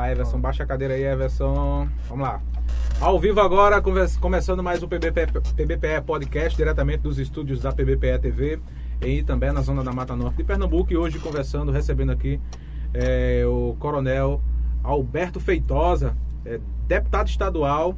lá, Everson, baixa a cadeira aí, Everson. Vamos lá. Ao vivo agora, começando mais o PBPE, PBPE Podcast, diretamente dos estúdios da PBPE TV e também na zona da Mata Norte de Pernambuco. E hoje conversando, recebendo aqui é, o Coronel Alberto Feitosa, é, deputado estadual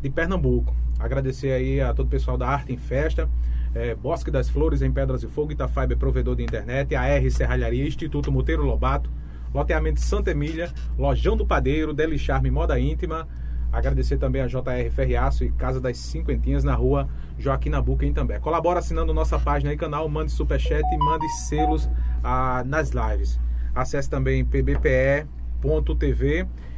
de Pernambuco. Agradecer aí a todo o pessoal da Arte em Festa, é, Bosque das Flores em Pedras e Fogo, Itafiber provedor de internet, a R Serralharia, Instituto Monteiro Lobato, Loteamento Santa Emília, Lojão do Padeiro, Deli Charme Moda Íntima. Agradecer também a JR Ferriaço e Casa das Cinquentinhas na rua Joaquim Nabuco em També. Colabora assinando nossa página e canal, mande superchat e mande selos ah, nas lives. Acesse também pbpe.tv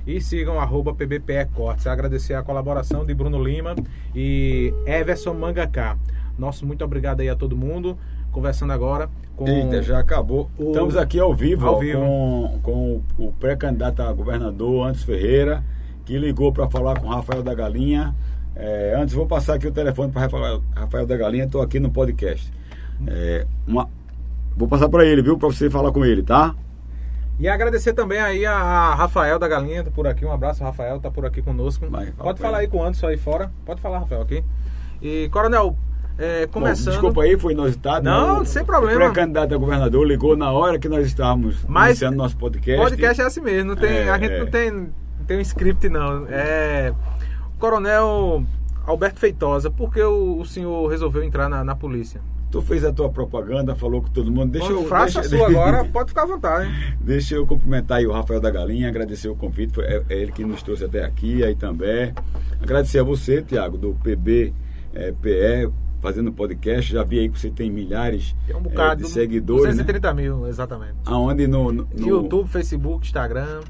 e sigam arroba pbpe cortes. Agradecer a colaboração de Bruno Lima e Everson Mangaká. Nosso muito obrigado aí a todo mundo. Conversando agora com. Eita, já acabou. O... Estamos aqui ao vivo, ao ó, vivo. Com, com o pré-candidato a governador, Antes Ferreira, que ligou para falar com Rafael da Galinha. É, antes, vou passar aqui o telefone para Rafael, Rafael da Galinha, estou aqui no podcast. É, uma, vou passar para ele, viu? Para você falar com ele, tá? E agradecer também aí a Rafael da Galinha, tá por aqui. Um abraço, Rafael, tá por aqui conosco. Vai, fala Pode falar ele. aí com o Anderson aí fora. Pode falar, Rafael, aqui. E, Coronel, é, começando. Bom, desculpa aí, foi inusitado. Não, né? sem problema. O pré-candidato a governador ligou na hora que nós estávamos Mas iniciando nosso podcast. Podcast é assim mesmo, não tem, é, a gente é. não tem, não tem um script, não. É. Coronel Alberto Feitosa, por que o, o senhor resolveu entrar na, na polícia? Tu fez a tua propaganda, falou com todo mundo. Deixa eu. Faça deixa, a sua agora, pode ficar à vontade. Hein? Deixa eu cumprimentar aí o Rafael da Galinha, agradecer o convite, foi, é, é ele que nos trouxe até aqui, aí também. Agradecer a você, Tiago, do PB é, PE, fazendo podcast. Já vi aí que você tem milhares tem um bocado, é, de seguidores. 230 né? mil, exatamente. Aonde no, no, no YouTube, Facebook, Instagram.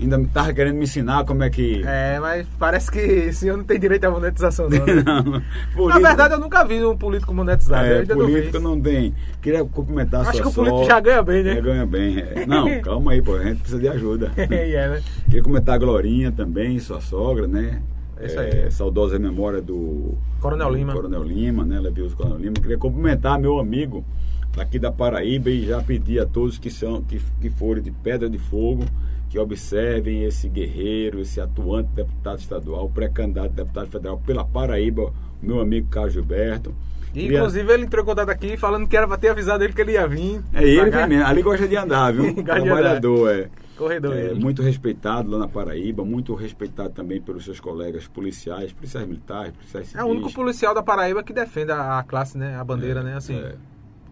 Ainda estava querendo me ensinar como é que. É, mas parece que esse senhor não tem direito à monetização, não. Né? não político... Na verdade, eu nunca vi um político monetizado. É, político não, não tem. Queria cumprimentar Acho que o político já ganha bem, né? Já ganha bem. É. Não, calma aí, pô. A gente precisa de ajuda. é, né? Queria comentar a Glorinha também, sua sogra, né? É isso aí. É, saudosa memória do Coronel Lima. Coronel Lima, né? Levius Coronel Lima. Queria cumprimentar meu amigo daqui da Paraíba e já pedir a todos que são que, que forem de Pedra de Fogo que observem esse guerreiro, esse atuante deputado estadual, pré-candidato deputado federal pela Paraíba, meu amigo Carlos Gilberto. E, inclusive ele entrou em contato aqui falando que era para ter avisado ele que ele ia vir. É ele mesmo. Ali gosta de andar, viu? Trabalhador, é. Corredor. É, muito respeitado lá na Paraíba, muito respeitado também pelos seus colegas policiais, policiais militares, policiais civis. É o único policial da Paraíba que defende a, classe, né? A bandeira, é, né? Assim, é.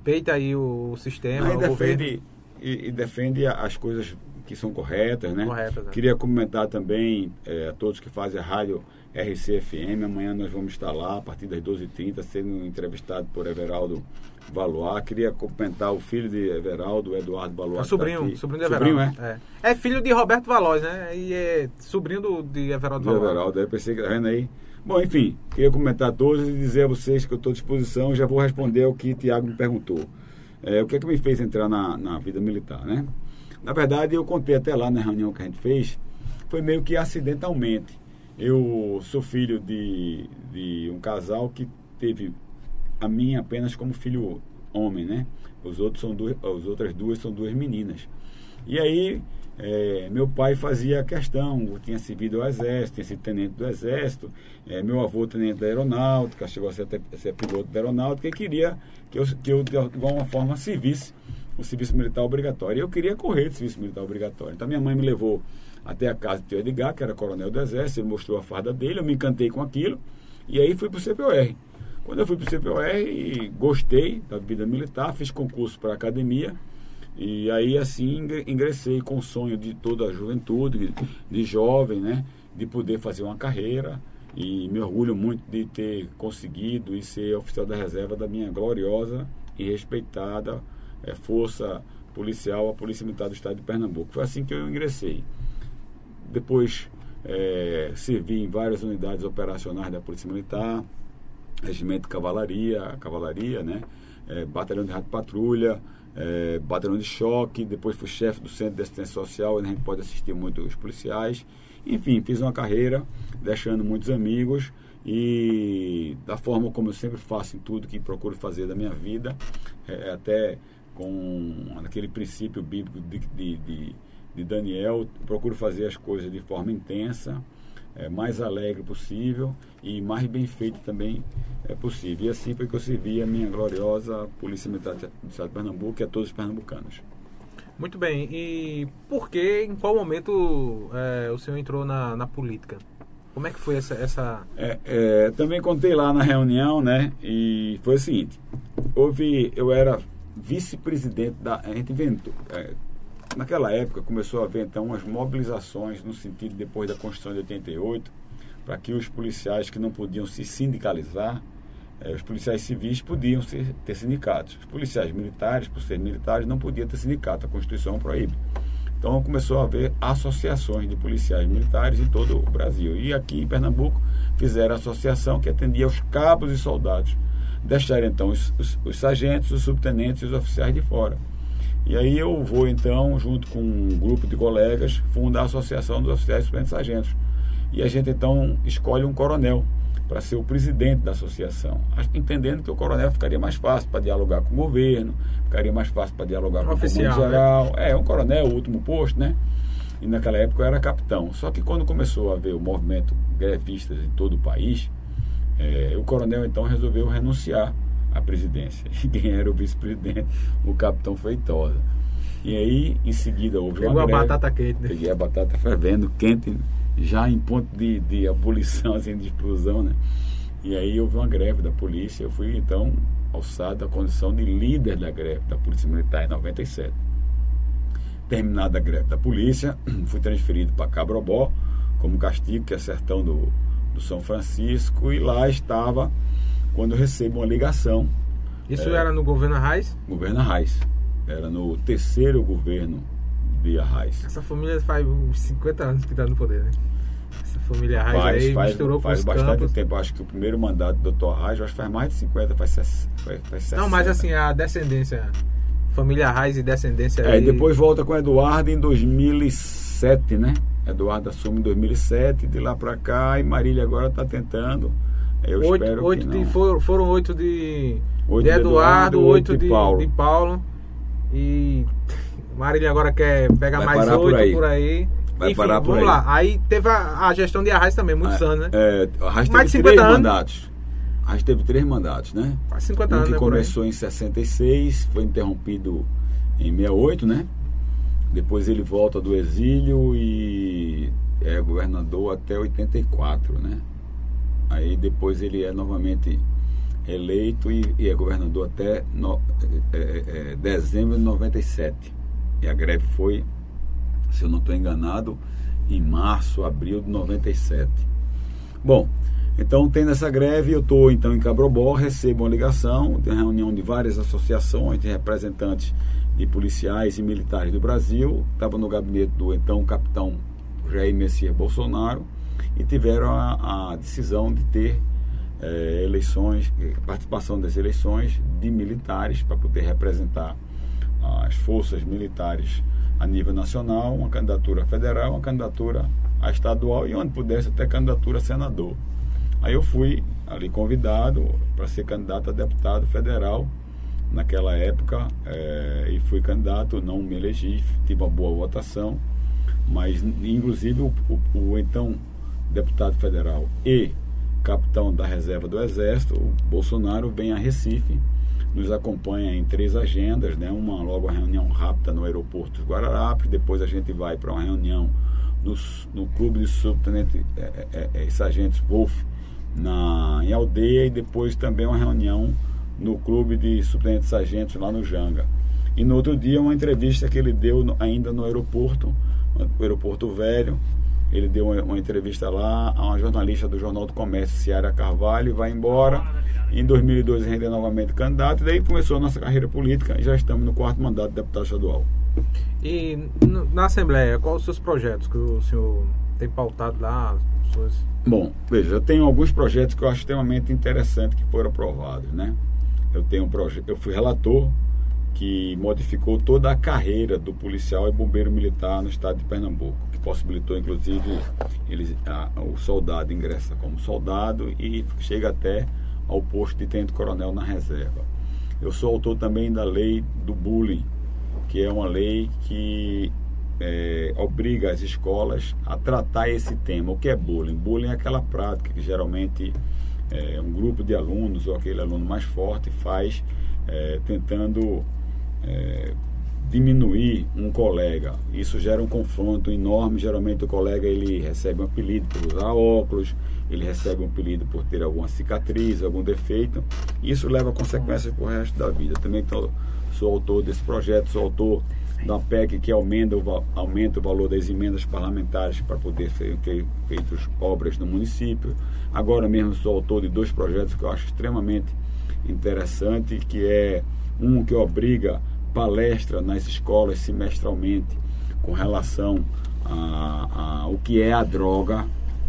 peita aí o, sistema, Aí o defende, e, e, defende as coisas que são corretas, né? Corretas, né? Queria comentar também é, a todos que fazem a rádio RCFM. Amanhã nós vamos estar lá a partir das 12h30, sendo entrevistado por Everaldo Valois. Queria comentar o filho de Everaldo, Eduardo Valois. É sobrinho, tá sobrinho de Everaldo. Sobrinho, é? é? é? filho de Roberto Valois, né? E é sobrinho do, de Everaldo Valois. Everaldo, eu pensei que tá vendo aí. Bom, enfim, queria comentar a todos e dizer a vocês que eu estou à disposição. Já vou responder o que Tiago me perguntou. É, o que é que me fez entrar na, na vida militar, né? Na verdade, eu contei até lá na reunião que a gente fez, foi meio que acidentalmente. Eu sou filho de, de um casal que teve a minha apenas como filho homem, né? Os outros são duas, as outras duas são duas meninas. E aí, é, meu pai fazia questão, tinha servido ao exército, tinha sido tenente do exército, é, meu avô tenente da aeronáutica, chegou a ser, ser piloto da aeronáutica e queria que eu, que eu de alguma forma servisse o serviço militar obrigatório. E eu queria correr de serviço militar obrigatório. Então minha mãe me levou até a casa do tio Edgar, que era coronel do exército, ele mostrou a farda dele, eu me encantei com aquilo, e aí fui para o CPOR. Quando eu fui para o CPOR, gostei da vida militar, fiz concurso para academia, e aí assim ingressei com o sonho de toda a juventude, de jovem, né, de poder fazer uma carreira, e me orgulho muito de ter conseguido e ser oficial da reserva da minha gloriosa e respeitada é, força policial, a Polícia Militar do Estado de Pernambuco. Foi assim que eu ingressei. Depois é, servi em várias unidades operacionais da Polícia Militar, Regimento de Cavalaria, Cavalaria, né? É, batalhão de Rato Patrulha, é, batalhão de choque, depois fui chefe do Centro de Assistência Social, onde a gente pode assistir muito os policiais. Enfim, fiz uma carreira, deixando muitos amigos e da forma como eu sempre faço em tudo que procuro fazer da minha vida, é, até com aquele princípio bíblico de, de, de, de Daniel, procuro fazer as coisas de forma intensa, é, mais alegre possível e mais bem feito também é possível. E assim foi que eu servi a minha gloriosa Polícia Militar do Estado de Pernambuco e a todos os pernambucanos. Muito bem. E por que, em qual momento é, o senhor entrou na, na política? Como é que foi essa... essa... É, é, também contei lá na reunião, né? E foi o seguinte. Houve... Eu era vice-presidente da... A gente inventou... É, naquela época começou a haver, então, umas mobilizações no sentido, depois da Constituição de 88, para que os policiais que não podiam se sindicalizar, eh, os policiais civis podiam ser, ter sindicatos. Os policiais militares, por serem militares, não podiam ter sindicato. A Constituição proíbe. Então começou a haver associações de policiais militares em todo o Brasil. E aqui em Pernambuco fizeram a associação que atendia aos cabos e soldados. Deixaram então os, os, os sargentos, os subtenentes e os oficiais de fora. E aí eu vou então, junto com um grupo de colegas, fundar a Associação dos Oficiais Subtenentes Sargentos. E a gente então escolhe um coronel para ser o presidente da associação, entendendo que o coronel ficaria mais fácil para dialogar com o governo, ficaria mais fácil para dialogar com Oficial, o comando geral. Né? É, um coronel, o último posto, né? E naquela época eu era capitão. Só que quando começou a haver o movimento grevistas em todo o país, é, o coronel então resolveu renunciar à presidência. E quem era o vice-presidente? O capitão Feitosa. E aí, em seguida, houve Pegou uma a greve. batata quente, né? Peguei a batata fervendo, quente, já em ponto de, de abolição, assim, de explosão, né? E aí houve uma greve da polícia. Eu fui, então, alçado à condição de líder da greve da Polícia Militar em 97. Terminada a greve da polícia, fui transferido para Cabrobó, como castigo, que é sertão do, do São Francisco, e lá estava quando eu recebo uma ligação. Isso é, era no governo Arraes? Governo Arraes. Era no terceiro governo de Arraes. Essa família faz uns 50 anos que está no poder, né? Essa família Arraes Faz, aí faz, misturou faz com os bastante campos. tempo. Acho que o primeiro mandato do Dr. Arraes, acho que faz mais de 50, faz, ses- faz, faz 60. Não, mas assim, a descendência. Família Arraes e descendência É, aí. depois volta com o Eduardo em 2007, né? Eduardo assume em 2007, de lá pra cá, e Marília agora está tentando. Eu Oito, espero oito que de, não. foram, oito de, Oito de Eduardo, oito oito de de, Paulo. de Paulo. E Marília agora quer pegar Vai mais parar por oito aí. por aí. Vai Enfim, parar por vamos aí. lá. Aí teve a, a gestão de Arraes também, muitos É, anos, né? É, Arraes Mais de teve 50 três anos. mandatos. Arraes teve três mandatos, né? Quase 50 Um anos, que né? começou em 66, foi interrompido em 68, né? Depois ele volta do exílio e é governador até 84, né? Aí depois ele é novamente eleito e, e é governador até no- é, é, é, dezembro de 97. E a greve foi, se eu não estou enganado, em março, abril de 97. Bom, então tendo essa greve, eu estou então em Cabrobó, recebo uma ligação uma reunião de várias associações de representantes de policiais e militares do Brasil. Estava no gabinete do então capitão Jair Messias Bolsonaro e tiveram a, a decisão de ter eh, eleições, eh, participação das eleições de militares para poder representar as forças militares a nível nacional, uma candidatura federal, uma candidatura a estadual e onde pudesse até candidatura a senador. Aí eu fui ali convidado para ser candidato a deputado federal naquela época eh, e fui candidato, não me elegi, tive uma boa votação, mas inclusive o, o- o então deputado federal e capitão da reserva do Exército, o Bolsonaro, vem a Recife, nos acompanha em três agendas, né? uma logo uma reunião rápida no aeroporto de Guararapes, depois a gente vai para uma reunião no, no clube de subtenente é, é, é, sargentos Wolf na, em Aldeia e depois também uma reunião no clube de subtenentes sargentos lá no Janga. E no outro dia uma entrevista que ele deu no- ainda no aeroporto, no aeroporto velho, ele deu uma, uma entrevista lá a uma jornalista do Jornal do Comércio, Ciara Carvalho, e vai embora. Em 2012 rende novamente candidato, e daí começou a nossa carreira política e já estamos no quarto mandato de deputado estadual. E na Assembleia, quais os seus projetos que o senhor tem pautado lá? as Suas... Bom, veja, eu tenho alguns projetos que eu acho extremamente interessantes que foram aprovados, né? Eu tenho um projeto, eu fui relator que modificou toda a carreira do policial e bombeiro militar no estado de Pernambuco, que possibilitou inclusive a- o soldado ingressa como soldado e chega até ao posto de tenente-coronel na reserva. Eu sou autor também da lei do bullying, que é uma lei que é, obriga as escolas a tratar esse tema. O que é bullying? Bullying é aquela prática que geralmente é, um grupo de alunos ou aquele aluno mais forte faz é, tentando é, diminuir um colega. Isso gera um confronto enorme. Geralmente o colega ele recebe um apelido por usar óculos, ele recebe um apelido por ter alguma cicatriz, algum defeito. Isso leva a consequências para o resto da vida. Também tô, sou autor desse projeto, sou autor da PEC que aumenta o, aumenta o valor das emendas parlamentares para poder ser feitas obras no município. Agora mesmo sou autor de dois projetos que eu acho extremamente interessante, que é um que obriga palestra nas escolas semestralmente com relação a, a, o que é a droga,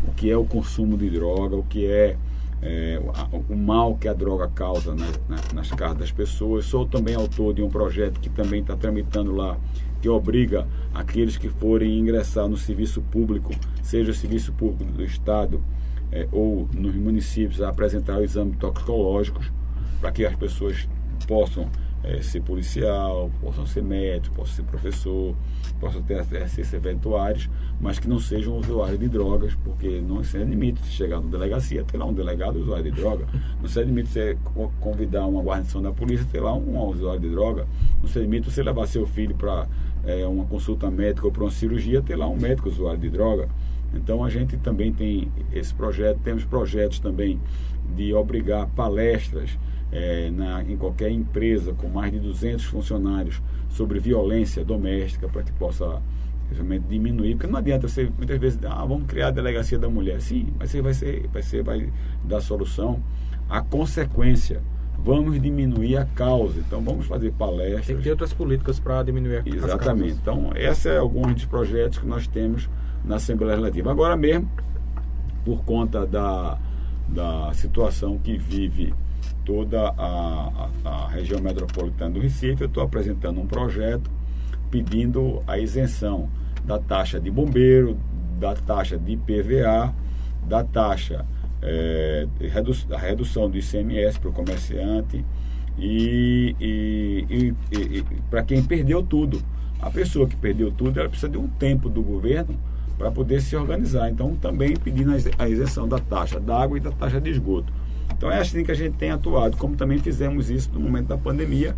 o que é o consumo de droga, o que é, é o mal que a droga causa nas, nas casas das pessoas. Sou também autor de um projeto que também está tramitando lá, que obriga aqueles que forem ingressar no serviço público, seja o serviço público do Estado é, ou nos municípios, a apresentar exames toxicológicos para que as pessoas possam é, ser policial, possam ser médico, possam ser professor, possam ter acesso eventuários, mas que não sejam usuários de drogas, porque não se admite chegar na delegacia, ter lá um delegado usuário de droga, não se admite você convidar uma guarnição da polícia, ter lá um usuário de droga, não se admite você levar seu filho para é, uma consulta médica ou para uma cirurgia, ter lá um médico usuário de droga. Então a gente também tem esse projeto, temos projetos também de obrigar palestras é, na, em qualquer empresa com mais de 200 funcionários sobre violência doméstica para que possa realmente diminuir, porque não adianta você muitas vezes, ah, vamos criar a delegacia da mulher. Sim, mas você vai ser, vai ser, vai dar solução à consequência. Vamos diminuir a causa. Então vamos fazer palestras. Tem que ter outras políticas para diminuir a causa. Exatamente. Então, esse é alguns dos projetos que nós temos na Assembleia Legislativa. Agora mesmo, por conta da, da situação que vive toda a, a, a região metropolitana do Recife, eu estou apresentando um projeto pedindo a isenção da taxa de bombeiro, da taxa de IPVA, da taxa é, redu da redução do ICMS para o comerciante e, e, e, e para quem perdeu tudo. A pessoa que perdeu tudo, ela precisa de um tempo do governo para poder se organizar. Então, também pedindo a isenção da taxa d'água e da taxa de esgoto. Então é assim que a gente tem atuado, como também fizemos isso no momento da pandemia.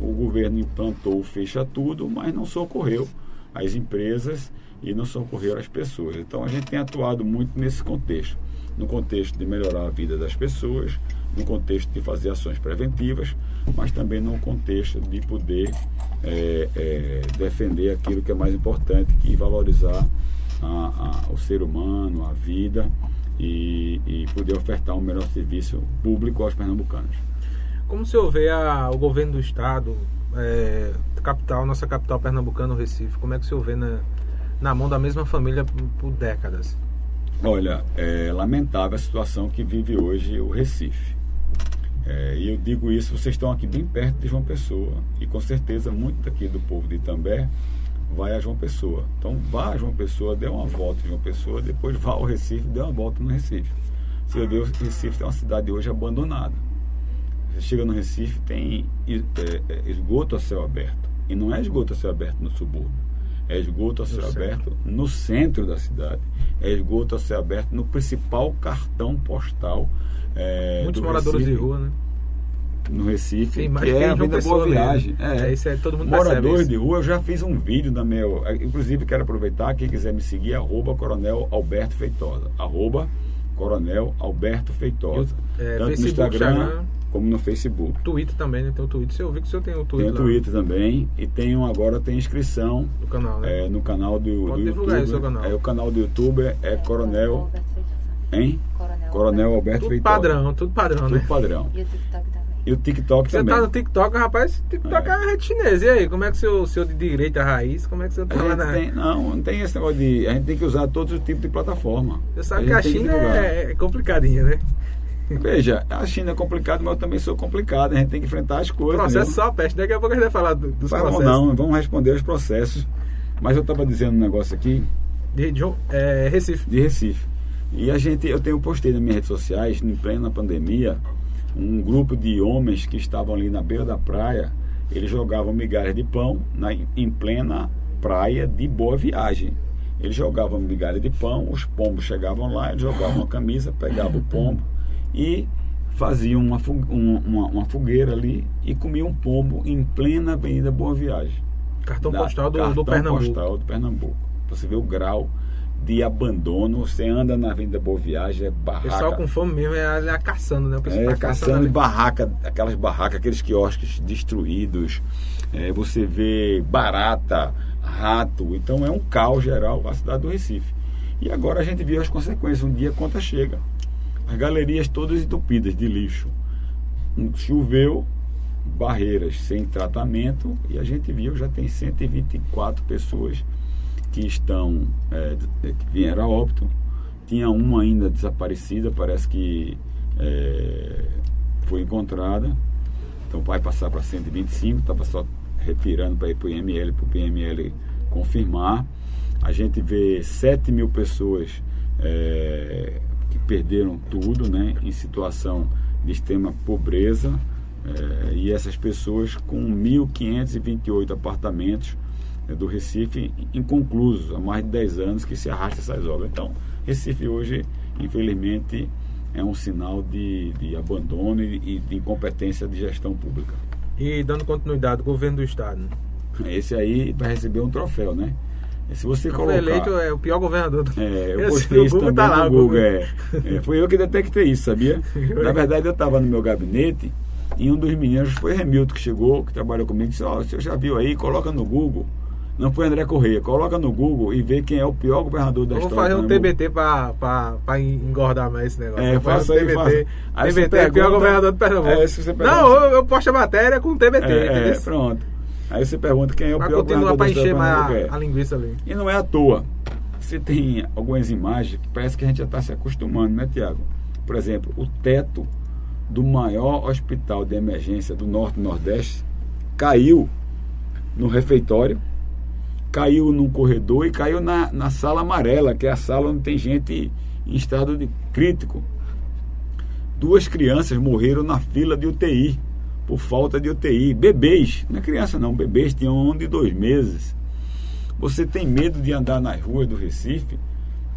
O governo implantou fecha tudo, mas não socorreu as empresas e não socorreu as pessoas. Então a gente tem atuado muito nesse contexto, no contexto de melhorar a vida das pessoas, no contexto de fazer ações preventivas, mas também no contexto de poder é, é, defender aquilo que é mais importante, que valorizar a, a, o ser humano, a vida e, e poder ofertar um melhor serviço público aos pernambucanos. Como o senhor vê a, o governo do estado, é, capital, nossa capital pernambucana, o Recife, como é que o senhor vê na, na mão da mesma família por décadas? Olha, é lamentável a situação que vive hoje o Recife. É, e eu digo isso, vocês estão aqui bem perto de João Pessoa, e com certeza muito daqui do povo de Itambé vai a João Pessoa. Então vá a João Pessoa, dê uma volta em João Pessoa, depois vá ao Recife, dê uma volta no Recife. Seu Deus, Recife é uma cidade hoje abandonada. Você chega no Recife, tem é, é, esgoto a céu aberto. E não é esgoto a céu aberto no subúrbio. É esgoto a céu no aberto centro. no centro da cidade. É esgoto a céu aberto no principal cartão postal. É, Muitos moradores Recife. de rua, né? No Recife, Sim, que é a Vida Boa Viagem. É, é, isso é, todo mundo Moradores de rua, eu já fiz um vídeo na meu. Inclusive, quero aproveitar, quem quiser me seguir, arroba Coronel Alberto Feitosa. Arroba Coronel Alberto Feitosa. É, Tanto Facebook, no Instagram como no Facebook. Twitter também, né? Tem o Twitter. Eu vi que o senhor tem o Twitter. Tem o Twitter também. E tenho agora tem inscrição no canal, né? É, no canal do, Pode do YouTube. Seu canal. É, o canal do YouTube é Coronel. Hein? Coronel Alberto tudo Feitosa. Padrão, tudo padrão, tudo né? Tudo padrão. E o TikTok. E o TikTok Você também. tá no TikTok, rapaz, TikTok é, é rede chinesa. E aí, como é que o seu, seu de direita raiz, como é que você tá lá na... tem, Não, não tem esse negócio de... A gente tem que usar todos os tipos de plataforma. Você sabe a que a China que é, é complicadinha, né? Veja, a China é complicada, mas eu também sou complicado. A gente tem que enfrentar as coisas. Processo mesmo. só peste. Daqui a pouco a gente vai falar dos Faz processos. Não, vamos responder os processos. Mas eu estava dizendo um negócio aqui. De, de é, Recife. De Recife. E a gente, eu tenho postei nas minhas redes sociais, em plena pandemia, um grupo de homens que estavam ali na beira da praia, eles jogavam migalhas de pão na, em plena praia de Boa Viagem. Eles jogavam migalha de pão, os pombos chegavam lá, eles jogavam a camisa, pegavam o pombo e faziam uma, uma, uma, fogueira ali e comiam um pombo em plena Avenida Boa Viagem. Cartão da, postal do, cartão do Pernambuco. postal do Pernambuco. Você vê o grau de abandono. Você anda na Avenida Boa Viagem, é barraca. Pessoal com fome mesmo é, é caçando, né? O pessoal é, tá caçando, caçando barraca, aquelas barracas, aqueles quiosques destruídos. É, você vê barata, rato. Então é um caos geral a cidade do Recife. E agora a gente viu as consequências. Um dia a conta chega. As galerias todas entupidas de lixo. Choveu, barreiras sem tratamento e a gente viu já tem 124 pessoas que estão é, que vieram a óbito. Tinha uma ainda desaparecida, parece que é, foi encontrada. Então vai passar para 125, estava só retirando para ir para o IML, para o PML confirmar. A gente vê 7 mil pessoas é, que perderam tudo, né, em situação de extrema pobreza. É, e essas pessoas com 1.528 apartamentos do Recife inconclusos há mais de 10 anos que se arrasta essas obras. Então, Recife hoje, infelizmente, é um sinal de, de abandono e, de incompetência de gestão pública. E dando continuidade, governo do Estado. Esse aí vai receber um troféu, né? Se você colocar... Foi eleito é o pior governador. É, eu postei isso também tá no Google. É. é. foi eu que detectei isso, sabia? Na verdade, eu estava no meu gabinete e um dos meninos, foi Remilton que chegou, que trabalhou comigo, disse, ó, oh, você já viu aí, coloca no Google não foi André Correia. Coloca no Google e vê quem é o pior governador da história. Vou fazer um TBT para engordar mais esse negócio. É, faça aí, TBT. Aí TBT pergunta, é o pior governador do Pernambuco. É, pergunta, não, eu, eu posto a matéria com TBT. É, é, pronto. Aí você pergunta quem é o pior governador da história. Para encher mais a, a linguiça ali. E não é à toa. Você tem algumas imagens que parece que a gente já está se acostumando, né, Tiago? Por exemplo, o teto do maior hospital de emergência do Norte e Nordeste caiu no refeitório caiu num corredor e caiu na, na sala amarela, que é a sala onde tem gente em estado de crítico. Duas crianças morreram na fila de UTI por falta de UTI. Bebês, não é criança não, bebês tinham um de dois meses. Você tem medo de andar nas ruas do Recife?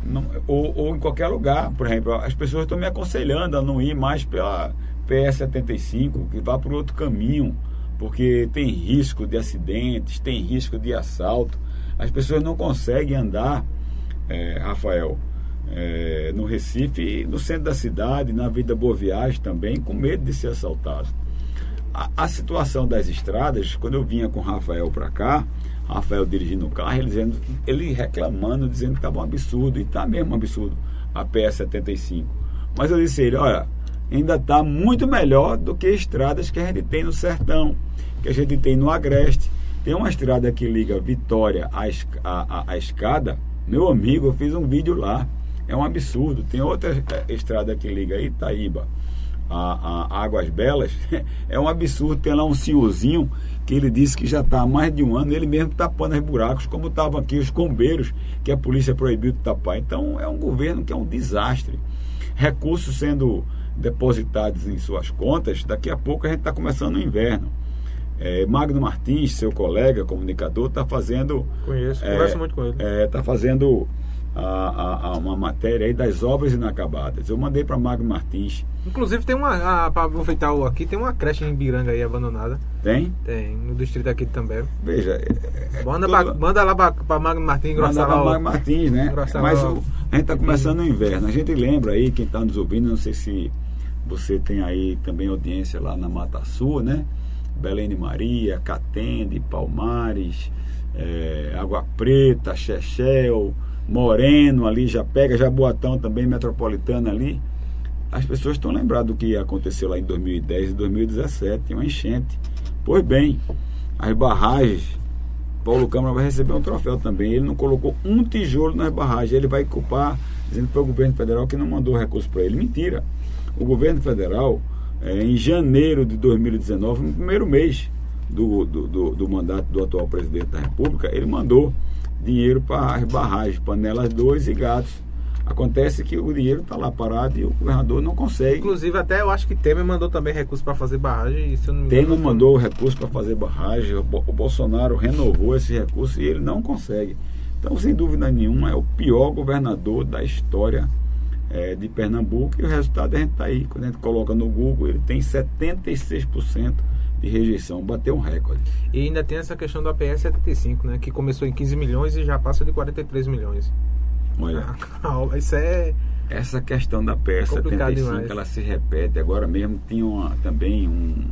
Não, ou, ou, em qualquer lugar, por exemplo, as pessoas estão me aconselhando a não ir mais pela PS75, que vá por outro caminho, porque tem risco de acidentes, tem risco de assalto. As pessoas não conseguem andar, é, Rafael, é, no Recife, no centro da cidade, na Vida Boa Viagem também, com medo de ser assaltado. A, a situação das estradas, quando eu vinha com Rafael para cá, Rafael dirigindo o carro, ele, dizendo, ele reclamando, dizendo que estava um absurdo, e está mesmo um absurdo, a PS75. Mas eu disse a ele, olha, ainda está muito melhor do que estradas que a gente tem no sertão, que a gente tem no Agreste, tem uma estrada que liga Vitória à, à, à escada. Meu amigo, eu fiz um vídeo lá. É um absurdo. Tem outra é, estrada que liga Itaíba a, a, Águas Belas. É um absurdo. Tem lá um senhorzinho que ele disse que já está há mais de um ano, ele mesmo tapando os buracos, como estavam aqui os combeiros, que a polícia proibiu de tapar. Então é um governo que é um desastre. Recursos sendo depositados em suas contas, daqui a pouco a gente está começando o inverno. É, Magno Martins, seu colega, comunicador, está fazendo. Conheço, é, converso muito com ele. Está é, fazendo a, a, a, uma matéria aí das obras inacabadas. Eu mandei para Magno Martins. Inclusive tem uma. Para aproveitar o aqui, tem uma creche em Biranga aí abandonada. Tem? Tem, no distrito aqui também. Veja. É, é manda, pra, manda lá para Magno Martins Manda para Magno Martins, né? Mas o, a gente está começando o inverno. A gente lembra aí, quem está nos ouvindo, não sei se você tem aí também audiência lá na Mata Sul, né? Belém de Maria, Catende, Palmares, é, Água Preta, Chechel, Moreno ali, já pega, Jaboatão também, Metropolitana ali. As pessoas estão lembradas do que aconteceu lá em 2010 e 2017, uma enchente. Pois bem, as barragens, Paulo Câmara vai receber um troféu também. Ele não colocou um tijolo nas barragens, ele vai culpar, dizendo foi o governo federal que não mandou recurso para ele. Mentira. O governo federal é, em janeiro de 2019, no primeiro mês do, do, do, do, mandato do atual presidente da República, ele mandou dinheiro para as barragens, panelas 2 e gatos. Acontece que o dinheiro está lá parado e o governador não consegue. Inclusive, até eu acho que Temer mandou também recurso para fazer barragem. E, se eu não me Temer mandou o recurso para fazer barragem, o Bolsonaro renovou esse recurso e ele não consegue. Então, sem dúvida nenhuma, é o pior governador da história eh, de Pernambuco e o resultado a gente está aí. Quando a gente coloca no Google, ele tem 76% de rejeição, bateu um recorde. E ainda tem essa questão do APS 75, né? Que começou em 15 milhões e já passa de 43 milhões. Olha, Isso é. essa questão da PS Complicado 75, demais. ela se repete. Agora mesmo tinha uma- também um,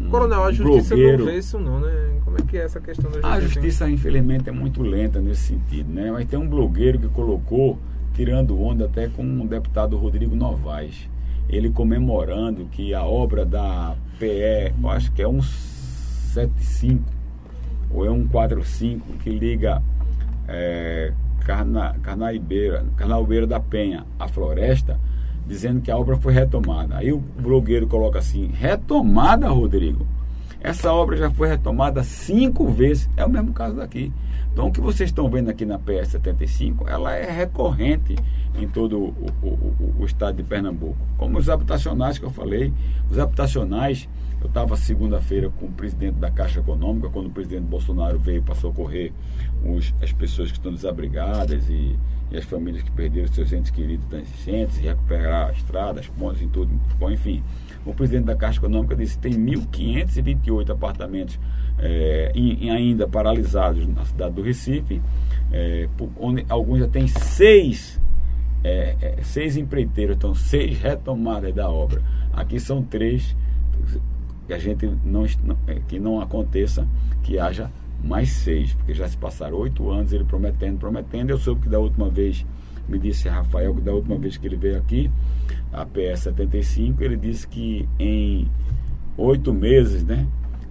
um Coronel, a justiça blogueiro. não vê isso não, né? Como é que é essa questão da justiça? A justiça, infelizmente, é muito lenta nesse sentido, né? Mas tem um blogueiro que colocou, tirando onda até com o deputado Rodrigo Novaes. Ele comemorando que a obra da PE, eu acho que é um 75 ou é um 45 que liga é, Carna, Carnaibeira, Carnaibeira da Penha à floresta, dizendo que a obra foi retomada. Aí o blogueiro coloca assim: retomada, Rodrigo? Essa obra já foi retomada cinco vezes. É o mesmo caso daqui. Então, o que vocês estão vendo aqui na PS 75, ela é recorrente em todo o, o- o- estado de Pernambuco. Como os habitacionais que eu falei, os habitacionais, eu estava segunda-feira com o presidente da Caixa Econômica, quando o presidente Bolsonaro veio para socorrer os- as pessoas que estão desabrigadas e, e as famílias que perderam seus entes queridos e recuperar estradas, pontes e tudo. Bom, enfim, o presidente da Caixa Econômica disse que tem 1.528 apartamentos eh, em- em ainda paralisados na cidade do Recife, por- onde alguns já têm seis, eh, seis empreiteiros, então seis retomadas da obra. Aqui são três, que a gente não, que não aconteça que haja mais seis, porque já se passaram oito anos ele prometendo, prometendo. Eu soube que da última vez, me disse Rafael, que da última vez que ele veio aqui, a PS 75, ele disse que em oito meses, né,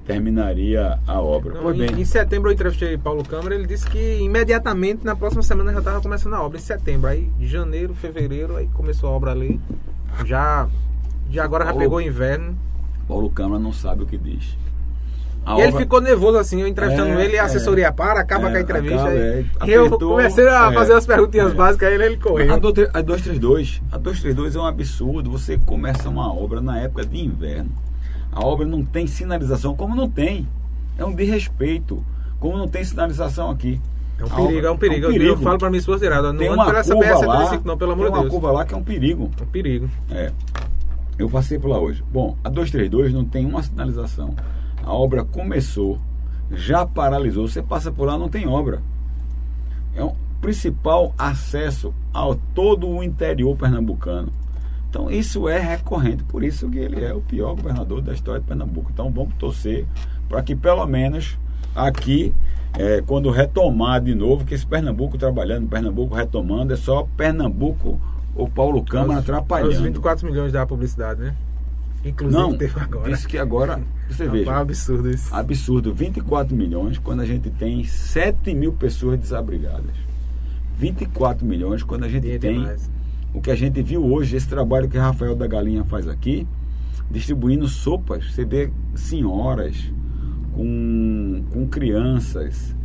terminaria a obra. Não, pois em, bem, em setembro eu entrevistei Paulo Câmara, ele disse que imediatamente na próxima semana já estava começando a obra, em setembro. Aí janeiro, fevereiro, aí começou a obra ali. Já, já agora já Paulo- pegou o inverno. Paulo Câmara não sabe o que diz. A e ele obra- ficou nervoso assim, eu entrevistando É, ele a é. assessoria para, acaba É, com a entrevista. acaba, aí é, eu apertou, comecei a é, fazer as perguntinhas é. básicas, aí ele correu. A, do- a 232, a 232 é um absurdo. Você começa uma obra na época de inverno. A obra não tem sinalização, como não tem. É um desrespeito. Como não tem sinalização aqui. É um perigo, obra- é um perigo. Eu- falo pra minha esposa direto, não Tem uma pela essa curva lá, PS-75 não, pelo amor tem de uma Deus. curva lá que é um perigo. É um perigo. É. Eu passei por lá hoje. Bom, a 232 não tem uma sinalização. A obra começou, já paralisou. Você passa por lá, não tem obra. É o principal acesso a todo o interior pernambucano. Então, isso é recorrente. Por isso que ele é o pior governador da história de Pernambuco. Então, vamos torcer para que, pelo menos, aqui, é, quando retomar de novo, que esse Pernambuco trabalhando, Pernambuco retomando, é só Pernambuco ou Paulo Câmara Os- atrapalhando. Os 24 milhões da publicidade, né? Inclusive Não, teve agora. disse que agora, você É um veja, absurdo isso. absurdo, 24 milhões quando a gente tem 7 mil pessoas desabrigadas. 24 milhões quando a gente é tem demais. o que a gente viu hoje, esse trabalho que Rafael da Galinha faz aqui, distribuindo sopas. Você vê senhoras com, com crianças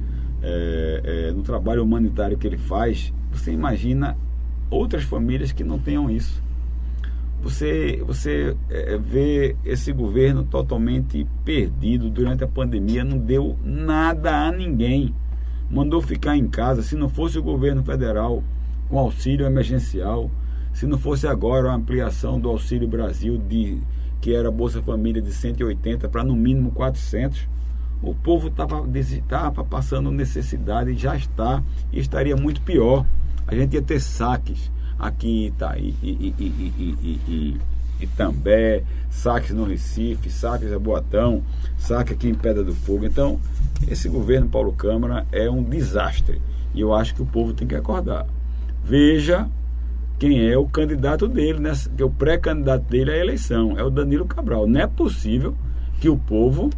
é, é, no trabalho humanitário que ele faz. Você imagina outras famílias que não tenham isso. Você, você é, vê esse governo totalmente perdido durante a pandemia, não deu nada a ninguém. Mandou ficar em casa. Se não fosse o governo federal com auxílio emergencial, se não fosse agora a ampliação do Auxílio Brasil, de, que era Bolsa Família de 180 para no mínimo 400, o povo estava passando necessidade, já está, e estaria muito pior. A gente ia ter saques aqui em Itaí, e, e, e, Itambé, saques no Recife, saques em Boatão, saque aqui em Pedra do Fogo. Então, esse governo Paulo Câmara é um desastre. E eu acho que o povo tem que acordar. Veja quem é o candidato dele, né? que o pré-candidato dele à eleição, é o Danilo Cabral. Não é possível que o povo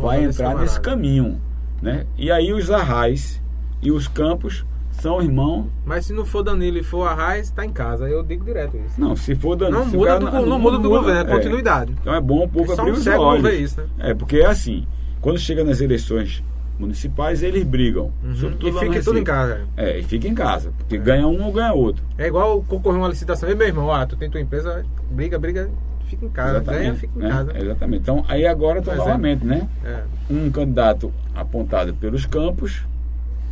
vai entrar nesse caminho. Né? E aí os arrais e os campos são irmãos. Mas se não for Danilo e for Arraes, tá em casa. Eu digo direto isso. Não, se for Danilo. Não muda cara do, go- não muda do governo, é é. continuidade. Então é bom o povo Só abrir um os não olhos. vê isso, né? É, porque é assim, quando chega nas eleições municipais, eles brigam. Uhum. E fica tudo em casa. É, e fica em casa, porque ganha um ou ganha outro. É igual concorrer uma licitação. E meu irmão, ah, tu tem tua empresa, briga, briga, fica em casa. Ganha, fica em né? casa. Exatamente. Então, aí agora exemplo. novamente, né? É. Um candidato apontado pelos campos,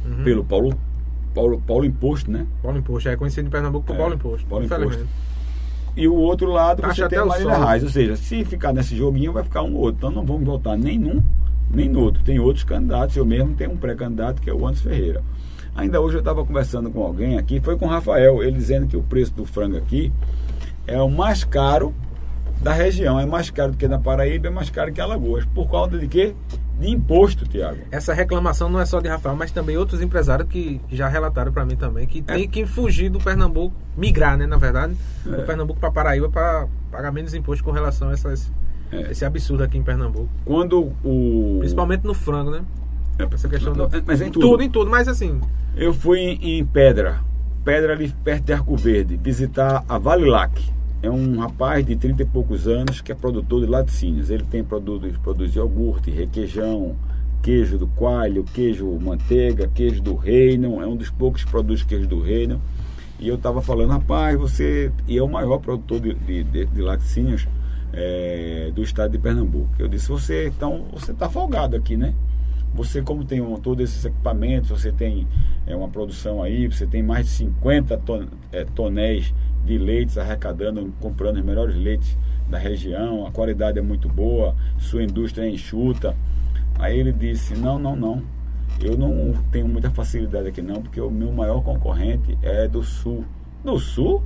Uhum. pelo Paulo, Paulo, Paulo Imposto, né? Paulo Imposto. É conhecido em Pernambuco por É, Paulo Imposto. Paulo. Imposto. E o outro lado Taxa você tem até a o Marília. Reis. Ou seja, se ficar nesse joguinho, vai ficar um ou outro. Então não vamos votar nem num, nem no outro. Tem outros candidatos. Eu mesmo tenho um pré-candidato que é o Anderson Ferreira. Ainda hoje eu estava conversando com alguém aqui, foi com o Rafael, ele dizendo que o preço do frango aqui é o mais caro da região. É mais caro do que na Paraíba, é mais caro que Alagoas. Por causa de quê? De imposto, Tiago. Essa reclamação não é só de Rafael, mas também outros empresários que já relataram para mim também que tem que fugir do Pernambuco, migrar, né, na verdade, do É. Pernambuco para Paraíba para pagar menos imposto com relação a essas, É. esse absurdo aqui em Pernambuco. Quando o. Principalmente no frango, né? Essa questão do. Mas em tudo. tudo, em tudo, mas assim. Eu fui em, em Pedra, Pedra ali perto de Arco Verde, visitar a Valilac. É um rapaz de 30 e poucos anos que é produtor de laticínios. Ele tem produtos, produz iogurte, requeijão, queijo do coalho, queijo manteiga, queijo do reino. É um dos poucos que produz queijo do reino. E eu estava falando, rapaz, você. E é o maior produtor de, de, de- de laticínios é, do estado de Pernambuco. Eu disse, você então, você está folgado aqui, né? Você, como tem um, todos esses equipamentos, você tem é, uma produção aí, você tem mais de 50 ton, é, tonéis de leites arrecadando, comprando os melhores leites da região, a qualidade é muito boa, sua indústria é enxuta. Aí ele disse: Não, não, não. Eu não tenho muita facilidade aqui, não, porque o meu maior concorrente é do sul. Do sul?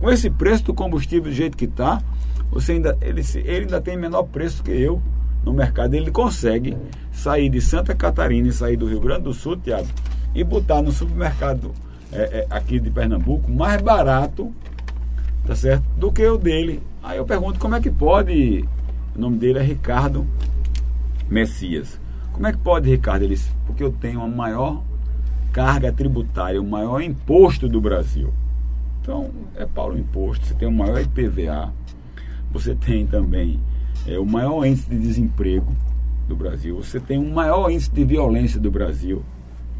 Com esse preço do combustível do jeito que está, você ainda, ele, ele ainda tem menor preço que eu no mercado. Ele consegue sair de Santa Catarina e sair do Rio Grande do Sul, Tiago, e botar no supermercado é, é, aqui de Pernambuco mais barato, tá certo? Do que o dele. Aí eu pergunto como é que pode. O nome dele é Ricardo Messias. Como é que pode, Ricardo? Ele disse, porque eu tenho a maior carga tributária, o maior imposto do Brasil. Então, é Paulo Imposto, você tem o maior IPVA, você tem também é, o maior índice de desemprego do Brasil, você tem o maior índice de violência do Brasil.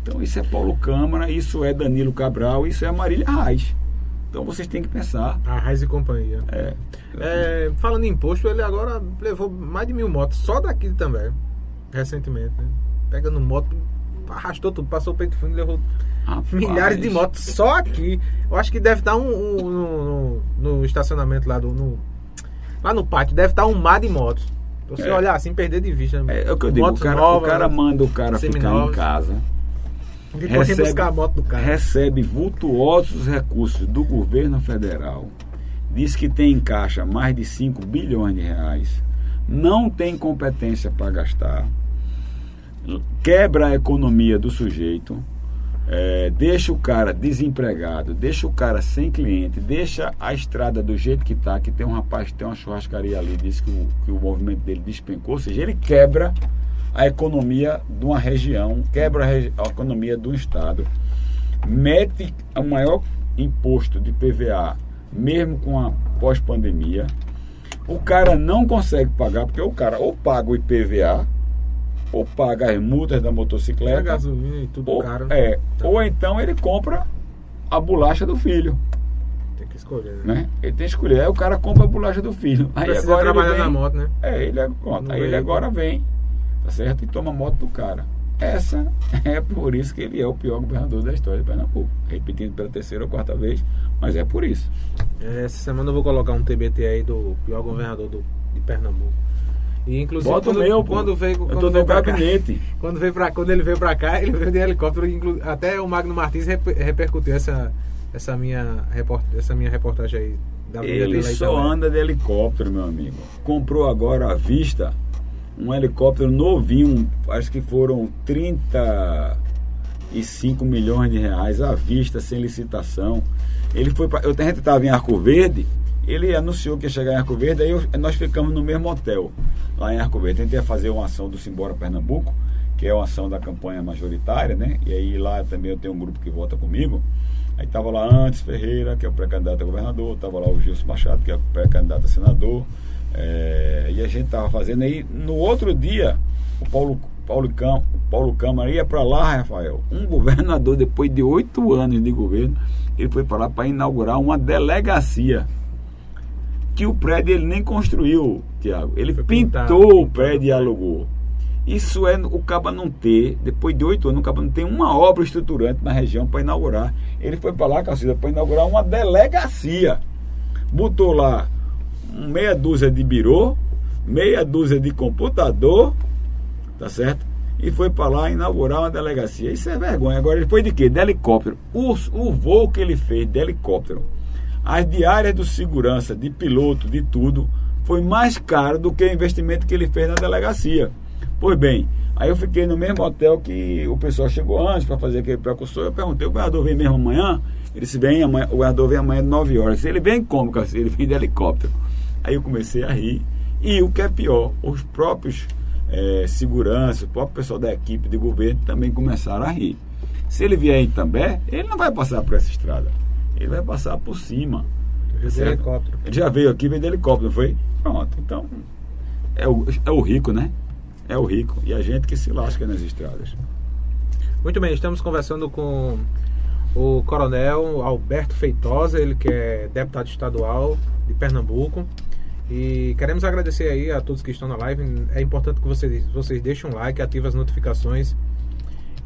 Então, isso é Paulo Câmara, isso é Danilo Cabral, isso é Marília Reis. Então, vocês têm que pensar. A Raiz e companhia. É, É, falando em imposto, ele agora levou mais de mil motos, só daqui também, recentemente, né? Pegando moto, arrastou tudo, passou o peito fundo e levou rapaz, milhares de motos só aqui. Eu acho que deve estar um, um- no, no- no estacionamento lá do. no- lá no pátio, deve estar um mar de motos. Você É. olhar assim, perder de vista. É, é o que eu digo, o cara, novas, o cara manda o cara ficar em casa, Depois recebe- buscar a moto do cara. recebe vultuosos recursos do governo federal, diz que tem em caixa mais de 5 bilhões de reais, não tem competência para gastar, quebra a economia do sujeito, é, deixa o cara desempregado, deixa o cara sem cliente, deixa a estrada do jeito que está, que tem um rapaz que tem uma churrascaria ali, diz que o, que o movimento dele despencou, ou seja, ele quebra a economia de uma região, quebra a, regi- a economia do estado, mete o maior imposto de PVA, mesmo com a pós-pandemia, o cara não consegue pagar, porque o cara ou paga o IPVA, ou paga as multas da É a motocicleta, gasolina e tudo ou, caro. é, ou então ele compra a bolacha do filho, Tem que escolher, né? né? Ele tem que escolher. Aí o cara compra a bolacha do filho. Aí Precisa agora trabalhar ele vem, na moto, né? É, ele, é- pronto, aí ele agora vem, tá certo? E toma a moto do cara. Essa é por isso que ele é o pior governador da história de Pernambuco. Repetindo pela terceira ou quarta vez, mas é por isso. Essa semana eu vou colocar um TBT aí do pior governador do, de Pernambuco. E inclusive Bota o quando, meu, pô. quando veio, Eu quando tô veio no pra cá, gabinete. quando veio pra, quando ele veio pra cá, ele veio de helicóptero, inclu- até o Magno Martins rep- repercutiu essa essa minha report, essa minha reportagem aí da vida Ele dele aí só também. anda de helicóptero, meu amigo. Comprou agora à vista um helicóptero novinho, acho que foram 35 milhões de reais à vista, sem licitação. Ele foi pra, eu, a gente estava em Arco Verde, ele anunciou que ia chegar em Arco Verde, aí eu- nós ficamos no mesmo hotel, lá em Arco Verde. Ia fazer uma ação do Simbora Pernambuco, que é uma ação da campanha majoritária, né? E aí lá também eu tenho um grupo que vota comigo. Aí estava lá antes Ferreira, que é o pré-candidato a governador, estava lá o Gilson Machado, que é o pré-candidato a senador. é, e a gente estava fazendo aí. No outro dia, o Paulo, Paulo, Cam, Paulo Câmara ia para lá, Rafael. Um governador, depois de oito anos de governo, ele foi para lá para inaugurar uma delegacia. Que o prédio ele nem construiu, Tiago. Ele foi pintou pintado, o prédio e alugou. Isso é o Caba não ter, depois de oito anos, o Caba não tem uma obra estruturante na região para inaugurar. Ele foi para lá, Cacilda, para inaugurar uma delegacia. Botou lá meia dúzia de birô, meia dúzia de computador, tá certo? E foi para lá inaugurar uma delegacia. Isso é vergonha. Agora ele foi de quê? De helicóptero. O, o voo que ele fez de helicóptero, as diárias de segurança, de piloto, de tudo, foi mais caro do que o investimento que ele fez na delegacia. Pois bem, aí eu fiquei no mesmo hotel que o pessoal chegou antes para fazer aquele precursor. Eu perguntei, o governador vem mesmo amanhã? Ele disse, vem amanhã, o governador vem amanhã às 9 horas. Ele vem como, cara? Ele vem de helicóptero. Aí eu comecei a rir. E o que é pior, os próprios é, segurança, o próprio pessoal da equipe de governo também começaram a rir. Se ele vier em També, ele não vai passar por essa estrada. Ele vai passar por cima. De helicóptero. Ele já veio aqui, veio de helicóptero, não foi? Pronto. Então, é o, é o rico, né? É o rico. E a gente que se lasca nas estradas. Muito bem, estamos conversando com o coronel Alberto Feitosa, ele que é deputado estadual de Pernambuco. E queremos agradecer aí a todos que estão na live. É importante que vocês, vocês deixem um like, ativem as notificações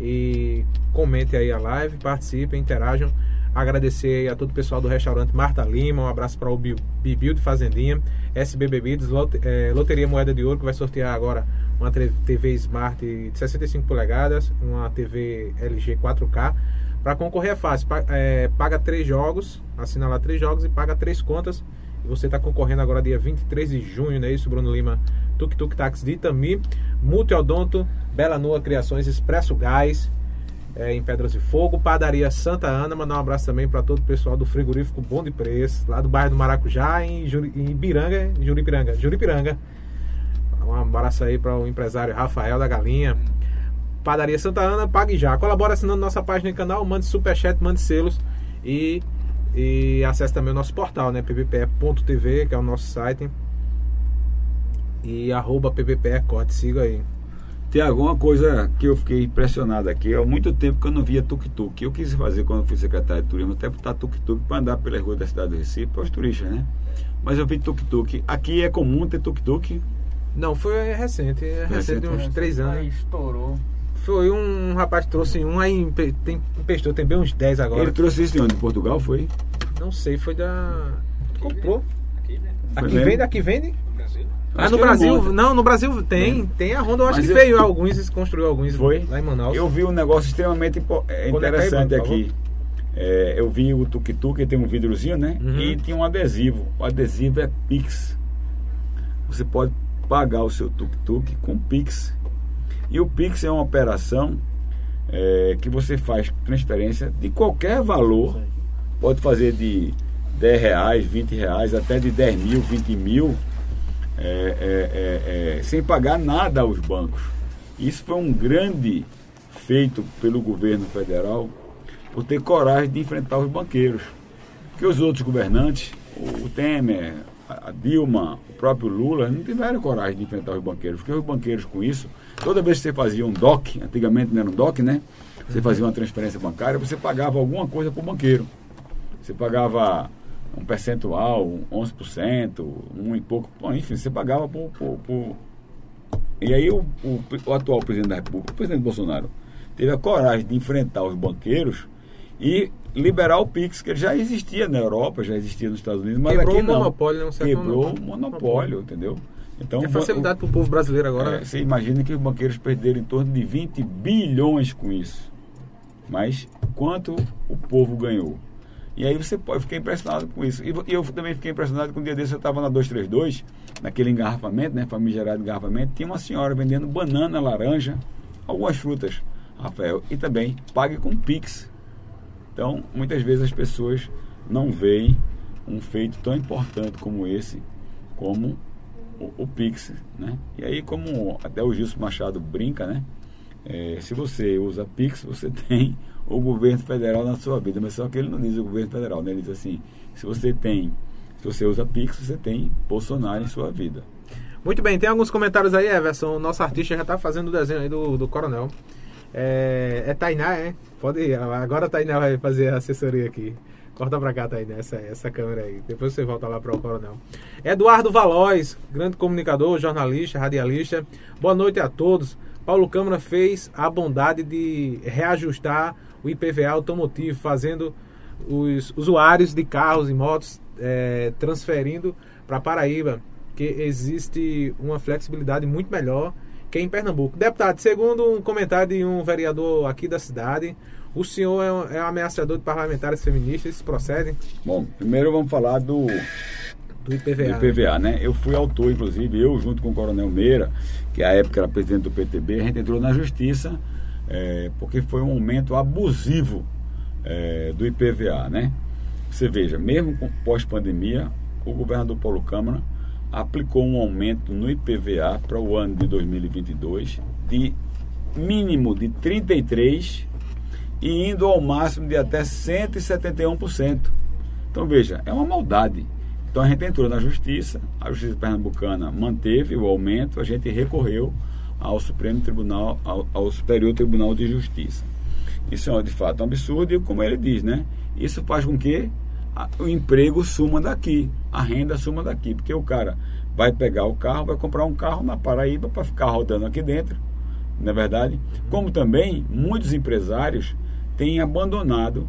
e comentem aí a live, participem, interajam. Agradecer a todo o pessoal do restaurante Marta Lima, um abraço para o Bibil de Fazendinha, SB Bebidas, é, Loteria Moeda de Ouro, que vai sortear agora uma TV Smart de 65 polegadas, uma TV LG 4K. Para concorrer é fácil, é, paga três jogos, assina lá três jogos e paga três contas você está concorrendo agora dia 23 de junho, não é isso, Bruno Lima? Tuk Tuk Táxi de Itami, Multiodonto, Bela Nua Criações, Expresso Gás, é, em Pedras de Fogo, Padaria Santa Ana, mandar um abraço também para todo o pessoal do frigorífico Bom de Preço, lá do bairro do Maracujá, em, Juri, em Biranga, Juripiranga, Juripiranga. Um abraço aí para o empresário Rafael da Galinha. Padaria Santa Ana, pague já. Colabora assinando nossa página e canal, mande superchat, mande selos e e acesse também o nosso portal, né? pbpe.tv, que é o nosso site. E arroba pbpecorte, siga aí. Tem alguma coisa que eu fiquei impressionado aqui. Há muito tempo que eu não via tuk-tuk. Eu quis fazer quando fui secretário de turismo, até botar tuk-tuk para andar pela rua da cidade do Recife, para os turistas, né? Mas eu vi tuk-tuk. Aqui é comum ter tuk-tuk? Não, foi recente. É recente, recente, uns três anos. Aí estourou. Foi um rapaz que trouxe um, aí tem, emprestou, tem bem uns 10 agora. Ele trouxe isso de onde? De Portugal, foi? Não sei, foi da. Aqui, Comprou. Aqui, né? Aqui vende, aqui vende? Ah, no Brasil, não, no Brasil tem, é. tem a Honda, eu acho Mas que eu... veio alguns, construiu alguns Foi? lá em Manaus. Eu vi um negócio extremamente é, interessante aí, aqui. É, eu vi o tuk-tuk, tem um vidrozinho, né? Uhum. E tinha um adesivo. O adesivo é Pix. Você pode pagar o seu tuk-tuk com Pix e o Pix é uma operação é, que você faz transferência de qualquer valor, pode fazer de 10 reais, 20 reais, até de 10 mil, 20 mil, é, é, é, é, sem pagar nada aos bancos. Isso foi um grande feito pelo governo federal por ter coragem de enfrentar os banqueiros. Porque os outros governantes, o Temer, a Dilma, o próprio Lula, não tiveram coragem de enfrentar os banqueiros, porque os banqueiros com isso Toda vez que você fazia um DOC, antigamente não era um DOC, né? Você fazia uma transferência bancária, você pagava alguma coisa para o banqueiro. Você pagava um percentual, 11%, um e pouco, bom, enfim, você pagava por. por, por... E aí o, o, o, atual presidente da República, o presidente Bolsonaro, teve a coragem de enfrentar os banqueiros e liberar o Pix, que já existia na Europa, já existia nos Estados Unidos, mas Quebrou aqui o monopólio, não Quebrou o monopólio, entendeu? Então, é facilidade para o povo brasileiro agora. É, né? Você imagina que os banqueiros perderam em torno de 20 bilhões com isso. Mas quanto o povo ganhou? E aí você pode ficar impressionado com isso. E eu também fiquei impressionado com um dia desse eu estava na 232, naquele engarrafamento, né, famigerado engarrafamento, tinha uma senhora vendendo banana, laranja, algumas frutas, Rafael, e também pague com Pix. Então, muitas vezes as pessoas não veem um feito tão importante como esse como o, o Pix, né? E aí, como até o Gilson Machado brinca, né? É, se você usa Pix, você tem o governo federal na sua vida. Mas só que ele não diz o governo federal, né? Ele diz assim, se você tem, se você usa Pix, você tem Bolsonaro em sua vida. Muito bem, tem alguns comentários aí, Everson. O nosso artista já tá fazendo o desenho aí do, do Coronel. É, é Tainá, é? Pode ir. Agora a Tainá vai fazer a assessoria aqui. Corta pra cá, Tainá, essa, essa câmera aí. Depois você volta lá para o Coronel. Eduardo Valois, grande comunicador, jornalista, radialista. Boa noite a todos. Paulo Câmara fez a bondade de reajustar o IPVA automotivo, fazendo os usuários de carros e motos é, transferindo para Paraíba, que existe uma flexibilidade muito melhor que em Pernambuco. Deputado, segundo um comentário de um vereador aqui da cidade, o senhor é, um, é ameaçador de parlamentares feministas, isso procede? Bom, primeiro vamos falar do, do IPVA. Do IPVA, né? Eu fui autor, inclusive, eu junto com o Coronel Meira, que à época era presidente do PTB, a gente entrou na justiça é, porque foi um aumento abusivo é, do IPVA, né? Você veja, mesmo pós-pandemia, o governador Paulo Câmara aplicou um aumento no IPVA para o ano de 2022 de mínimo de 33 e indo ao máximo de até 171%. Então veja, é uma maldade. Então a gente entrou na justiça, a justiça pernambucana manteve o aumento, a gente recorreu ao Supremo Tribunal, ao, ao Superior Tribunal de Justiça. Isso é de fato um absurdo e como ele diz, né? Isso faz com que o emprego suma daqui, a renda suma daqui, porque o cara vai pegar o carro, vai comprar um carro na Paraíba para ficar rodando aqui dentro, não é verdade? Como também muitos empresários têm abandonado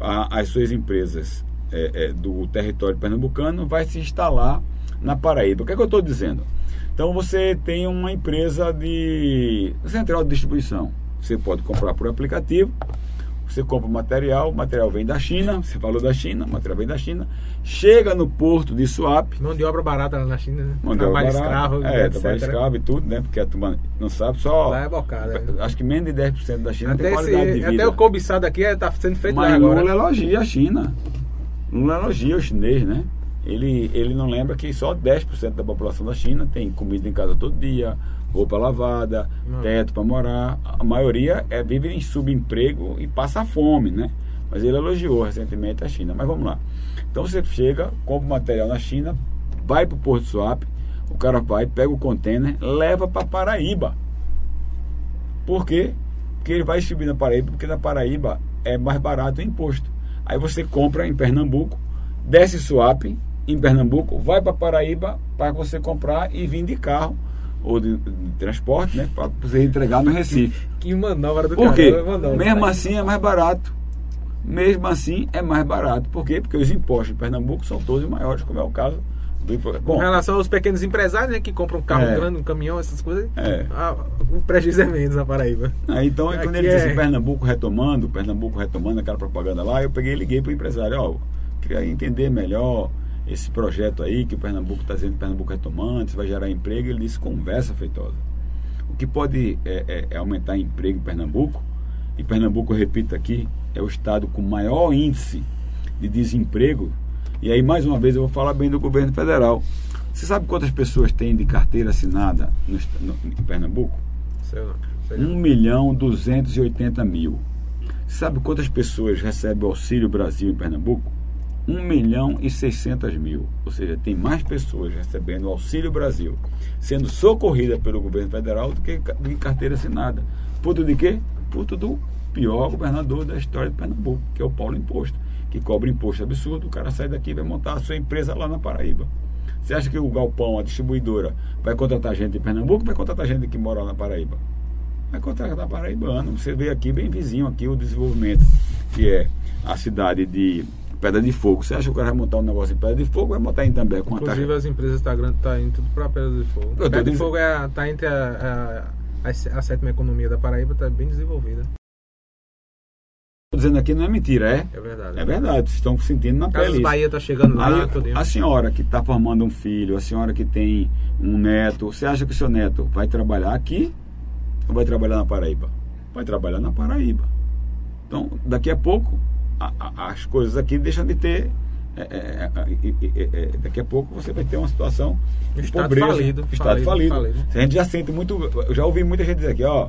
a, as suas empresas é, é, do território pernambucano, vai se instalar na Paraíba. O que é que eu estou dizendo? Então você tem uma empresa de central de distribuição. Você pode comprar por aplicativo, você compra o material, o material vem da China, você falou da China, o material vem da China, chega no porto de Suape. Mão de obra barata lá na China, né? Mão de trabalho obra escravo. É, etc. trabalho escravo e tudo, né? Porque a turma não sabe, só. Lá é bocada. É. Acho que menos de 10% da China até tem qualidade esse, de vida. Até o cobiçado aqui está sendo feito Mas lá agora. Lula elogia a China. Lula elogia o chinês, né? Ele, ele não lembra que só 10% da população da China tem comida em casa todo dia, roupa lavada, não. teto para morar. A maioria é, vive em subemprego e passa fome, né? Mas ele elogiou recentemente a China. Mas vamos lá. Então você chega, compra o material na China, vai para o Porto Swap, o cara vai, pega o container, leva para Paraíba. Por quê? Porque ele vai distribuir na Paraíba, porque na Paraíba é mais barato o imposto. Aí você compra em Pernambuco, desce Swap em Pernambuco, vai para Paraíba para você comprar e vir de carro ou de, de transporte, né? Para você entregar no Recife. Que manobra do Por quê? Mesmo assim é mais barato. Mesmo assim é mais barato. Por quê? Porque os impostos em Pernambuco são todos maiores, como é o caso do Bom, Com relação aos pequenos empresários, né, que compram um carro é, grande, um caminhão, essas coisas, é. ah, o prejuízo é menos na Paraíba. Ah, então, Aqui quando ele é... disse Pernambuco retomando, Pernambuco retomando aquela propaganda lá, eu peguei e liguei para o empresário, ó, queria entender melhor esse projeto aí que o Pernambuco está dizendo Pernambuco retomando, vai gerar emprego, ele disse conversa feitosa. O que pode é, é, é aumentar emprego em Pernambuco, e Pernambuco, eu repito aqui, é o estado com maior índice de desemprego, e aí mais uma vez eu vou falar bem do governo federal. Você sabe quantas pessoas tem de carteira assinada no, no, em Pernambuco? Sei lá, sei 1 milhão 280 mil. Você sabe quantas pessoas recebem o Auxílio Brasil em Pernambuco? 1 milhão e 600 mil. Ou seja, tem mais pessoas recebendo o Auxílio Brasil, sendo socorrida pelo governo federal do que de carteira assinada. Puto de quê? Puto do pior governador da história de Pernambuco, que é o Paulo Imposto, que cobra imposto absurdo, o cara sai daqui e vai montar a sua empresa lá na Paraíba. Você acha que o galpão, a distribuidora, vai contratar gente de Pernambuco vai contratar gente que mora lá na Paraíba? Vai contratar paraibano. Você vê aqui bem vizinho aqui o desenvolvimento, que é a cidade de Pedra de Fogo. Você acha que o cara vai montar um negócio em Pedra de Fogo vai montar em També? Com Inclusive as empresas estão tá, tá indo tudo para Pedra de Fogo. Pedra de Fogo está é, tá entre a, a, a, sétima economia da Paraíba, está bem desenvolvida. Estou dizendo aqui não é mentira, é? É verdade. É verdade, vocês estão sentindo na Casas pele. Bahia está chegando lá. Aí, a senhora que está formando um filho, a senhora que tem um neto, você acha que o seu neto vai trabalhar aqui ou vai trabalhar na Paraíba? Vai trabalhar na Paraíba. Então, daqui a pouco, a, a, as coisas aqui deixam de ter. É, é, é, é, daqui a pouco você vai ter uma situação de estado pobreza, falido, estado falido, falido. falido. A gente já sente muito. Eu já ouvi muita gente dizer aqui, ó,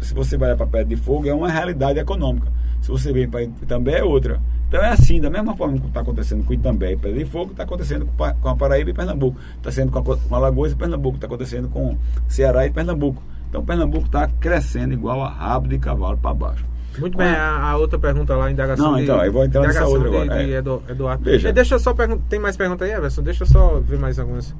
se você vai para perto de fogo, é uma realidade econômica. Se você vem para Itambé, é outra. Então é assim, da mesma forma que está acontecendo com Itambé e Pedra de Fogo, está acontecendo com a Paraíba e Pernambuco. Está sendo com, a, com Alagoas e Pernambuco. Está acontecendo com Ceará e Pernambuco. Então Pernambuco está crescendo igual a rabo de cavalo para baixo. Muito bem, a, a, outra pergunta lá, indagação Não, então, de, eu vou entrar nessa outra de, agora. De, é. Eduardo. Veja. Deixa eu só perguntar, tem mais pergunta aí, Everson? Deixa eu só ver mais algumas.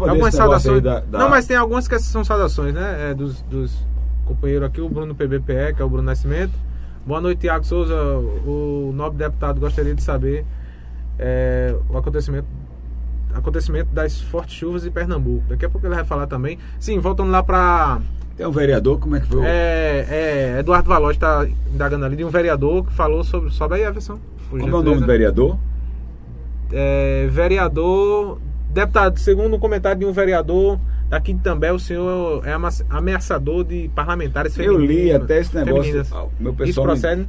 Algumas saudações. da- da- Não, mas tem algumas que são saudações, né? É, dos, dos companheiros aqui, o Bruno PBPE, que é o Bruno Nascimento. Boa noite, Tiago Souza. O nobre deputado gostaria de saber é, o acontecimento acontecimento das fortes chuvas em Pernambuco. Daqui a pouco ele vai falar também. Sim, voltando lá para Tem um vereador, como é que foi? o- é, é, Eduardo Valois está indagando ali de um vereador que falou sobre. Sobe aí, Everson. Como é o nome do vereador? É, vereador. Deputado, segundo um comentário de um vereador daqui de também, o senhor é ameaçador de parlamentares Eu li até esse negócio. ah, Meu Isso pessoal me- procede?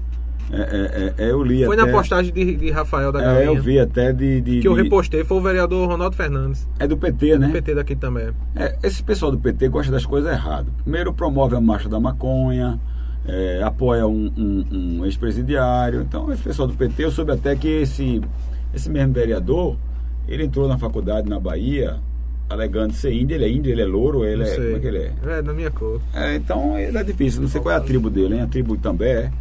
É, é, é, eu li Foi até. na postagem de, de Rafael da É, Galinha. eu vi até de. de- Que eu repostei, foi o vereador Ronaldo Fernandes, É do PT, né? PT daqui também. É, esse pessoal do PT gosta das coisas erradas. Primeiro promove a marcha da maconha, é, apoia um, um- um ex-presidiário. Então, esse pessoal do PT, eu soube até que esse, esse mesmo vereador, ele entrou na faculdade na Bahia, alegando ser índio. Ele é índio, ele é louro, ele Não é. sei. Como é que ele é? É, da minha cor. É, então, ele é difícil. Não sei qual é a tribo dele, hein? A tribo também é.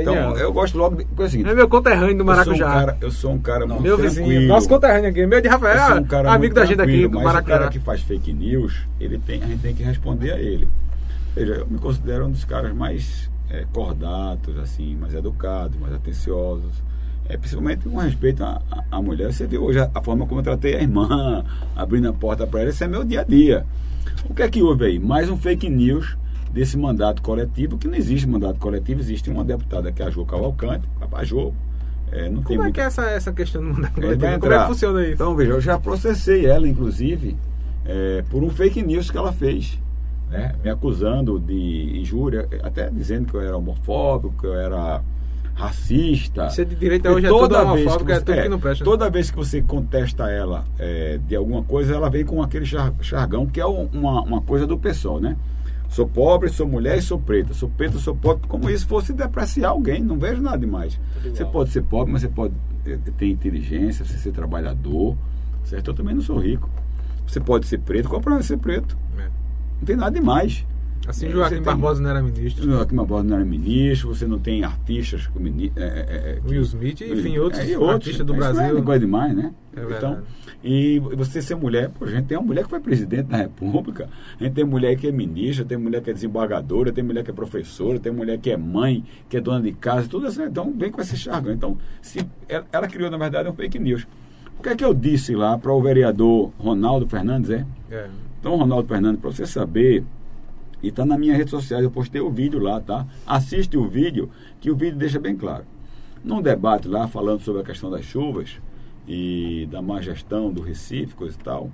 Então, eu gosto logo de. Coisa seguinte, É meu conterrâneo do eu sou um Maracujá. cara, eu sou um cara muito meu vizinho, tranquilo. nosso conterrâneo aqui. Meu de Rafael, um cara amigo da gente aqui do mas Maracujá. o cara que faz fake news, ele tem, a gente tem que responder a ele. Veja, eu me considero um dos caras mais é, cordatos, assim, mais educados, mais atenciosos. É, principalmente com respeito à, à- à mulher. Você viu hoje a, a forma como eu tratei a irmã, abrindo a porta para ela, isso é meu dia a dia. O que é que houve aí? Mais um fake news desse mandato coletivo, que não existe mandato coletivo, existe uma deputada que é a Jo Cavalcante, a Jo, é, não Como é muito que é essa, essa questão do mandato vai coletivo? Como é que funciona isso? Então, veja, eu já processei ela, inclusive, é, por um fake news que ela fez. Né? Me acusando de injúria, até dizendo que eu era homofóbico, que eu era racista. Ser de direita hoje é tudo homofóbico, que é você- tudo que não presta. Toda vez que você contesta ela é, de alguma coisa, ela vem com aquele chargão, que é um- uma, uma coisa do pessoal, né? Sou pobre, sou mulher e sou preta. Sou preta, sou pobre. Como isso fosse depreciar alguém. Não vejo nada demais. Você pode ser pobre, mas você pode eh, ter inteligência, você ser trabalhador. Certo? Eu também não sou rico. Você pode ser preto. Qual o problema de ser preto? É. Não tem nada demais. Assim, É, Joaquim tem- Barbosa não era ministro. Joaquim Barbosa não era ministro, você não tem artistas como é, é, é, que- Will Smith, enfim, outros é, e artistas do Isso não Brasil. é coisa demais, né? É verdade. então, e você ser mulher, pô, a gente tem uma mulher que foi presidente da República, a gente tem mulher que é ministra, tem mulher que é desembargadora, tem mulher que é professora, tem mulher que é mãe, que é dona de casa, tudo isso. Então, vem com esse chargão. Então, se ela, ela criou, na verdade, um fake news. O que é que eu disse lá para o vereador Ronaldo Fernandes, é? É. Então, Ronaldo Fernandes, para você saber, e está na minha rede social, eu postei o vídeo lá, tá? Assiste o vídeo, que o vídeo deixa bem claro. Num debate lá, falando sobre a questão das chuvas e da má gestão do Recife, coisa e tal,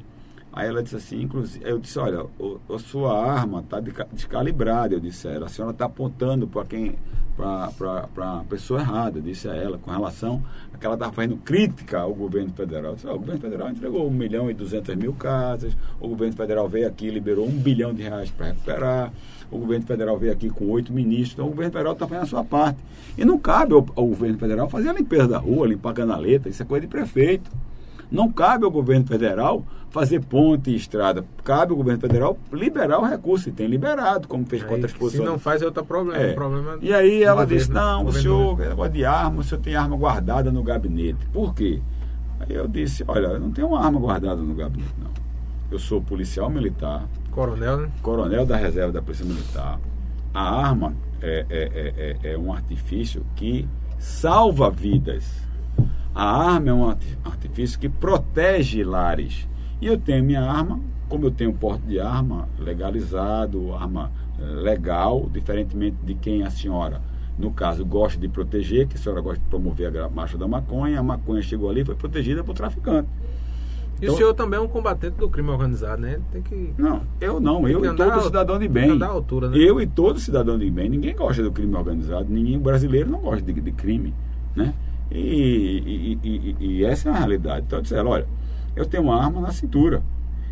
aí ela disse assim, inclusive, eu disse, olha, o, a sua arma está descalibrada, eu disse ela, a senhora está apontando para quem, para a pessoa errada, disse a ela, com relação a que ela estava fazendo crítica ao governo federal. Disse, "Ó, o governo federal entregou 1 milhão e 200 mil casas, o governo federal veio aqui e liberou 1 bilhão de reais para recuperar, o governo federal veio aqui com oito ministros, então o governo federal está fazendo a sua parte. E não cabe ao, ao governo federal fazer a limpeza da rua, limpar a canaleta, isso é coisa de prefeito. Não cabe ao governo federal fazer ponte e estrada. Cabe ao governo federal liberar o recurso, e tem liberado, como fez com Aí, outras se posições. não faz, é outro problema. É. O problema E aí ela governo, disse, não, o senhor é negócio de arma, o senhor tem arma guardada no gabinete. Por quê? Aí eu disse, olha, eu não tenho uma arma guardada no gabinete, não. Eu sou policial militar, Coronel, né? coronel da reserva da Polícia Militar. A arma é, é, é, é- é um artifício que salva vidas. A arma é um arti- artifício que protege lares. E eu tenho minha arma, como eu tenho porte de arma legalizado, arma legal, diferentemente de quem a senhora, no caso, gosta de proteger, que a senhora gosta de promover a marcha da maconha, a maconha chegou ali e foi protegida por traficante. E Então- o senhor também é um combatente do crime organizado, né? Tem que. Não, eu não, eu e todo cidadão de bem. altura, né? Eu e todo cidadão de bem. Ninguém gosta do crime organizado, ninguém brasileiro não gosta de, de crime, né? E, e- e- e- essa é a realidade. Então, eu disse, a ela, olha, eu tenho uma arma na cintura.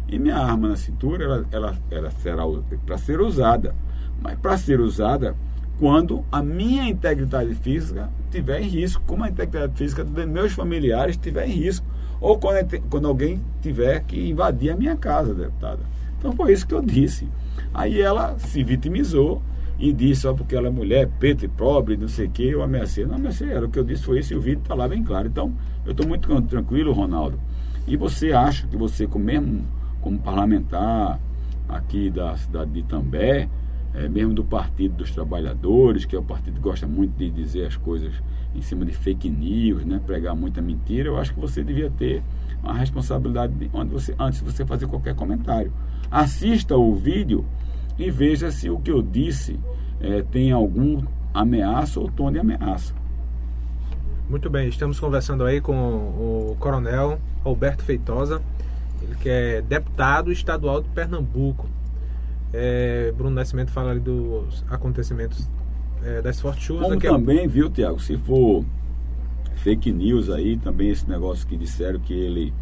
E minha arma na cintura, ela, ela, ela será para ser usada. Mas para ser usada, quando a minha integridade física estiver em risco, como a integridade física dos meus familiares estiver em risco, ou quando, quando alguém tiver que invadir a minha casa, deputada. Então foi isso que eu disse. Aí ela se vitimizou e disse só porque ela é mulher, preta e pobre, não sei o que, eu ameacei. Não ameacei ela, o que eu disse foi isso e o vídeo está lá bem claro. Então, eu estou muito tranquilo, Ronaldo. E você acha que você, como mesmo como parlamentar aqui da cidade de Itambé, é, mesmo do Partido dos Trabalhadores, que é o partido que gosta muito de dizer as coisas em cima de fake news, né, pregar muita mentira, eu acho que você devia ter uma responsabilidade de onde você, antes de você fazer qualquer comentário. Assista o vídeo e veja se o que eu disse é, tem algum ameaça ou tom de ameaça. Muito bem, estamos conversando aí com o coronel Alberto Feitosa, ele que é deputado estadual de Pernambuco. É, Bruno Nascimento fala ali dos acontecimentos é, das fortes chuvas. Como também, é... viu, Tiago, se for fake news aí, também esse negócio que disseram que ele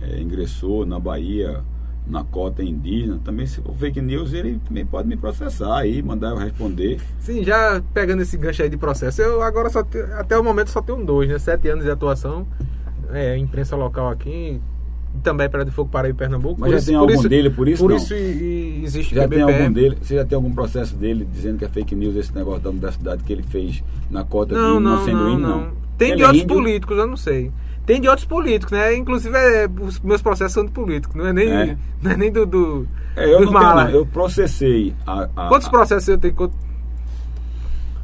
é, ingressou na Bahia na cota indígena, também se for fake news, ele também pode me processar aí, mandar eu responder. Sim, já pegando esse gancho aí de processo, eu agora só te, até o momento só tenho dois, né? Sete anos de atuação, é, imprensa local aqui, também para de Fogo Paraíba e Pernambuco. Mas já isso, tem algum isso, dele por isso? Por não? isso e, e existe já tem algum dele? Você já tem algum processo dele dizendo que é fake news esse negócio da universidade que ele fez na cota não, de não, não sendo não, índio, não. Tem ele de é outros índio? políticos, eu não sei. Tem de outros políticos, né? Inclusive, é, os meus processos são de político, não é nem, é. Não é nem do. do é, eu, não tenho, eu processei. A, a, Quantos processos eu tenho?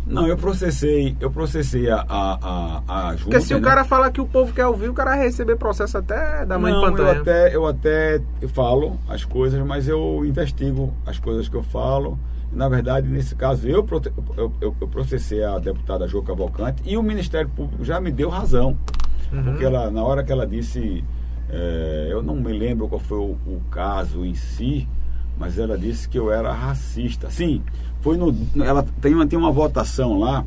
Não, eu processei, eu processei a, a, a, a junta, Porque se né? o cara fala que o povo quer ouvir, o cara vai receber processo até da mãe Não, de pantanha. Eu até, eu até falo as coisas, mas eu investigo as coisas que eu falo. Na verdade, nesse caso, eu, eu, eu, eu processei a deputada Jo Cavalcante e o Ministério Público já me deu razão. Uhum. Porque ela, na hora que ela disse, é, eu não me lembro qual foi o, o, caso em si, mas ela disse que eu era racista. Sim, foi no. Ela tem uma, tem uma votação lá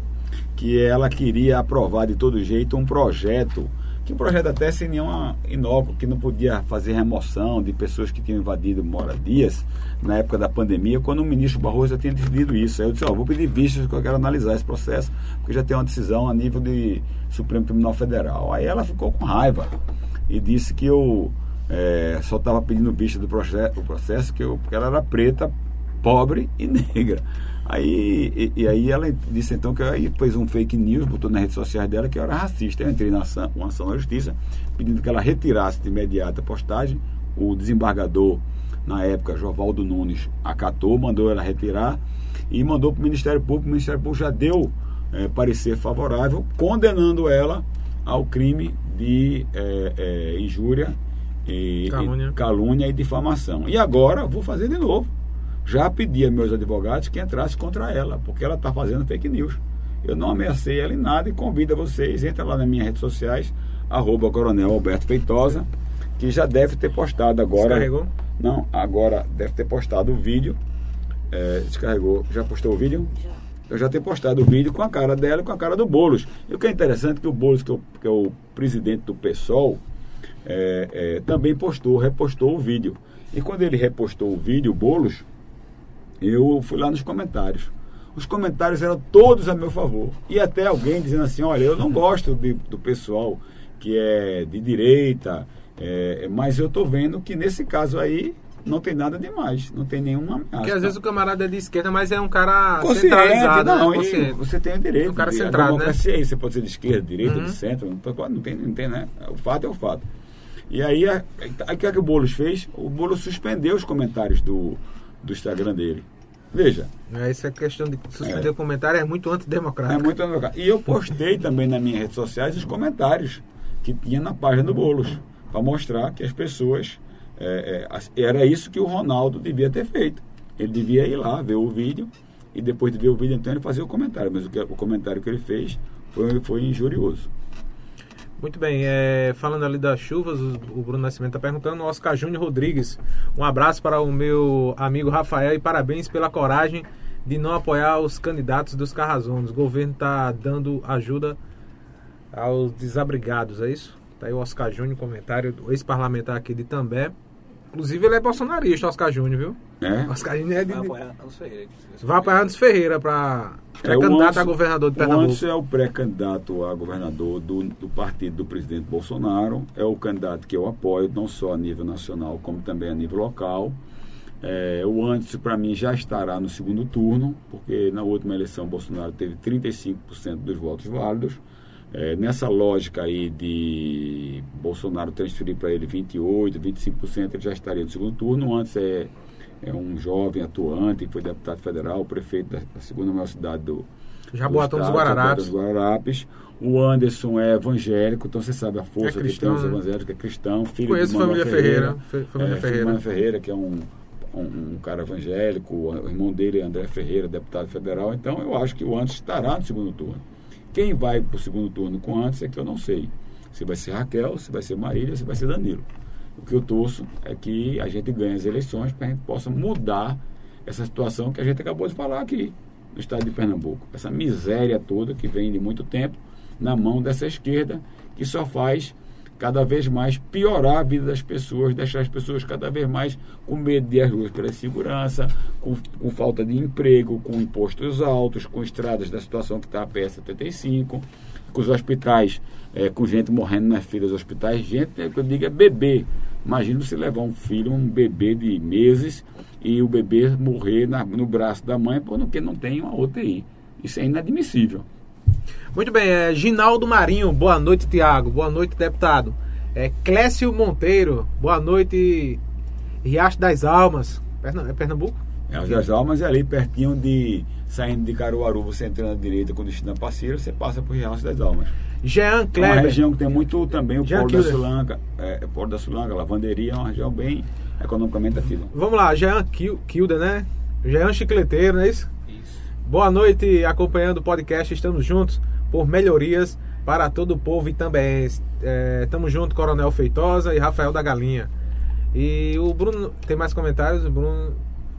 que ela queria aprovar de todo jeito um projeto que um projeto até sem nenhuma inócuo, que não podia fazer remoção de pessoas que tinham invadido moradias na época da pandemia, quando o ministro Barroso já tinha decidido isso. Aí eu disse, ó, vou pedir vistas que eu quero analisar esse processo, porque já tem uma decisão a nível de Supremo Tribunal Federal. Aí ela ficou com raiva e disse que eu é, só estava pedindo vista do processo, do processo que eu, porque ela era preta, pobre e negra. Aí, e, e, aí ela disse então que aí fez um fake news, botou nas redes sociais dela que eu era racista. Eu entrei na ação, uma ação na justiça pedindo que ela retirasse de imediato a postagem. O desembargador, na época, Jovaldo Nunes, acatou, mandou ela retirar e mandou para o Ministério Público. O Ministério Público já deu é, parecer favorável, condenando ela ao crime de é, é, injúria, e, calúnia. E, calúnia e difamação. E agora vou fazer de novo já pedi a meus advogados que entrasse contra ela, porque ela está fazendo fake news. Eu não ameacei ela em nada e convido a vocês, entra lá nas minhas redes sociais, arroba Coronel Alberto Feitosa, que já deve ter postado agora. Descarregou? Não, agora deve ter postado o vídeo. É, descarregou. Já postou o vídeo? Já. Eu já tenho postado o vídeo com a cara dela e com a cara do Boulos. E o que é interessante é que o Boulos, que é o, que é o presidente do PSOL, é, é, também postou, repostou o vídeo. E quando ele repostou o vídeo, o Boulos, eu fui lá nos comentários. Os comentários eram todos a meu favor. E até alguém dizendo assim, olha, eu não gosto de, do pessoal que é de direita, é, mas eu estou vendo que nesse caso aí não tem nada demais, não tem nenhuma ameaça. Porque às vezes o camarada é de esquerda, mas é um cara consciente, centralizado. Né? Não, né? você tem o direito. Um cara centrado, né? Você pode ser de esquerda, de direita, uhum. de centro, não tem, não tem, né? O fato é o fato. E aí, aí o que é que o Boulos fez? O Boulos suspendeu os comentários do, do Instagram dele. Veja. Essa é questão de suspender é. o comentário é muito antidemocrático. É muito antidemocrático. E eu postei também nas minhas redes sociais os comentários que tinha na página do Boulos, para mostrar que as pessoas. É, é, era isso que o Ronaldo devia ter feito. Ele devia ir lá, ver o vídeo, e depois de ver o vídeo, então ele fazia o comentário. Mas o, que, o comentário que ele fez foi, foi injurioso. Muito bem, é, falando ali das chuvas, o, Bruno Nascimento está perguntando, Oscar Júnior Rodrigues, um abraço para o meu amigo Rafael e parabéns pela coragem de não apoiar os candidatos dos Carrazones. O governo está dando ajuda aos desabrigados, é isso? Tá aí o Oscar Júnior, comentário do ex-parlamentar aqui de També. Inclusive ele é bolsonarista, Oscar Júnior, viu? É? Oscar Júnior é de... Vai apoiar Anderson Ferreira. Vai apoiar Anderson Ferreira para É, o candidato a governador de O Pernambuco. Anderson é o pré-candidato a governador do, do partido do presidente Bolsonaro. É o candidato que eu apoio, não só a nível nacional, como também a nível local. É, o Anderson, para mim, já estará no segundo turno, porque na última eleição Bolsonaro teve 35% dos votos válidos. É, nessa lógica aí de Bolsonaro transferir para ele 28%, 25%, ele já estaria no segundo turno. O Anderson é, é um jovem atuante, foi deputado federal, prefeito da, da segunda maior cidade do, Jaboatão dos Guararapes. dos Guararapes. O Anderson é evangélico, então você sabe a força É que cristão, tem os né? evangélicos, é cristão, filho Conheço de Manuel família Ferreira. Fe- Família é, Ferreira. Ferreira, que é um, um, um cara evangélico, o irmão dele é André Ferreira, deputado federal. Então eu acho que o Anderson estará no segundo turno. Quem vai para o segundo turno com Anderson é que eu não sei. Se vai ser Raquel, se vai ser Marília, se vai ser Danilo. O que eu torço é que a gente ganhe as eleições para a gente possa mudar essa situação que a gente acabou de falar aqui no estado de Pernambuco. Essa miséria toda que vem de muito tempo na mão dessa esquerda que só faz cada vez mais piorar a vida das pessoas, deixar as pessoas cada vez mais com medo de às ruas pela segurança, com, com falta de emprego, com impostos altos, com estradas da situação que está a PS75, com os hospitais, eh, com gente morrendo nas filas dos hospitais, gente, é, que eu digo é bebê. Imagina você levar um filho, um bebê de meses, e o bebê morrer na- no braço da mãe porque não tem uma UTI. Isso é inadmissível. Muito bem, é Ginaldo Marinho, boa noite, Tiago. Boa noite, deputado. É Clécio Monteiro, boa noite, Riacho das Almas. É Pernambuco? É, as das Almas é ali pertinho de. Saindo de Caruaru, você entrando à direita com destino a Passeira, você passa por Riacho das Almas. Jean É uma Kleber. região que tem muito também o Jean Polo da. Sulanga, é, o Polo da Sulanga, lavanderia, é uma região bem economicamente ativa. Vamos lá, Jean Kil- Kilder, né? Jean Chicleteiro, não é isso? Isso. Boa noite, acompanhando o podcast. Estamos juntos por melhorias para todo o povo e também estamos junto, Coronel Feitosa e Rafael da Galinha. E o Bruno, tem mais comentários? O Bruno,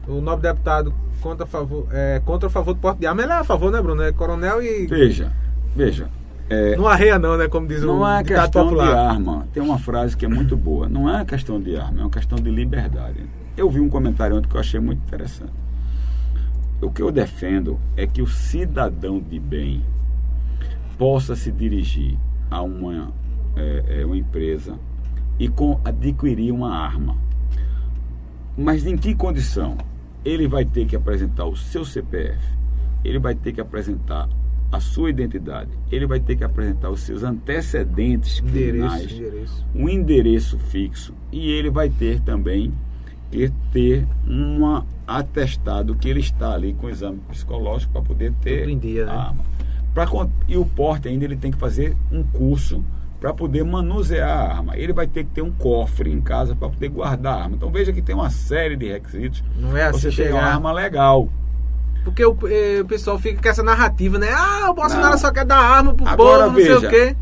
o nobre deputado contra a favor, é, contra o favor do porte de arma. Ele é a favor, né, Bruno? É coronel e Veja, veja. é, não arreia não, né? Como diz não o é ditado questão de popular. arma. Tem uma frase que é muito boa. Não é questão de arma, é uma questão de liberdade. Eu vi um comentário ontem que eu achei muito interessante. O que eu defendo é que o cidadão de bem possa se dirigir a uma, é, é, uma empresa e com, adquirir uma arma. Mas em que condição? Ele vai ter que apresentar o seu CPF, ele vai ter que apresentar a sua identidade, ele vai ter que apresentar os seus antecedentes Endereço, criminais, endereço. um endereço fixo e ele vai ter também que ter um atestado que ele está ali com exame psicológico para poder ter dia, né? a arma. Pra e o porte ainda ele tem que fazer um curso para poder manusear a arma. Ele vai ter que ter um cofre em casa para poder guardar a arma. Então veja que tem uma série de requisitos. Não é assim Você tem uma chegar. arma legal. Porque o, eh, o pessoal fica com essa narrativa, né? Ah, o Bolsonaro Não. só quer dar arma pro Agora povo, não sei o veja, quê.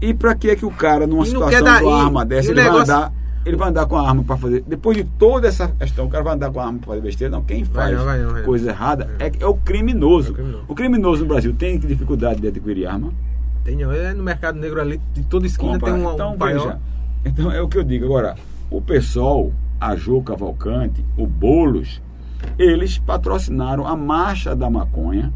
E para que é que o cara numa situação dar- de e- arma dessa e o ele vai negócio- andar ele vai andar com a arma para fazer. Depois de toda essa questão, o cara vai andar com a arma para fazer besteira. Não, quem Vai faz vai vai não. coisa errada é, é o criminoso. É o criminoso. O criminoso no Brasil tem dificuldade de adquirir arma. Tem, é no mercado negro ali, de toda esquina Compra. tem um, então, um veja. Então é o que eu digo. Agora, o PSOL, a Jô Cavalcante, o Boulos, eles patrocinaram a Marcha da Maconha,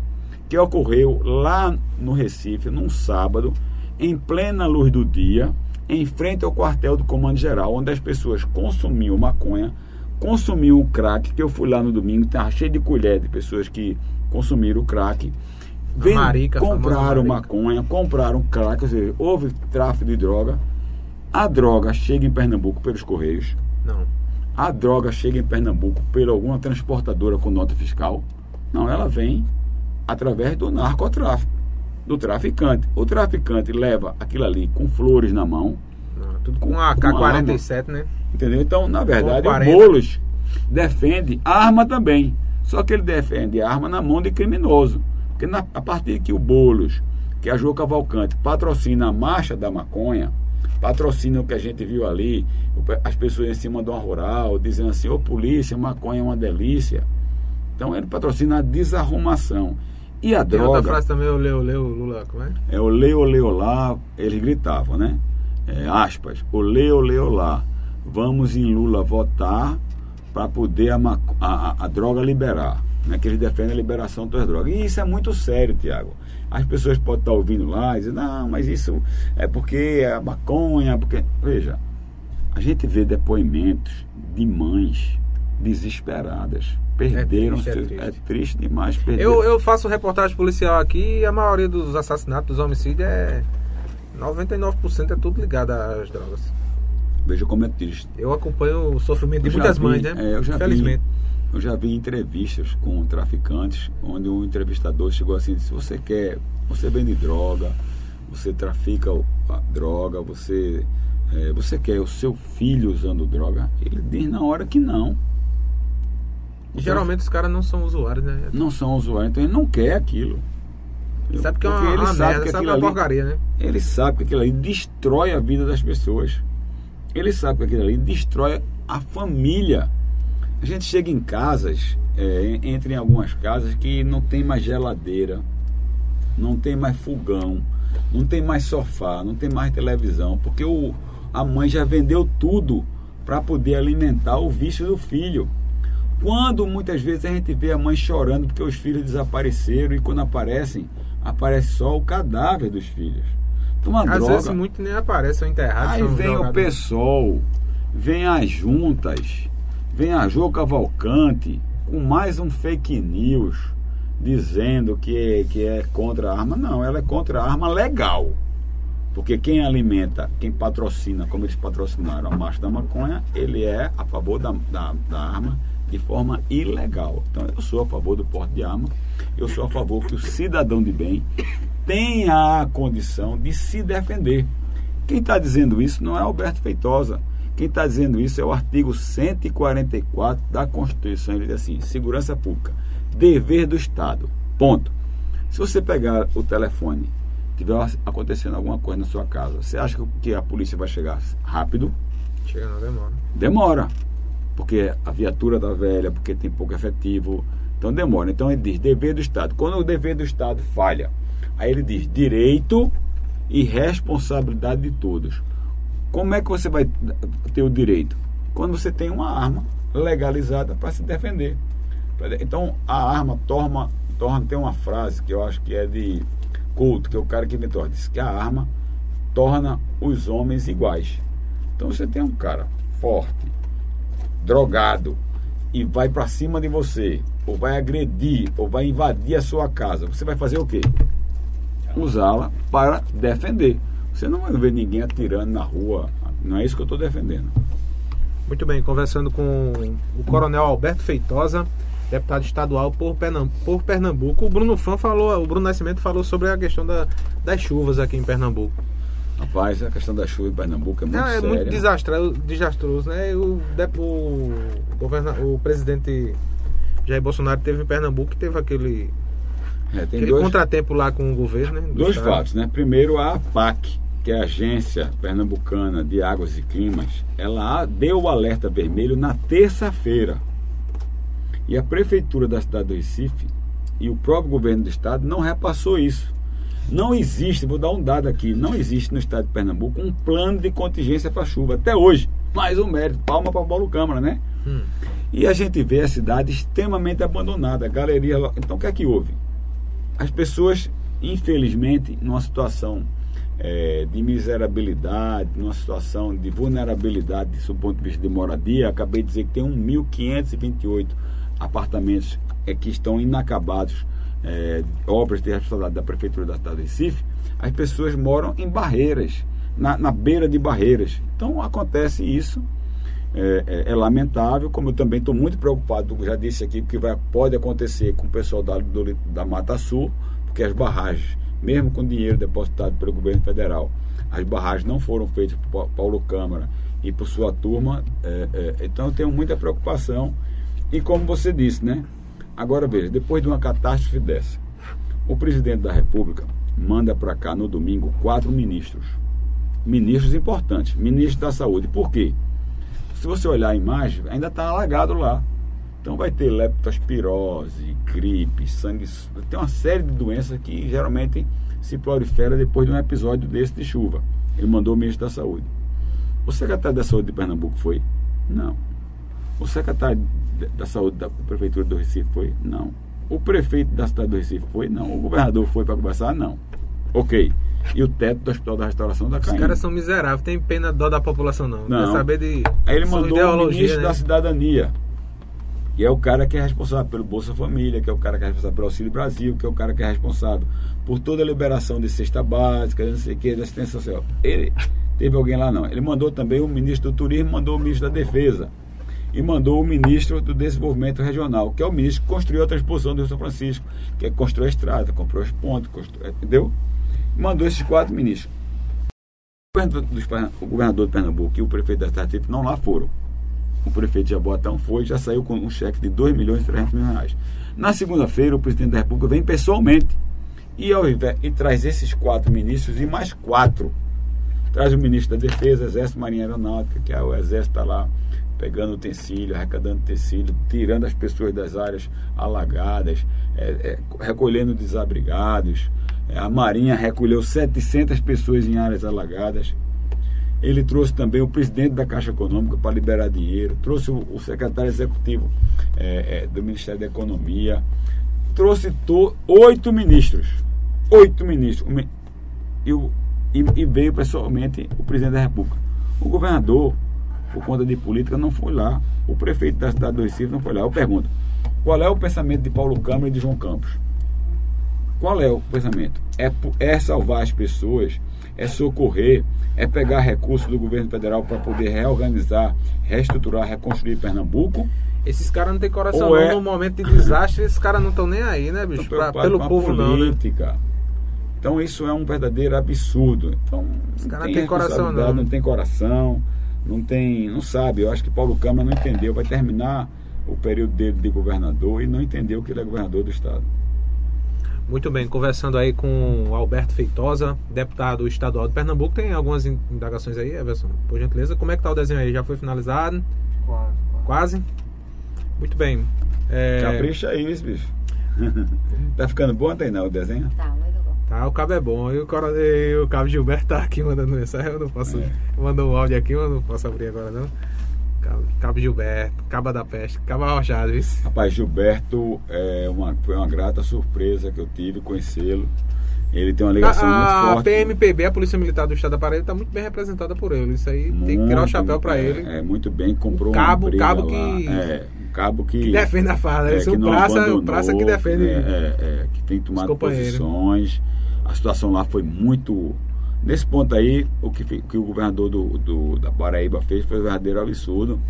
que ocorreu lá no Recife, num sábado, em plena luz do dia, em frente ao quartel do Comando Geral, onde as pessoas consumiam maconha, consumiam o crack, que eu fui lá no domingo, estava cheio de colher de pessoas que consumiram o crack. Ven- marica, compraram maconha, compraram crack, ou seja, houve tráfico de droga. A droga chega em Pernambuco pelos Correios. Não. A droga chega em Pernambuco por alguma transportadora com nota fiscal. Não, ela vem através do narcotráfico, do traficante. O traficante leva aquilo ali com flores na mão, não, tudo com Com- a com K-47, né? entendeu? Então, na verdade, o 40. Boulos defende arma também. Só que ele defende arma na mão de criminoso. Porque na- a partir que o Boulos, que é a Jô Cavalcante, patrocina a marcha da maconha, patrocina o que a gente viu ali, as pessoas em cima de uma rural, dizendo assim, ô polícia, maconha é uma delícia. Então ele patrocina a desarrumação. E a outra droga frase também, o Leo, Leo, Lula, como é? é o leu, leu lá, eles gritavam, né? É, aspas, o leu, leu lá. vamos em Lula votar para poder a, a, a, droga liberar. Né? Que eles defendem a liberação das drogas. E isso é muito sério, Tiago. As pessoas podem estar ouvindo lá e dizer, não, mas isso é porque é a maconha, porque. Veja, a gente vê depoimentos de mães desesperadas. Perderam. É triste, é triste. É triste demais. Eu, eu faço reportagem policial aqui e a maioria dos assassinatos, dos homicídios é. 99% é tudo ligado às drogas. Veja como é triste. Eu acompanho o sofrimento de muitas vi, mães, né? É, eu já Infelizmente. Vi, eu já vi entrevistas com traficantes onde um entrevistador chegou assim e disse: Você quer, você vende droga, você trafica a droga, você, é, você quer o seu filho usando droga? Ele diz na hora que não. Geralmente os caras não são usuários, né? Não são usuários, então ele não quer aquilo. Sabe que é uma, ele uma sabe merda, que sabe que é ali, porcaria, né? Ele sabe que aquilo ali destrói a vida das pessoas. Ele sabe que aquilo ali destrói a família. A gente chega em casas, é, entra em algumas casas que não tem mais geladeira, não tem mais fogão, não tem mais sofá, não tem mais televisão, porque o, a mãe já vendeu tudo para poder alimentar o vício do filho. Quando muitas vezes a gente vê a mãe chorando porque os filhos desapareceram e quando aparecem, aparece só o cadáver dos filhos. Uma Às droga. vezes muito nem aparece, são enterrados. Aí vem o PSOL, vem as juntas, vem a Jô Cavalcante com mais um fake news dizendo que é, que é contra a arma. Não, ela é contra a arma legal. Porque quem alimenta, quem patrocina, como eles patrocinaram a marcha da maconha, ele é a favor da, da, da arma de forma ilegal. Então eu sou a favor do porte de arma, eu sou a favor que o cidadão de bem tenha a condição de se defender. Quem está dizendo isso não é Alberto Feitosa. Quem está dizendo isso é o artigo 144 da Constituição. Ele diz assim: segurança pública, dever do Estado. Ponto. Se você pegar o telefone, tiver acontecendo alguma coisa na sua casa, você acha que a polícia vai chegar rápido? Chega, não demora. Demora porque a viatura da velha, porque tem pouco efetivo. Então demora. Então ele diz dever do Estado. Quando o dever do Estado falha, aí ele diz direito e responsabilidade de todos. Como é que você vai ter o direito? Quando você tem uma arma legalizada para se defender. Então a arma torna, torna tem uma frase que eu acho que é de culto, que é o cara que inventou, disse que a arma torna os homens iguais. Então você tem um cara forte, drogado e vai para cima de você, ou vai agredir, ou vai invadir a sua casa, você vai fazer o quê? Usá-la para defender. Você não vai ver ninguém atirando na rua. Não é isso que eu estou defendendo. Muito bem, conversando com o Coronel Alberto Feitosa, deputado estadual por Pernambuco. O Bruno Fã falou, o Bruno Nascimento falou sobre a questão da, das chuvas aqui em Pernambuco. Rapaz, a questão da chuva em Pernambuco é muito Não, é séria. muito desastroso, desastroso né? O, o, governa, o presidente Jair Bolsonaro teve em Pernambuco e teve aquele, é, aquele dois, contratempo lá com o governo, né? Dois estado. fatos, né? Primeiro, a APAC, que é a Agência Pernambucana de Águas e Climas, ela deu o alerta vermelho na terça-feira. E a prefeitura da cidade do Recife e o próprio governo do estado não repassou isso. Não existe, vou dar um dado aqui, não existe no estado de Pernambuco um plano de contingência para chuva, até hoje. Mais um mérito, palma para Paulo Câmara, né? Hum. E a gente vê a cidade extremamente abandonada, a galeria. Então o que é que houve? As pessoas, infelizmente, numa situação é, de miserabilidade, numa situação de vulnerabilidade do ponto de vista de moradia, acabei de dizer que tem 1.528 apartamentos é, que estão inacabados é, obras de responsabilidade da Prefeitura da cidade de Recife, as pessoas moram em barreiras, na, na beira de barreiras. Então acontece isso, é, é, é lamentável, como eu também estou muito preocupado, já disse aqui, que vai, pode acontecer com o pessoal da, do, da Mata Sul, porque as barragens, mesmo com dinheiro depositado pelo governo federal, as barragens não foram feitas por Paulo Câmara e por sua turma, é, é, então eu tenho muita preocupação. E como você disse, né? Agora veja, depois de uma catástrofe dessa, o presidente da República manda para cá no domingo quatro ministros. Ministros importantes, ministro da saúde. Por quê? Se você olhar a imagem, ainda está alagado lá. Então vai ter leptospirose, gripe, sangue. Tem uma série de doenças que geralmente se prolifera depois de um episódio desse de chuva. Ele mandou o ministro da Saúde. O secretário da Saúde de Pernambuco foi? Não. O secretário da Saúde da Prefeitura do Recife foi? Não. O prefeito da cidade do Recife foi? Não. O governador foi para conversar? Não. Ok. E o teto do Hospital da Restauração da Os caindo. caras são miseráveis, tem pena dó da população não. Não. Quer saber de Aí ele mandou o ministro né? da Cidadania, que é o cara que é responsável pelo Bolsa Família, que é o cara que é responsável pelo Auxílio Brasil, que é o cara que é responsável por toda a liberação de cesta básica, não sei o que, de assistência social. Ele teve alguém lá não. Ele mandou também o ministro do Turismo, mandou o ministro da Defesa e mandou o ministro do Desenvolvimento Regional, que é o ministro que construiu a transposição do Rio São Francisco, que é construiu a estrada, comprou as pontes, construiu, entendeu? Mandou esses quatro ministros. O governador de Pernambuco e o prefeito da cidade não lá foram. O prefeito de Jaboatão foi, já saiu com um cheque de 2 milhões e 300 mil reais. Na segunda-feira, o presidente da República vem pessoalmente e, ao invés, e traz esses quatro ministros e mais quatro. Traz o ministro da Defesa, Exército, Marinha Aeronáutica, que é o Exército está lá pegando utensílio, arrecadando tecido, tirando as pessoas das áreas alagadas, é, é, recolhendo desabrigados. É, a Marinha recolheu 700 pessoas em áreas alagadas. Ele trouxe também o presidente da Caixa Econômica para liberar dinheiro, trouxe o, o secretário executivo é, é, do Ministério da Economia, trouxe to- oito ministros, oito ministros, e- e veio pessoalmente o presidente da República. O governador, por conta de política, não foi lá. O prefeito da cidade do Recife não foi lá. Eu pergunto, qual é o pensamento de Paulo Câmara e de João Campos? Qual é o pensamento? É, é salvar as pessoas, é socorrer, é pegar recursos do governo federal para poder reorganizar, reestruturar, reconstruir Pernambuco. Esses caras não têm coração Ou não. é- No momento de desastre, esses caras não estão nem aí, né, bicho? Pra- pelo povo não, né? política. Então isso é um verdadeiro absurdo. Então, Os não caras tem não têm coração, não. não tem coração, não tem, não sabe. Eu acho que Paulo Câmara não entendeu, vai terminar o período dele de governador e não entendeu que ele é governador do estado. Muito bem, conversando aí com o Alberto Feitosa, deputado estadual de Pernambuco. Tem algumas in- indagações aí, Everson? Por gentileza, como é que tá o desenho aí? Já foi finalizado? Quase. Quase? Muito bem. É, Capricha aí, esse bicho. tá ficando bom, tem não, o desenho? Tá, muito bom. Tá, o cabo é bom. E o, coro- e o cabo Gilberto tá aqui mandando mensagem. Eu não posso. É. Mandou um áudio aqui, eu não posso abrir agora não. Cabo, cabo Gilberto, Caba da Peste, Cabo Arrochado, isso. Rapaz, Gilberto é uma, foi uma grata surpresa que eu tive conhecê-lo. Ele tem uma ligação A, muito a forte. PMPB, a Polícia Militar do Estado da Paraíba, tá muito bem representada por ele. Isso aí tem que tirar o Muito, chapéu pra é, ele. É, muito bem, comprou Um cabo- briga cabo que- É, um cabo que... Que defende a farda. Esse é que o praça, o praça que defende. É, é, é, que tem tomado posições. A situação lá foi muito. Nesse ponto aí, o que, fi- que o governador do, do- da Paraíba fez foi um verdadeiro absurdo.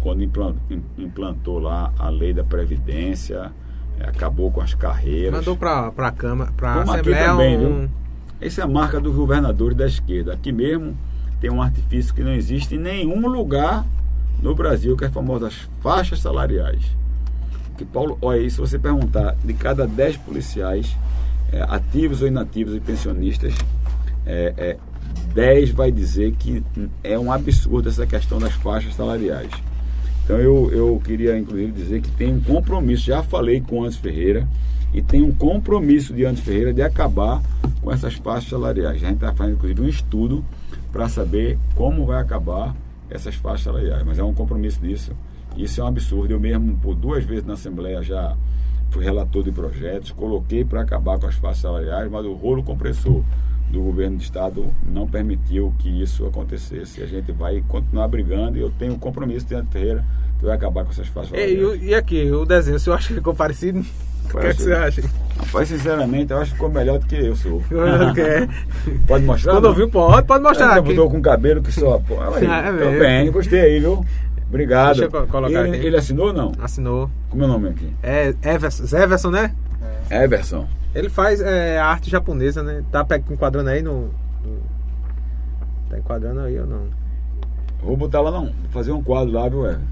Quando implan- im- implantou lá a lei da Previdência, é, acabou com as carreiras. Mandou pra, pra Câmara, Como aqui Assembleia também, um. viu? Essa é a marca dos governadores da esquerda. Aqui mesmo tem um artifício que não existe em nenhum lugar no Brasil, que é a famosa faixas salariais. Que Paulo, olha aí, se você perguntar de cada 10 policiais, é, ativos ou inativos e pensionistas, é, é, 10 vai dizer que é um absurdo essa questão das faixas salariais. Então eu, eu queria inclusive dizer que tem um compromisso, já falei com o Antes Ferreira, e tem um compromisso de Antes Ferreira de acabar com essas faixas salariais. A gente está fazendo inclusive um estudo para saber como vai acabar essas faixas salariais, mas é um compromisso disso. Isso é um absurdo. Eu mesmo, por duas vezes na Assembleia, já fui relator de projetos, coloquei para acabar com as faixas salariais, mas o rolo compressor do governo do estado não permitiu que isso acontecesse. A gente vai continuar brigando e eu tenho um compromisso de Ferreira que vai acabar com essas faixas E, salariais. e- aqui, o desenho, o senhor acha que ficou parecido? O que, é que você acha? Rapaz, sinceramente, eu acho que ficou melhor do que eu sou. Quer? Pode mostrar? Quando ouviu, pode, pode mostrar Eu aqui. tô com cabelo que só. Pô, aí, Ah, é bem, gostei aí, viu? Obrigado. Deixa eu co- colocar ele, aqui. ele assinou ou não? Assinou. Como é o nome aqui? É Everson, Everson, né? Everson. Ele faz é, arte japonesa, né? Tá enquadrando aí no, no- Tá enquadrando aí ou não? Vou botar lá não. Vou fazer um quadro lá, viu, Everton?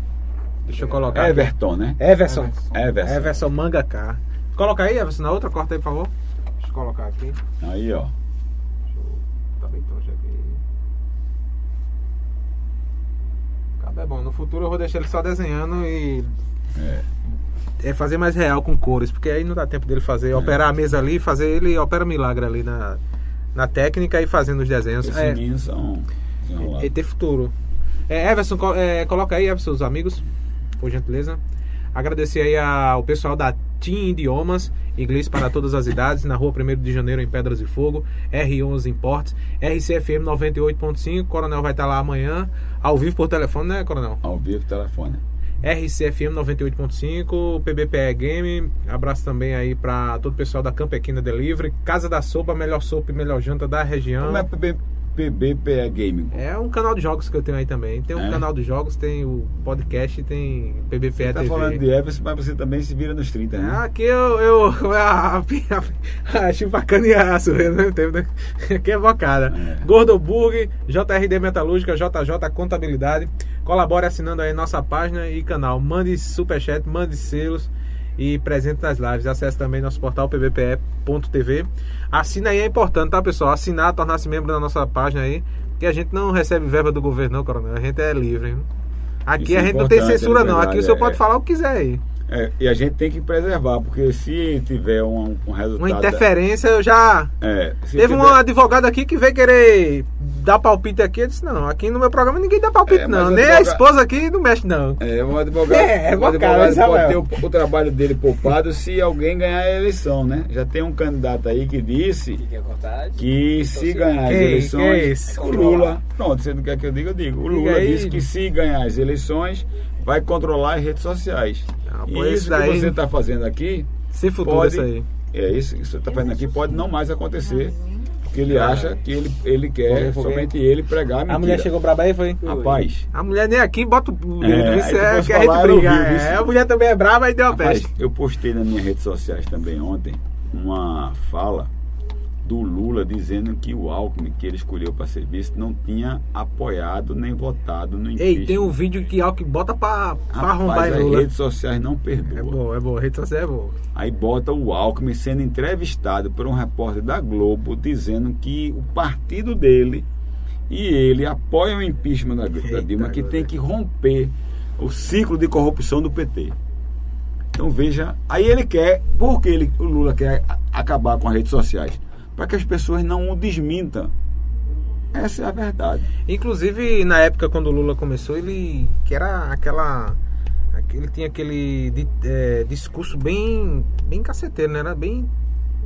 Deixa eu colocar. aqui. Everton, né? Everson. Everson. Everson Mangaká. Coloca aí, Everson, na outra, corta aí, por favor. Deixa eu colocar aqui. Aí, ó. Tá bem troncho aqui. Cabo é bom. No futuro eu vou deixar ele só desenhando e. É. É fazer mais real com cores, porque aí não dá tempo dele fazer, É. operar a mesa ali, fazer ele opera milagre ali na, na técnica e fazendo os desenhos. Esses É, meninos são. desenrolar. E ter futuro. É, Everson, é, coloca aí, Everson, os amigos, por gentileza. Agradecer aí ao pessoal da Team Idiomas, inglês para todas as idades, na rua 1 de janeiro, em Pedras de Fogo, R11 Importes, RCFM 98.5. Coronel vai estar lá amanhã, ao vivo por telefone, né, Coronel? Ao vivo, telefone. RCFM 98.5, PBPE Game. Abraço também aí para todo o pessoal da Campequina Delivery, Casa da Sopa, melhor sopa e melhor janta da região. Como é PB, PBPE Gaming? É um canal de jogos que eu tenho aí também. Tem um É? canal de jogos, tem o podcast, tem PBPE Você tá TV. falando de Everson, mas você também se vira nos 30, né? Aqui eu. eu a, a, a, a chupacana e a surreira, né? Né? Aqui é bocada. É. Gordoburg, JRD Metalúrgica, JJ Contabilidade. Colabore assinando aí nossa página e canal. Mande superchat, mande selos e presente nas lives. Acesse também nosso portal pbpe.tv. Assina aí, é importante, tá, pessoal? Assinar, tornar-se membro da nossa página aí. Que a gente não recebe verba do governo, não, coronel. A gente é livre. hein? Aqui Isso a é gente não tem importante, censura, é não. Aqui o verdade, senhor é. pode falar o que quiser aí. É, e a gente tem que preservar, porque se tiver um, um resultado. Uma interferência, eu já. É, Teve um tiver- advogado aqui que veio querer dar palpite aqui. Eu disse: não, aqui no meu programa ninguém dá palpite, É, não. Nem a esposa aqui não mexe, não. É, um advogado, É, é um advogado Isabel. pode ter o, o trabalho dele poupado se alguém ganhar a eleição, né? Já tem um candidato aí que disse cortar? que se ganhar as eleições, é o Lula, pronto, você não quer que eu diga, eu digo. O Lula disse que se ganhar as eleições, vai controlar as redes sociais. Ah, e isso daí- que você está fazendo aqui, Sem futuro pode, isso aí. é isso que você está fazendo aqui, pode não mais acontecer. Porque ele acha que ele, ele quer somente ele pregar a mentira. A mulher chegou braba aí, foi? Rapaz, A mulher nem aqui bota o É, isso é que a gente briga. é. A mulher também é brava e deu a peste. eu postei nas minhas redes sociais também ontem uma fala do Lula dizendo que o Alckmin que ele escolheu para serviço não tinha apoiado nem votado no impeachment. Ei, tem um vídeo que Alck bota Rapaz, arrombar as Lula. redes sociais não perdoam. É bom, é bom. A rede social é boa. Aí bota o Alckmin sendo entrevistado por um repórter da Globo dizendo que o partido dele e ele apoiam o impeachment da, da Eita, Dilma, que tem que romper o ciclo de corrupção do PT. Então veja, aí ele quer, por que ele, o Lula quer acabar com as redes sociais? Para que as pessoas não o desmintam. Essa é a verdade. Inclusive, na época quando o Lula começou, ele. que era aquela. Ele tinha aquele é, discurso bem. bem caceteiro, né? Era bem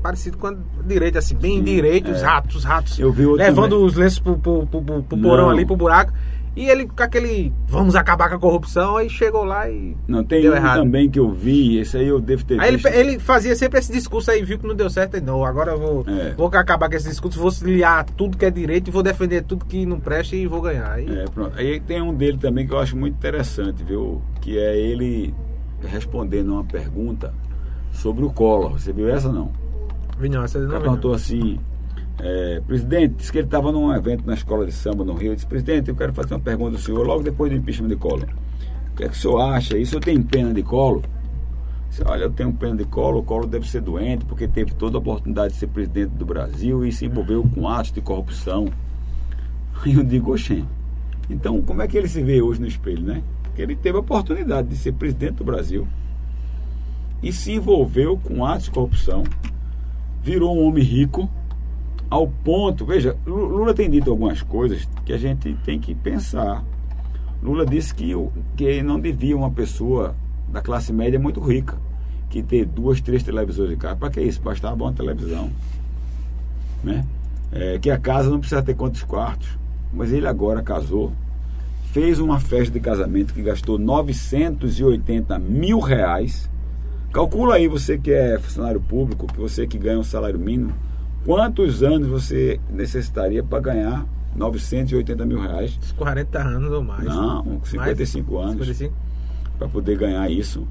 parecido com a direita, assim, bem Sim, direito, os é. ratos, os ratos. Eu vi outro levando também. os lenços pro, pro, pro, pro- porão ali, pro buraco. E ele com aquele. Vamos acabar com a corrupção, aí chegou lá e. Não, tem Deu um errado. também que eu vi, esse aí eu devo ter Aí ele, visto. ele fazia sempre esse discurso aí, viu que não deu certo, e não, agora eu vou, É. vou acabar com esse discurso, vou se liar tudo que é direito e vou defender tudo que não presta e vou ganhar. Aí, É, pronto. Aí tem um dele também que eu acho muito interessante, viu? Que é ele respondendo uma pergunta sobre o Collor. Você viu essa ou não? Vinhão, essa O não vi, perguntou não. assim, é, presidente, disse que ele estava num evento na escola de samba no Rio. Ele disse, presidente, eu quero fazer uma pergunta ao senhor, logo depois do impeachment de Collor. O que é que o senhor acha? Isso eu tenho pena de Collor? Disse, Olha, eu tenho pena de Collor, o Collor deve ser doente, porque teve toda a oportunidade de ser presidente do Brasil e se envolveu com atos de corrupção. Aí eu digo, oxê, então como é que ele se vê hoje no espelho, né? Porque ele teve a oportunidade de ser presidente do Brasil e se envolveu com atos de corrupção, virou um homem rico, ao ponto, veja, Lu- Lula tem dito algumas coisas que a gente tem que pensar. Lula disse que, que não devia uma pessoa da classe média muito rica, que ter duas, três televisores de casa. Para que isso? Bastava uma televisão. Né? É, que a casa não precisa ter quantos quartos. Mas ele agora casou, fez uma festa de casamento que gastou 980 mil reais. Calcula aí, você que é funcionário público, que você que ganha um salário mínimo, quantos anos você necessitaria para ganhar 980 mil reais? Uns 40 anos ou mais. Não, uns 55 Mais? anos 55? para poder ganhar isso.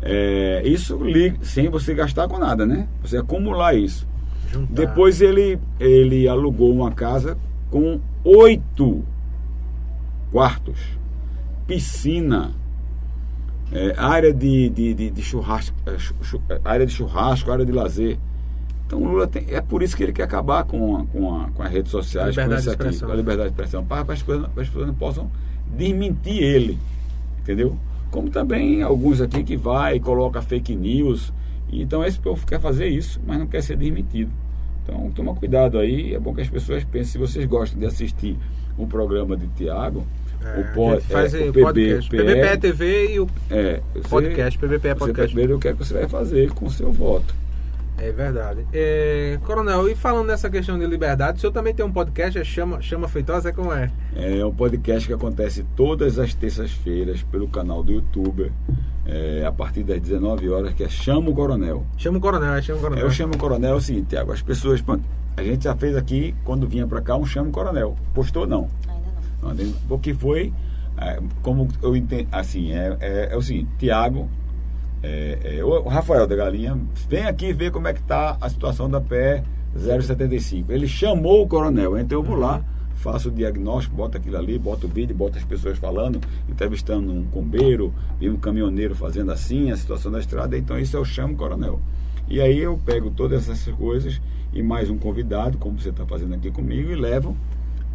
É, isso sem você gastar com nada, né? Você acumular isso. Juntar. Depois ele, ele alugou uma casa com oito quartos, piscina, é, área de, de, de, de churrasco, é, é, área de churrasco, área de lazer. Então o Lula tem, é por isso que ele quer acabar com, a, com, a, com as redes sociais, com isso aqui, com a liberdade de expressão, para, para as, coisas, as pessoas não possam desmentir ele, entendeu? Como também alguns aqui que vai e coloca fake news. Então esse povo quer fazer isso, mas não quer ser desmentido. Então, toma cuidado aí. É bom que as pessoas pensem. Se vocês gostam de assistir um programa de Tiago, É, o, pod, é, o o PB, podcast. PBPE TV e o é, você- podcast, PBPE Você Podcast. primeiro o que é que você vai fazer com o seu voto. É verdade. É, coronel, e falando nessa questão de liberdade, o senhor também tem um podcast, é Chama, Chama Feitosa, é como é? É um podcast que acontece todas as terças-feiras pelo canal do YouTube, é, a partir das 19 horas, que é Chama o Coronel. Chama o coronel, é Chama o coronel. Eu chamo o Coronel é o seguinte, Tiago, as pessoas, pronto, a gente já fez aqui, quando vinha pra cá, um Chama o Coronel. Postou não. Ainda não. Porque foi, é, como eu entendo, assim, é, é, é o seguinte, Tiago, é, é, o Rafael da Galinha, vem aqui ver como é que está a situação da PE 075. Ele chamou o coronel, então eu vou lá, faço o diagnóstico, boto aquilo ali, boto o vídeo, boto as pessoas falando, entrevistando um combeiro, vi um caminhoneiro fazendo assim, a situação da estrada, então isso eu chamo o coronel. E aí eu pego todas essas coisas e mais um convidado, como você está fazendo aqui comigo, e levo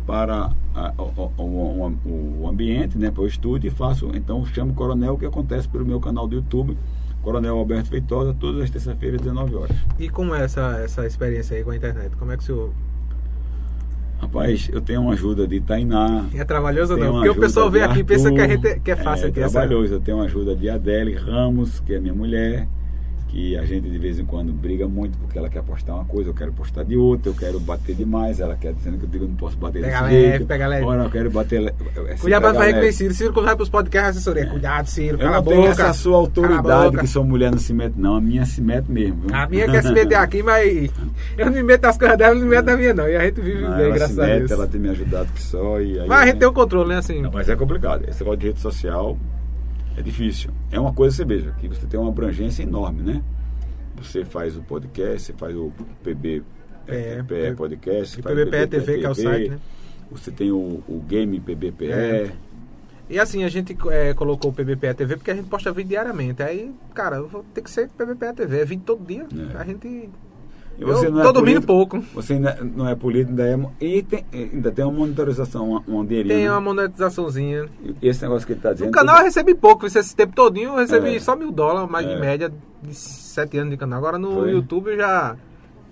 para a- o, o- ambiente, né, para o estúdio e faço, então chamo o Coronel, que acontece pelo meu canal do YouTube, Coronel Alberto Feitosa, todas as terças-feiras, 19 horas. E como é essa, essa experiência aí com a internet? Como é que o senhor... Rapaz, eu tenho uma ajuda de Tainá. É trabalhoso ou não? Porque o pessoal vem aqui e pensa que, a gente, que é fácil é, aqui. essa- trabalhoso, eu tenho uma ajuda de Adele Ramos, que é minha mulher, que a gente de vez em quando briga muito, porque ela quer postar uma coisa, eu quero postar de outra, eu quero bater demais, ela quer dizendo que eu digo eu não posso bater Pega desse leve, jeito. pega leve. Ora, eu quero bater... le- assim, Cuidado que leve. nem Ciro. Quando vai pros podcasts, assessoria. Cuidado, Ciro, Eu cala a não boca. tenho essa sua a autoridade boca. que sua mulher não se mete, não. A minha se mete mesmo. viu? A minha quer se meter aqui, mas eu não me meto nas coisas dela, não me meto na minha, não. E a gente vive Não, bem, graças a mete, Deus. ela tem me ajudado que só. E Mas a gente tem um controle, né? Assim. Não, mas é complicado. Esse negócio de rede social é difícil. É uma coisa, você veja, que você tem uma abrangência enorme, né? Você faz o podcast, você faz o PB É, PE podcast, PBPE TV, que é o site, né? Você tem o, o game PBPE. É. E assim, a gente é, colocou o PBPE TV porque a gente posta vídeo diariamente. Aí, cara, ter que ser PBPE TV. É vídeo todo dia. É. A gente. Eu não é pouco. Você ainda não é político, ainda é. E tem, ainda tem uma monitorização, uma, uma. Tem né? uma monetizaçãozinha. E Esse negócio que ele está dizendo. No canal eu recebi pouco, esse tempo todinho eu recebi É. só mil dólares, mais É. de média de sete anos de canal. Agora no Foi? YouTube eu já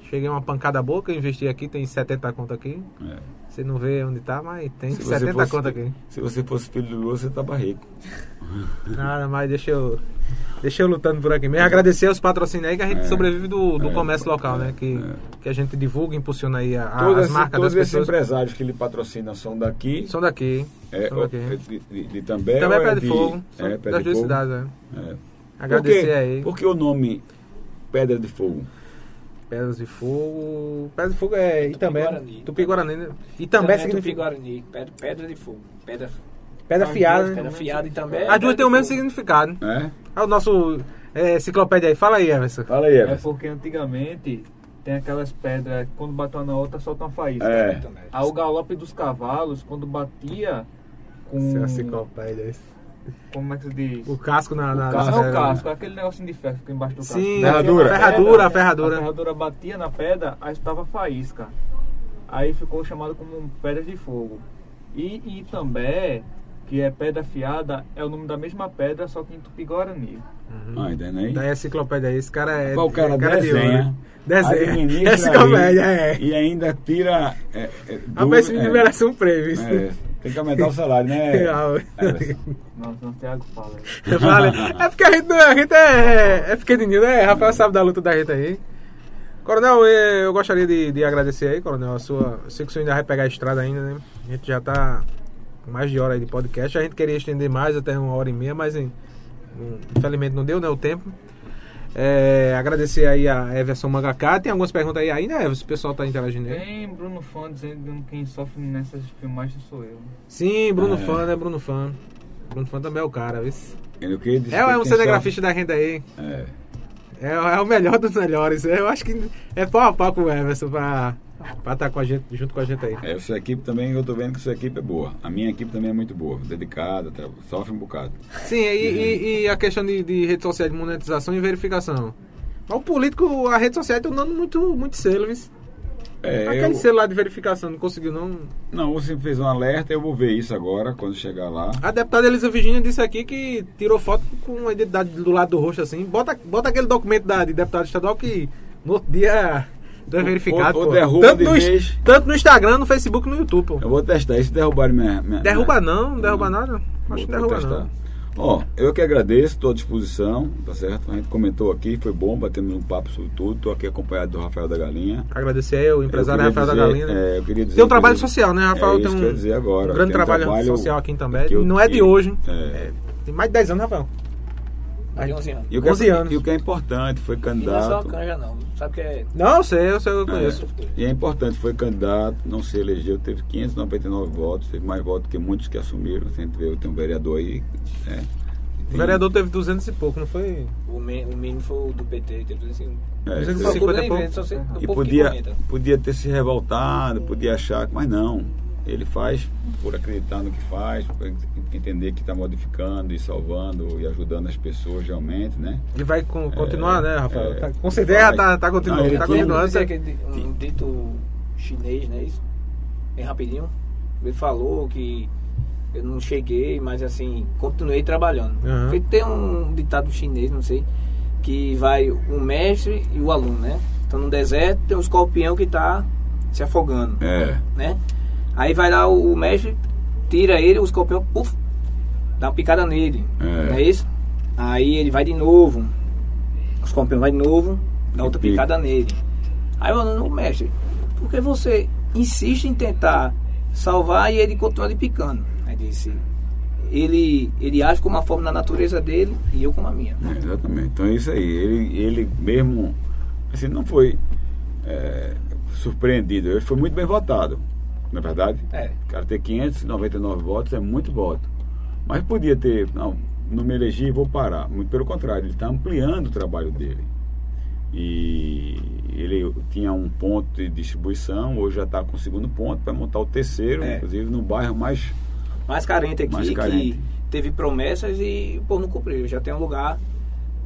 cheguei uma pancada boa que eu investi aqui, tem 70 conto aqui. É. Você não vê onde tá, mas tem Se você 70 fosse- conto aqui. Se você fosse filho do Lula, você tava rico. Nada, mas deixa eu. Deixa eu lutando por aqui. mesmo. agradecer aos patrocínios aí que a gente É. sobrevive do, do É. comércio local, né? Que, É. que a gente divulga, impulsiona aí a, a- Todas, as marcas todos das esses empresários que ele patrocina são daqui. São daqui. É, são daqui. é de, de, de També Também é Pé de Fogo. São é, Pé das de duas Fogo? cidades, né? É. Agradecer por aí. Por que o nome Pedra de Fogo? Pedras de Fogo. Pedras de Fogo é Itambé. Tupi-Guarani. Tupi-Guarani. né? Itambé Também significa. Tupi-Guarani, pedra, pedra de fogo. Pedra, Pedra fiada, né? pedra fiada e também. As duas têm o mesmo significado. É? É o nosso é, enciclopédia aí. Fala aí, Everson. Fala aí, É Everson. porque antigamente tem aquelas pedras que quando bateu uma na outra solta uma faísca. É. Aí o galope dos cavalos, quando batia com. Essa enciclopédia. Como é que se diz? O casco na. na Não na- é o casco, é aquele negocinho de ferro que fica embaixo do casco. Sim, Ferradura. Ferradura, a ferradura. A ferradura batia na pedra, aí estava faísca. Aí ficou chamado como pedra de fogo. E, e também, que é pedra fiada, é o nome da mesma pedra, só que em Tupi-Guarani. Ah, entende aí? Da enciclopédia aí. Esse cara é. o cara, é de ouro, desenha, né? Desenha. administra Enciclopédia, é. E ainda tira... É, é, esse do- menino é, merece um prêmio. isso. é, tem que aumentar o salário, né? Everson? Nossa, não Thiago fala. Vale. É porque a gente, não- a gente é, é pequenininho, né? Rafael sabe da luta da gente aí. Coronel, eu gostaria de, de agradecer aí, Coronel, a sua. Eu sei que o senhor ainda vai pegar a estrada ainda, né? A gente já tá mais de hora aí de podcast. A gente queria estender mais até uma hora e meia, mas hein, infelizmente não deu, né? O tempo. É, agradecer aí a Everson Mangaká. Tem algumas perguntas aí ainda, Everson? O pessoal tá interagindo aí. Tem Bruno Fã dizendo que quem sofre nessas filmagens sou eu. Sim, Bruno É. Fã, né? Bruno Fã. Bruno Fã também é o cara, viu? Ele o quê? Diz É, que é um cinegrafista da renda aí. É. É, é o melhor dos melhores. Eu acho que é pau a pau com o Everson pra estar com a gente, junto com a gente aí. É, sua equipe também, eu tô vendo que sua equipe é boa. A minha equipe também é muito boa, dedicada, sofre um bocado. Sim, e, e- e a questão de, de rede social de monetização e verificação. O político, a rede social tá dando muito, muito selo, viu? É, Aquele eu- lá de verificação, não conseguiu não. Não, você fez um alerta, eu vou ver isso agora, quando chegar lá. A deputada Elisa Virginia disse aqui que tirou foto com a identidade do lado do rosto assim. Bota, bota aquele documento da, de deputado estadual que no outro dia Tu verificado, ou pô. derruba Tanto de no, vez. tanto no Instagram, no Facebook, no YouTube, pô. Eu vou testar isso, derrubar minha, minha Derruba não, não derruba nada. Acho Vou- que vou derruba testar. não. Ó, eu que agradeço, estou à disposição, tá certo? A gente comentou aqui, foi bom, batemos um papo sobre tudo. Estou aqui acompanhado do Rafael da Galinha. Agradecer aí o empresário Rafael da dizer, Galinha. é, eu queria dizer Tem um trabalho inclusive, social, né, Rafael? É tem um, que eu dizer agora. um grande um trabalho, trabalho social aqui também. que eu- não é de que- hoje. é. É, tem mais de 10 anos, Rafael. Mais de 11 anos. E o, que 11 é, anos. e o que é importante, foi E não é só candidato. canja, não. Sabe que é. Não, eu sei, eu sei, eu conheço. E é importante, foi candidato, não se elegeu, teve 599 votos, teve mais votos que muitos que assumiram. Gente vê, tem um vereador aí. né? O vereador teve 200 e pouco, não foi? O, mi- o mínimo foi o do PT, teve assim. É, 250 Procura e nem pouco. E podia, podia ter se revoltado, podia achar, mas não. Ele faz por acreditar no que faz, por entender que está modificando e salvando e ajudando as pessoas realmente, né? Ele vai con- continuar, né, Rafael? é, Tá- com certeza vai. tá, tá continuando. Não, ele tá tinha- continuando. Aquele um dito chinês, né? Isso. Bem rapidinho. Ele falou que eu não cheguei, mas assim, continuei trabalhando. Porque tem um ditado chinês, não sei, que vai o mestre e o aluno, né? Então no deserto tem o escorpião que tá se afogando, É. né? Aí vai lá o, o mestre, tira ele, o escorpião, puf, dá uma picada nele. É. Não é isso? Aí ele vai de novo. O escorpião vai de novo, dá outra pica. picada nele. Aí eu não, mestre, por que você insiste em tentar salvar e ele continua lhe picando? Aí disse, ele, ele age como uma forma da natureza dele e eu como a minha. É, exatamente. Então é isso aí. Ele, ele mesmo, assim, não foi é, surpreendido. Ele foi muito bem votado, na verdade. É. O cara ter 599 votos é muito voto. Mas podia ter, não, não me elegi, vou parar. Muito pelo contrário, ele está ampliando o trabalho dele. E ele tinha um ponto de distribuição, hoje já está com o segundo ponto, para montar o terceiro, É. inclusive no bairro mais. Mais carente aqui, Mais carente. que teve promessas e o povo não cumpriu. Já tenho um lugar,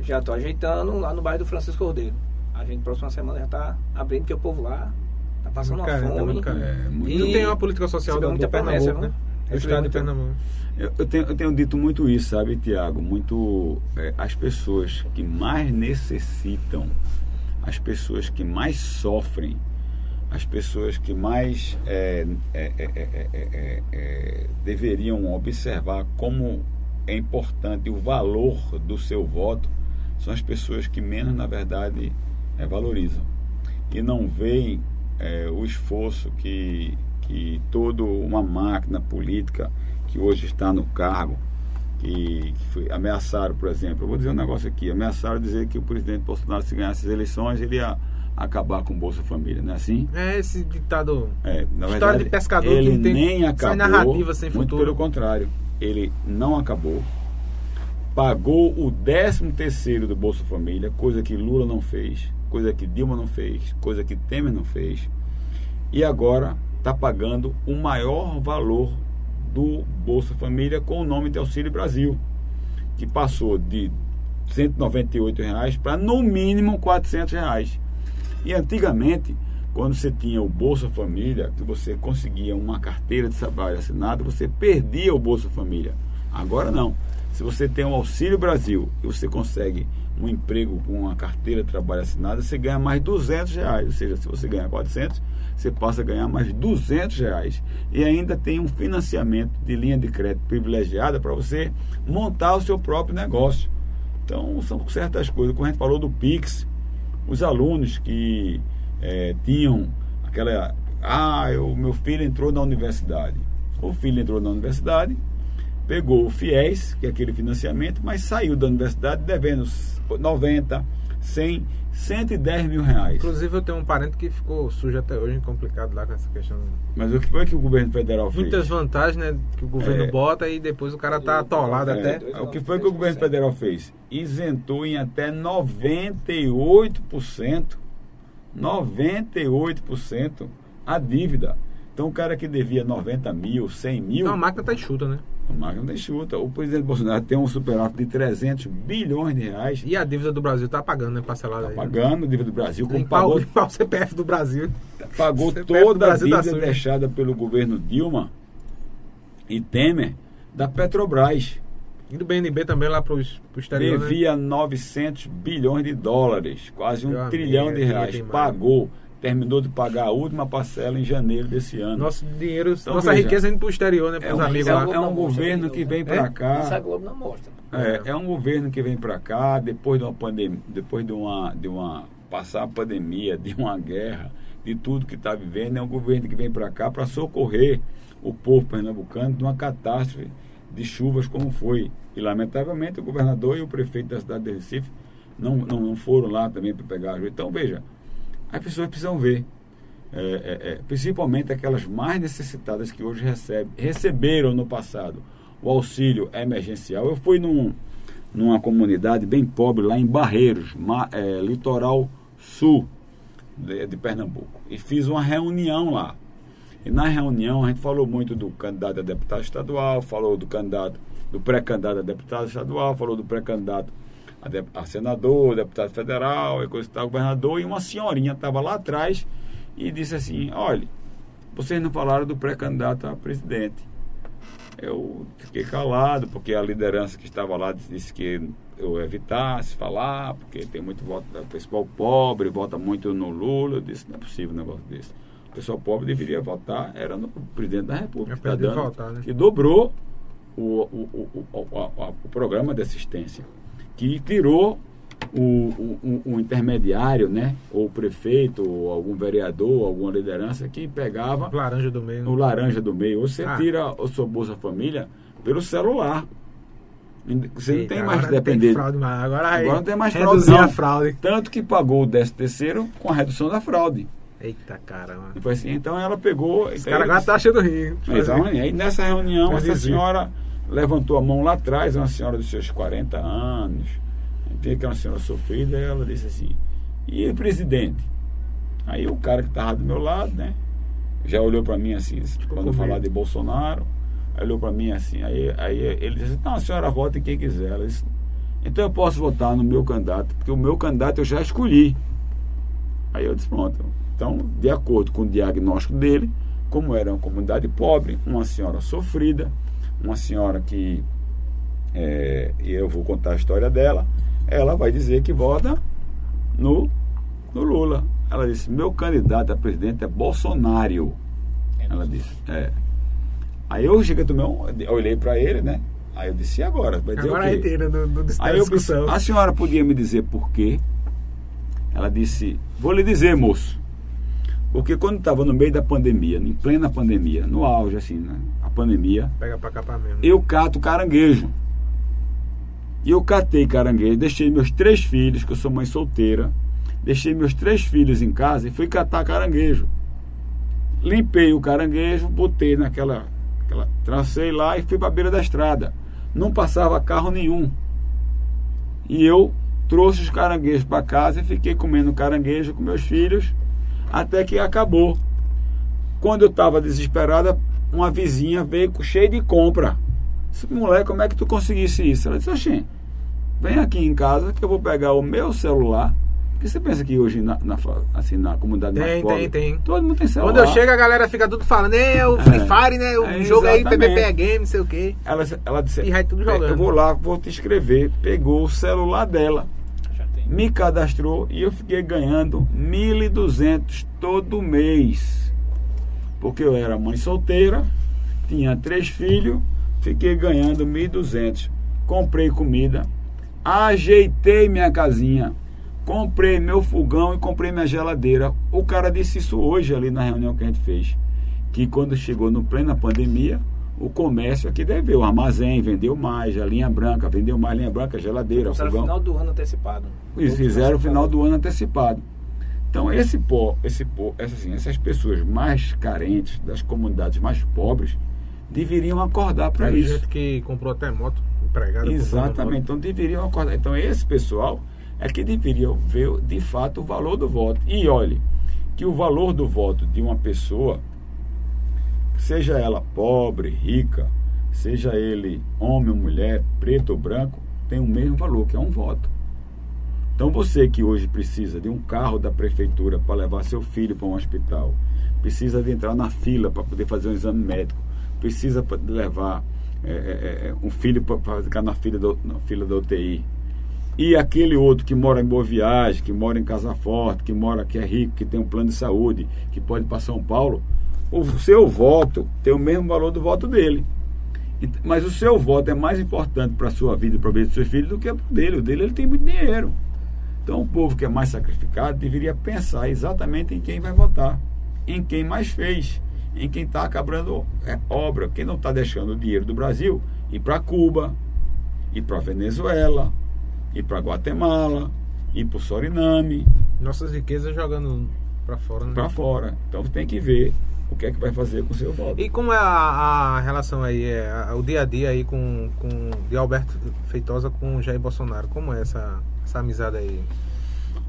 já tô ajeitando lá no bairro do Francisco Cordeiro. A gente, próxima semana, já tá abrindo, porque o povo lá tá passando uma carente, fome. carente. É, muito- E não tem uma política social do, do muita promessa, Pernambuco, viu? né? Do Recebeu estado de Pernambuco. Eu, eu tenho, eu tenho dito muito isso, sabe, Tiago? Muito. é, as pessoas que mais necessitam, as pessoas que mais sofrem, as pessoas que mais é, é, é, é, é, é, é, deveriam observar como é importante o valor do seu voto, são as pessoas que menos, na verdade, é, valorizam. E não veem é, o esforço que, que toda uma máquina política que hoje está no cargo, que, que foi, ameaçaram, por exemplo, eu vou dizer um negócio aqui, ameaçaram dizer que o presidente Bolsonaro, se ganhasse as eleições, ele ia acabar com o Bolsa Família, não é assim? É esse ditado. É, na História verdade, de pescador ele que não tem- nem acabou. narrativa sem muito futuro. pelo contrário, ele não acabou. Pagou o 13 terceiro do Bolsa Família, coisa que Lula não fez, coisa que Dilma não fez, coisa que Temer não fez. E agora está pagando o maior valor do Bolsa Família com o nome de Auxílio Brasil, que passou de 198 reais para no mínimo 400 reais. E antigamente, quando você tinha o Bolsa Família, que você conseguia uma carteira de trabalho assinada, você perdia o Bolsa Família. Agora não. Se você tem o Auxílio Brasil e você consegue um emprego com uma carteira de trabalho assinada, você ganha mais 200 reais. Ou seja, se você ganha 400, você passa a ganhar mais 200 reais. E ainda tem um financiamento de linha de crédito privilegiada para você montar o seu próprio negócio. Então, são certas coisas. Como a gente falou do Pix, os alunos que eh, tinham aquela. Ah, o meu filho entrou na universidade. O filho entrou na universidade, pegou o FIES, que é aquele financiamento, mas saiu da universidade devendo 90, 100, 110 mil reais. Inclusive eu tenho um parente que ficou sujo até hoje, complicado lá com essa questão. Mas o que foi que o governo federal fez? Muitas vantagens, né? Que o governo É. bota e depois o cara tá atolado É, até. o que foi que o governo federal fez? Isentou em até 98%, 98% a dívida. Então o cara que devia 90 mil, 100 mil, Então a máquina tá enxuta, né? A máquina chuta. O presidente Bolsonaro tem um superávit de 300 bilhões de reais, E a dívida do Brasil tá pagando, né? Parcelada tá aí. pagando a dívida do Brasil, como pagou, limpar o CPF do Brasil. pagou toda a Brasil tá dívida deixada pelo governo Dilma e Temer da Petrobras. E do BNB também lá pro, pro exterior, né? devia 900 bilhões de dólares, quase um Meu amigo, trilhão de é reais. demais. Terminou de pagar a última parcela em janeiro desse ano. Nosso dinheiro, Então, nossa veja, riqueza indo pro exterior, né? Para é os um- amigos é lá. um- é um governo que vem pra É? cá. Isso a Globo não mostra. É, é um governo que vem para cá depois de uma pandemia, depois de uma, de uma passar a pandemia, de uma guerra, de tudo que está vivendo, é um governo que vem para cá para socorrer o povo pernambucano de uma catástrofe de chuvas como foi. E lamentavelmente o governador e o prefeito da cidade de Recife não, não, não foram lá também para pegar ajuda. Então veja, as pessoas precisam ver. É, é, é, principalmente aquelas mais necessitadas que hoje recebem, receberam no passado o auxílio emergencial. Eu fui num, numa comunidade bem pobre lá em Barreiros, ma- é, litoral sul de, de Pernambuco, e fiz uma reunião lá. E na reunião a gente falou muito do candidato a deputado estadual, falou do candidato, do pré-candidato a deputado estadual, falou do pré-candidato a, de- a senador, deputado federal, e coisa tal, governador, e uma senhorinha estava lá atrás e disse assim, olha, vocês não falaram do pré-candidato a presidente. Eu fiquei calado, porque a liderança que estava lá disse que eu evitasse falar, porque tem muito voto do pessoal pobre, vota muito no Lula. Eu disse, não é possível um negócio desse. O pessoal pobre deveria votar, era no presidente da República, É que, tá dando, votar, né? que dobrou o, o, o, o, o programa de assistência, que tirou o, o, o- o intermediário, né? Ou o prefeito, ou algum vereador, alguma liderança que pegava Laranja do meio. o laranja do meio. Hoje você Ah. tira o seu Bolsa Família pelo celular. Você não tem mais depender. fraude. Agora, não tem mais fraude, não. a fraude. Tanto que pagou o 13 terceiro com a redução da fraude. Eita, caramba. Assim, então ela pegou. Esse cara agora tá achando rio. Exatamente. Aí nessa reunião, Mas essa senhora levantou a mão lá atrás, uma senhora dos seus 40 anos, que é uma senhora sofrida, e ela disse assim, e o presidente? Aí o cara que estava do meu lado, né, já olhou para mim assim, quando falar de Bolsonaro, olhou para mim assim, aí, aí ele disse, não, a senhora vota em quem quiser. Ela disse, então eu posso votar no meu candidato, porque o meu candidato eu já escolhi. Aí eu disse, pronto. Então, de acordo com o diagnóstico dele, como era uma comunidade pobre, uma senhora sofrida, uma senhora que, é, e eu vou contar a história dela, ela vai dizer que vota no, no Lula. Ela disse, meu candidato a presidente é Bolsonaro. Ela disse, é. Aí eu cheguei, um, eu olhei para ele, né? Aí eu disse, e agora? Vai dizer Agora o quê? gente entra no, no, da Aí eu disse, a senhora podia me dizer por quê? Ela disse, vou lhe dizer, moço. Porque quando estava no meio da pandemia, em plena pandemia, no auge, assim, né? Pandemia, Pega pra cá pra eu cato caranguejo. E eu catei caranguejo, deixei meus três filhos, que eu sou mãe solteira, deixei meus três filhos em casa e fui catar caranguejo. Limpei o caranguejo, botei naquela. Aquela, tracei lá e fui para a beira da estrada. Não passava carro nenhum. E eu trouxe os caranguejos para casa e fiquei comendo caranguejo com meus filhos até que acabou. Quando eu estava desesperada, uma vizinha veio com- cheia de compra. Disse, moleque, como é que tu conseguisse isso? Ela disse, oxê, vem aqui em casa que eu vou pegar o meu celular. Porque você pensa que hoje na, na assim, na comunidade mais Tem, pobre, tem, tem. todo mundo tem celular. Quando eu chego, a galera fica tudo falando, é o Free É. Fire, né? O É, jogo aí. PPP é game, não sei o quê. Ela, ela disse, E vai tudo jogando. eu vou lá, vou te escrever. Pegou o celular dela, Já tem. me cadastrou e eu fiquei ganhando 1.200 todo mês. Porque eu era mãe solteira, tinha três filhos, fiquei ganhando 1.200. Comprei comida, ajeitei minha casinha, comprei meu fogão e comprei minha geladeira. O cara disse isso hoje ali na reunião que a gente fez. Que quando chegou no plena pandemia, o comércio aqui deve o armazém vendeu mais, a linha branca vendeu mais, linha branca, geladeira, Começaram no fogão. final do ano antecipado. Eles fizeram o final do ano antecipado. Então, esse pó, esse essa, assim, essas pessoas mais carentes, das comunidades mais pobres, deveriam acordar para isso. gente que comprou até moto, empregada. Exatamente. Então, deveriam acordar. Então, esse pessoal é que deveriam ver, de fato, o valor do voto. E olhe, que o valor do voto de uma pessoa, seja ela pobre, rica, seja ele homem ou mulher, preto ou branco, tem o mesmo valor, que é um voto. Então você que hoje precisa de um carro da prefeitura para levar seu filho para um hospital, precisa de entrar na fila para poder fazer um exame médico, precisa levar é, é, é, um filho para ficar na fila, do, na fila da UTI, e aquele outro que mora em Boa Viagem, que mora em Casa Forte, que mora que é rico, que tem um plano de saúde, que pode ir para São Paulo, o seu voto tem o mesmo valor do voto dele. Mas o seu voto é mais importante para a sua vida e para a vida dos seus filhos do que o dele. O dele ele tem muito dinheiro. Então o povo que é mais sacrificado deveria pensar exatamente em quem vai votar, em quem mais fez, em quem está acabando é, obra, quem não está deixando o dinheiro do Brasil ir para Cuba, ir para Venezuela, ir para Guatemala, ir para o Suriname, Nossas riquezas jogando pra fora, né? para fora. Então tem que ver o que é que vai fazer com o seu voto. E como é a, a relação aí, é, o dia a dia aí com, com de Alberto Feitosa com o Jair Bolsonaro? Como é essa, essa amizade aí?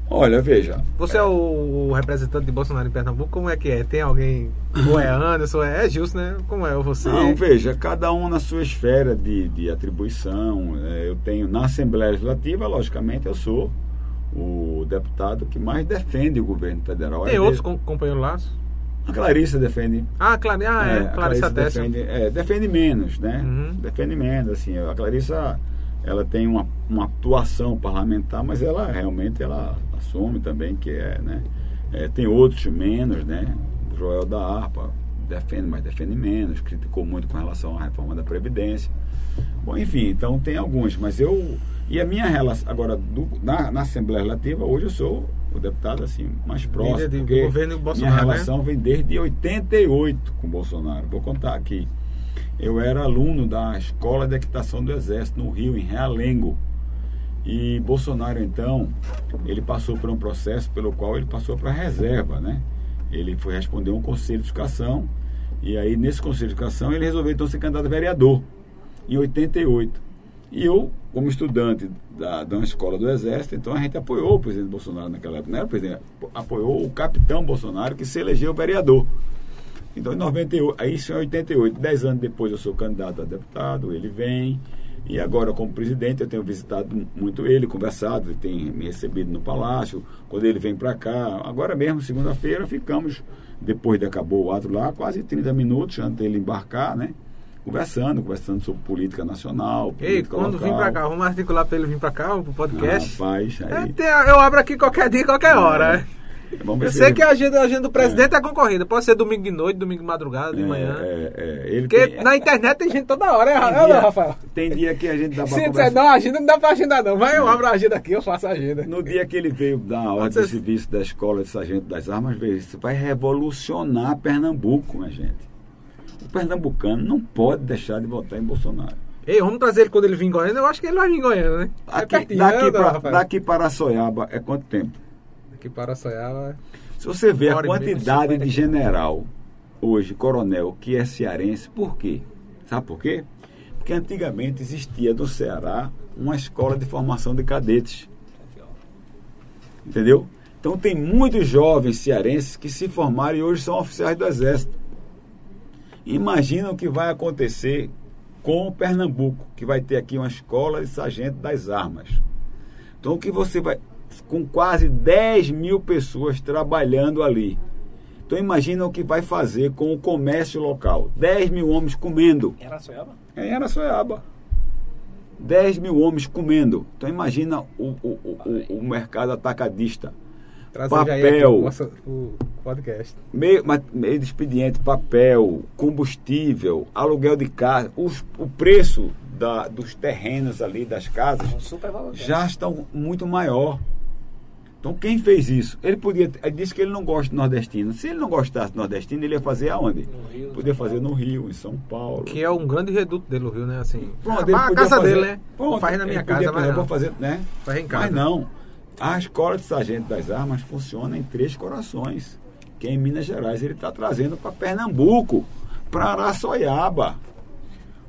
Olha, veja, Você é o, representante de Bolsonaro em Pernambuco? Como é que é? Tem alguém? Ou é Anderson? É, é justo, né? Como é você? Não, veja, cada um na sua esfera de, de atribuição. É, eu tenho na Assembleia Legislativa, logicamente, eu sou o deputado que mais defende o governo federal. Tem Às outros com, companheiros lá? A Clarissa defende. Ah, ah é, a Clarissa Tessa. defende, é, defende menos, né? Uhum. Defende menos, assim. A Clarissa, ela tem uma, uma atuação parlamentar, mas ela realmente ela assume também que é, né? É, tem outros menos, né? O Joel da Arpa defende, mas defende menos, criticou muito com relação à reforma da Previdência. Bom, enfim, então tem alguns, mas eu. E a minha relação, agora, do- na, na Assembleia Legislativa, hoje eu sou o deputado assim, mais próximo. Do governo Bolsonaro, Minha né? relação vem desde 88 com o Bolsonaro. Vou contar aqui. Eu era aluno da Escola de Equitação do Exército, no Rio, em Realengo. E Bolsonaro, então, ele passou por um processo pelo qual ele passou para a reserva, né? Ele foi responder um conselho de educação. E aí, nesse conselho de educação, ele resolveu, então, ser candidato a vereador, em 88. E eu, como estudante da, da escola do Exército, então a gente apoiou o presidente Bolsonaro naquela época. Não era o presidente, apoiou o capitão Bolsonaro, que se elegeu vereador. Então, em 98, aí isso em 88, 10 anos depois eu sou candidato a deputado, ele vem. E agora, como presidente, eu tenho visitado muito ele, conversado, ele tem me recebido no palácio. Quando ele vem para cá, agora mesmo, segunda-feira, ficamos, depois de acabou o ato lá, quase 30 minutos antes dele embarcar, né? Conversando, conversando sobre política nacional. Ei, política quando local. vir pra cá, vamos articular pra ele vir pra cá, pro podcast. Rapaz, É, aí. tem- eu abro aqui qualquer dia, qualquer hora. Vamos ver Eu se sei ele- que a agenda, a agenda do presidente é. concorrida. Pode ser domingo de noite, domingo de madrugada, de é, manhã. é, é, ele Porque tem- na internet tem gente toda hora, é, é dia- não, Rafael? Tem dia que a gente dá pra Se disser, conversar. não, a agenda não dá pra agendar, não. Vai, eu abro a agenda aqui, eu faço a agenda. No dia que ele veio dar a ordem ser- de serviço da escola de sargento das armas, veja, isso vai revolucionar Pernambuco, minha gente. O pernambucano não pode deixar de votar em Bolsonaro. Ei, vamos trazer ele quando ele vir em Goiânia. Eu acho que ele vai vir em Goiânia, né? É Aqui, pertinho, daqui, né, pra, daqui para Soiaba é quanto tempo? Daqui para Soiaba. Se você vê a quantidade 50 de general hoje, coronel, que é cearense, por quê? Sabe por quê? Porque antigamente existia no Ceará uma escola de formação de cadetes. Entendeu? Então tem muitos jovens cearenses que se formaram e hoje são oficiais do Exército. Imagina o que vai acontecer com o Pernambuco, que vai ter aqui uma escola de sargento das armas. Então o que você vai. Com quase 10 mil pessoas trabalhando ali. Então imagina o que vai fazer com o comércio local. 10 mil homens comendo. Era Soiaba? É em Araçoiaba. 10 mil homens comendo. Então imagina o, o, o, o mercado atacadista. Trazer Papel. aí podcast. Meio, meio de expediente, papel, combustível, aluguel de casa, os- o preço da, dos terrenos ali, das casas, Um super valor. já estão muito maior. Então quem fez isso? Ele podia. Ele disse que ele não gosta de nordestino. Se ele não gostasse de nordestino, ele ia fazer aonde? No Rio, Podia São fazer no Rio, em São Paulo. Que é um grande reduto dele, o Rio, né? Assim. Pronto, a, ele a podia casa fazer- dele, né? Pronto, Faz na minha casa, podia, mas não. vou fazer, né? Faz em casa. Mas não. A escola de sargento das armas funciona em Três Corações, que é em Minas Gerais. Ele está trazendo para Pernambuco, para Araçoiaba.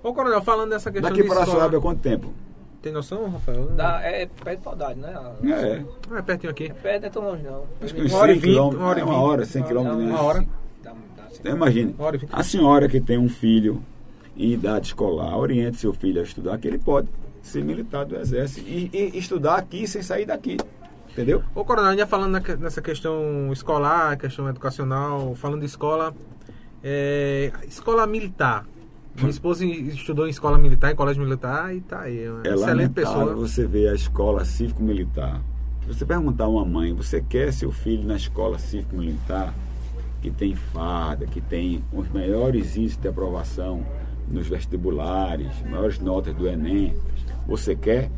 Ô, Coronel, falando dessa questão Daqui para Araçoiaba é quanto tempo? Tem noção, Rafael? Dá, é perto de Paudade, né? É. Ah, é pertinho aqui. É perto, não é tão longe não. Acho que uns Uma hora e 100 vinte, quilômetros. uma hora e é uma vinte. hora, 100 quilômetros. Uma hora. Dá, dá, assim. Então imagine, Uma hora e vinte. a senhora que tem um filho em idade escolar, oriente seu filho a estudar, que ele pode ser militar do exército e, e estudar aqui sem sair daqui. Entendeu? Ô, Coronel, ainda falando na- nessa questão escolar, questão educacional, falando de escola, é, escola militar, Minha esposa estudou em escola militar, em colégio militar, e tá aí. É uma É excelente pessoa. você ver a escola cívico-militar. Se você perguntar a uma mãe, você quer seu filho na escola cívico-militar, que tem farda, que tem os melhores índices de aprovação nos vestibulares, maiores notas do Enem, você quer?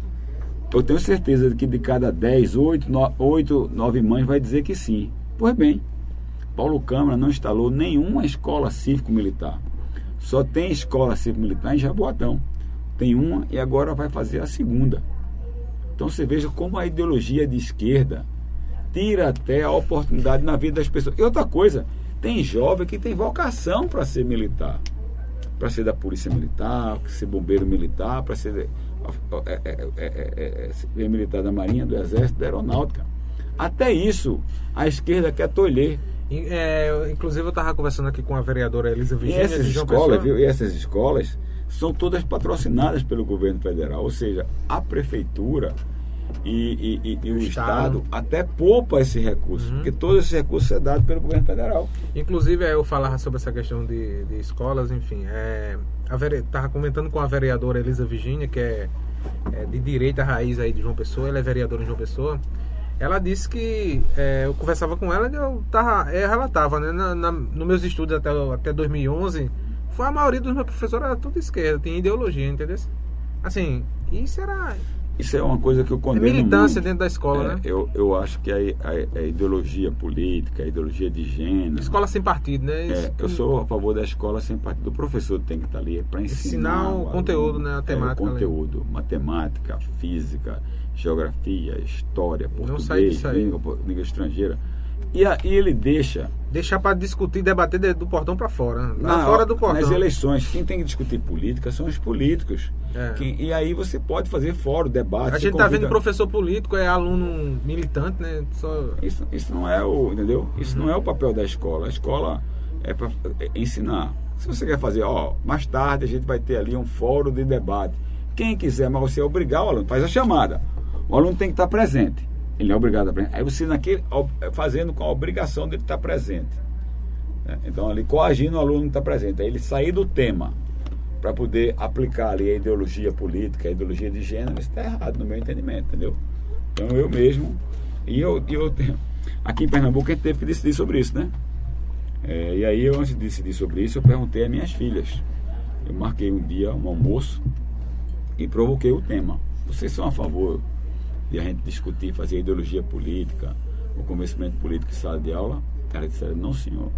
Eu tenho certeza de que de cada 10, 8, 8 9 mães vai dizer que sim. Pois bem, Paulo Câmara não instalou nenhuma escola cívico-militar. Só tem escola cívico-militar em Jaboatão. Tem uma e agora vai fazer a segunda. Então você veja como a ideologia de esquerda tira até a oportunidade na vida das pessoas. E outra coisa, tem jovem que tem vocação para ser militar. Para ser da polícia militar, para ser bombeiro militar, para ser é, é, é, é, militar da Marinha, do Exército, da Aeronáutica. Até isso, a esquerda quer tolher. É, inclusive eu estava conversando aqui com a vereadora Elisa E Virginia essas de João escolas, viu? E essas escolas são todas patrocinadas pelo governo federal, ou seja, a prefeitura e, e- e- e o Estado. Estado até poupa esse recurso, porque todo esse recurso é dado pelo governo federal. Inclusive, eu falava sobre essa questão de, de escolas, enfim. É, a vere... Tava comentando com a vereadora Elisa Virginia, que é, é de direita raiz aí de João Pessoa, ela é vereadora em João Pessoa. Ela disse que é, eu conversava com ela e eu tava, é, relatava, né? Na, na, nos meus estudos até, até 2011, foi a maioria dos meus professores era tudo esquerda, tinha ideologia, entendeu? Assim, isso era Isso é uma coisa que eu é condeno militância muito. dentro da escola, É, né? eu, eu acho que a, a- a ideologia política, a ideologia de gênero. Escola sem partido, né? É, eu sou a favor da escola sem partido. O professor tem que estar ali para ensinar, Ensinar o aluno. conteúdo, né, a É, temática o ali. conteúdo, matemática, física, geografia, história, português, disso aí. língua, língua estrangeira. E aí ele deixa Deixar para discutir, debater de- do portão para fora. Lá na- fora do portão. nas eleições. Quem tem que discutir política são os políticos. É. Quem- e aí você pode fazer fórum, debate. A gente tá convida- vendo professor político, é aluno militante, né? Só... Isso, isso não é o, entendeu? Isso não é o papel da escola. A escola é para ensinar. Se você quer fazer, ó, mais tarde a gente vai ter ali um fórum de debate. Quem quiser, mas você obrigar o aluno, faz a chamada. O aluno tem que estar presente. Ele é obrigado a presente. Aí você naquele fazendo com a obrigação dele estar presente. né? Então ali coagindo o aluno estar presente. Aí ele sair do tema para poder aplicar ali a ideologia política, a ideologia de gênero, isso está errado no meu entendimento, entendeu? Então eu mesmo, e eu, eu aqui em Pernambuco a gente teve que decidir sobre isso, né? É, e aí eu antes de decidir sobre isso, eu perguntei às minhas filhas. Eu marquei um dia, um almoço, e provoquei o tema. Vocês são a favor de a gente discutir, fazer ideologia política, o convencimento político em sala de aula? Elas disseram, não senhor,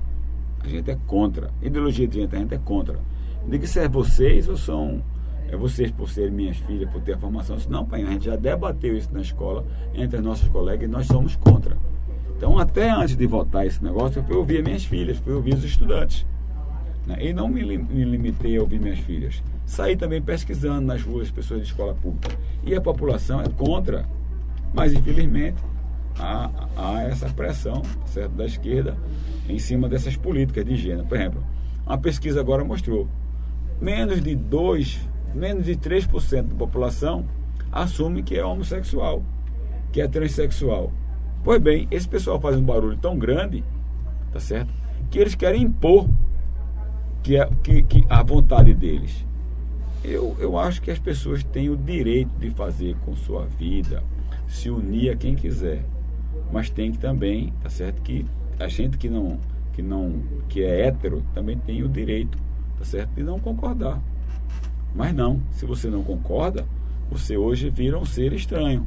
a gente é contra. Ideologia de gente, a gente é contra. Diga se é vocês ou são é vocês por serem minhas filhas, por ter a formação. Disse, Não, pai, a gente já debateu isso na escola, entre as nossas colegas, e nós somos contra. Então, até antes de votar esse negócio, eu fui ouvir as minhas filhas, fui ouvir os estudantes. Né? E não me, me limitei a ouvir minhas filhas. Saí também pesquisando nas ruas, pessoas de escola pública. E a população é contra. Mas, infelizmente, há, há essa pressão certo, da esquerda em cima dessas políticas de gênero. Por exemplo, uma pesquisa agora mostrou menos de 2, menos de 3% da população assume que é homossexual, que é transexual. Pois bem, esse pessoal faz um barulho tão grande, tá certo? Que eles querem impor que, é, que, que a vontade deles. Eu, eu acho que as pessoas têm o direito de fazer com sua vida, se unir a quem quiser. Mas tem que também, tá certo? Que a gente que não, que não, que é hétero, também tem o direito, tá certo? De não concordar. Mas não, se você não concorda, você hoje vira um ser estranho.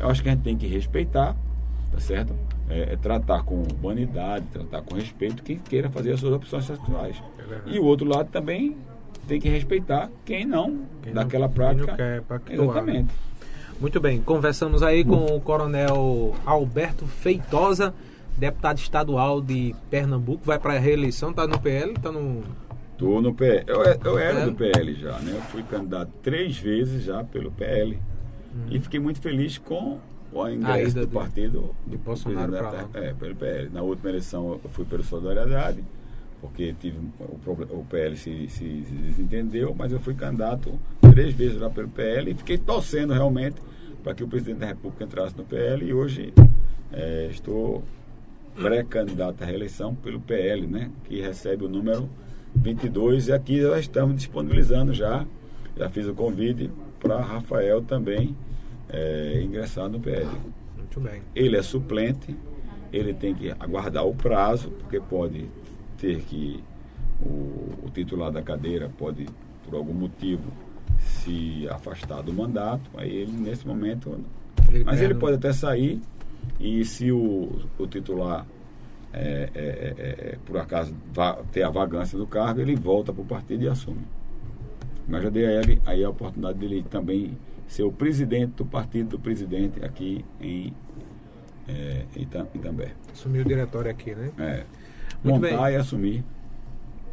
Eu acho que a gente tem que respeitar, tá certo? É, é tratar com humanidade, tratar com respeito quem queira fazer as suas opções sexuais. verdade. E o outro lado também tem que respeitar quem não Quem não- daquela quem prática. não quer pactuar, Exatamente. Muito bem, conversamos aí com o coronel Alberto Feitosa, deputado estadual de Pernambuco, vai para a reeleição, tá no PL, tá no. Tô no PL. Eu, eu era PL? do PL já, né? Eu fui candidato três vezes já pelo PL. E fiquei muito feliz com o ingresso do de- partido de Bolsonaro presidente lá. É, pelo PL. Na última eleição eu fui pelo Solidariedade, porque tive o, o PL se, se- se desentendeu, mas eu fui candidato três vezes lá pelo PL e fiquei torcendo realmente para que o presidente da República entrasse no PL e hoje é, estou pré-candidato à reeleição pelo PL, né? Que recebe o número 22 e aqui nós estamos disponibilizando já. Já fiz o convite para Rafael também é, ingressar no PL. Muito bem. Ele é suplente, ele tem que aguardar o prazo, porque pode ter que o, o titular da cadeira pode, por algum motivo, se afastar do mandato. Aí ele, nesse momento. Ele mas ele pode até sair e se o, o titular é, é, é, é, por acaso ter a vagância do cargo, ele volta para o partido e assume. Mas já dei a ele aí a oportunidade dele também ser o presidente do partido do presidente aqui em é, Itam- Itambé. Assumiu o diretório aqui, né? É, Muito montar bem. e assumir.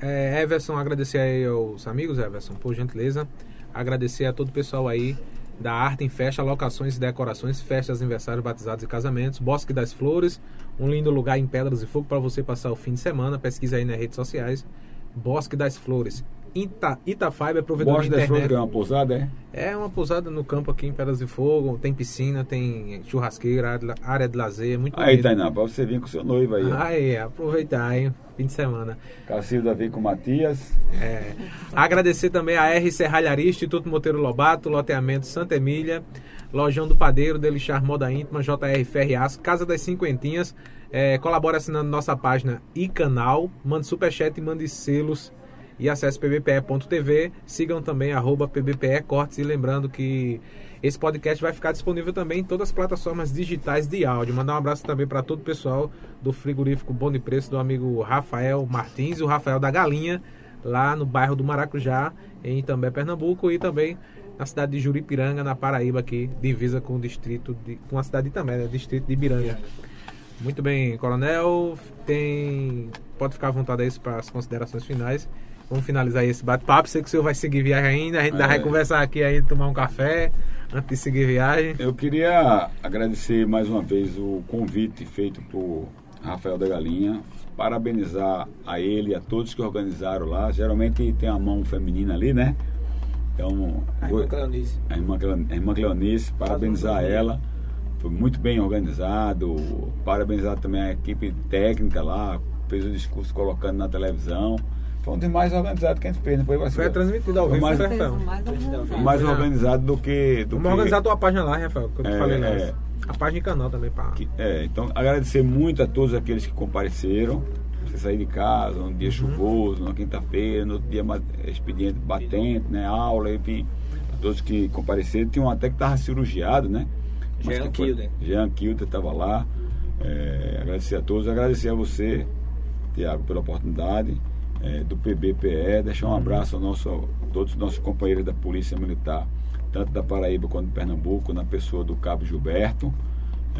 É, Everson, agradecer aí aos amigos, Everson, por gentileza. Agradecer a todo o pessoal aí da Arte em Festa, locações e decorações, festas, aniversários, batizados e casamentos, Bosque das Flores, um lindo lugar em Pedras e Fogo para você passar o fim de semana. Pesquisa aí nas redes sociais. Bosque das Flores. Ita, Itafiber é provedor Gosto de das internet. que é uma pousada, é? É uma pousada no campo aqui em Pedras de Fogo. Tem piscina, tem churrasqueira, área de- lazer. Muito Aí, bonito. Tainá, para você vir com seu noivo aí. ó. Aí, aproveitar, hein? Fim de semana. Cacilda vem com o Matias. É. Agradecer também a R Serralharia, Instituto Monteiro Lobato, Loteamento Santa Emília, Lojão do Padeiro, Delixar Moda Íntima, JR Ferriaço, Casa das Cinquentinhas. É, colabore assinando nossa página e canal. Mande superchat e mande selos. E acesse pbpe.tv. Sigam também arroba pbpe cortes. E lembrando que esse podcast vai ficar disponível também em todas as plataformas digitais de áudio. Mandar um abraço também para todo o pessoal do frigorífico Bom de Preço, do amigo Rafael Martins e o Rafael da Galinha, lá no bairro do Maracujá, em Itambé, Pernambuco, e também na cidade de Juripiranga, na Paraíba, aqui, divisa com o distrito, de, com a cidade de Itambé, né? distrito de Ibiranga. Muito bem, Coronel. Tem. Pode ficar à vontade aí para as considerações finais. Vamos finalizar aí esse bate-papo. Sei que o senhor vai seguir viagem ainda. A gente ainda É. vai conversar aqui aí, tomar um café antes de seguir viagem. Eu queria agradecer mais uma vez o convite feito por Rafael da Galinha, parabenizar a ele e a todos que organizaram lá. Geralmente tem a mão feminina ali, né? Então, A vou- irmã Cleonice. a irmã, a irmã Cleonice, parabenizar Faz ela. Foi muito bem organizado. Parabenizar também a equipe técnica lá, fez o discurso colocando na televisão. Foi um dos mais organizados que a gente fez, não foi, Foi transmitido ao vivo, mais- né, Rafael? mais organizado. mais organizado do que. Do Vamos que- organizar a tua página lá, Rafael, que eu te É, falei lá. é. A página e canal também, pá. É, então agradecer muito a todos aqueles que compareceram. Você sair de casa, um Uhum. dia chuvoso, na quinta-feira, no outro dia expediente batente, né? Aula, enfim, a todos que compareceram. Tinha um até que estava cirurgiado, né? Mas Jean Kilder. Jean Kilder estava lá. É, agradecer a todos, agradecer a você, Tiago, pela oportunidade. É, do PBPE, deixar Uhum. um abraço ao nosso, a todos os nossos companheiros da Polícia Militar, tanto da Paraíba quanto de Pernambuco, na pessoa do Cabo Gilberto,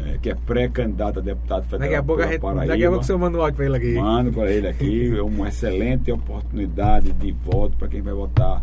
é, que é pré-candidato a deputado federal Daqui a pouco a pela. Paraíba. Daqui a pouco senhor manda um áudio pra ele aqui. Mando para ele aqui, é uma excelente oportunidade de voto para quem vai votar.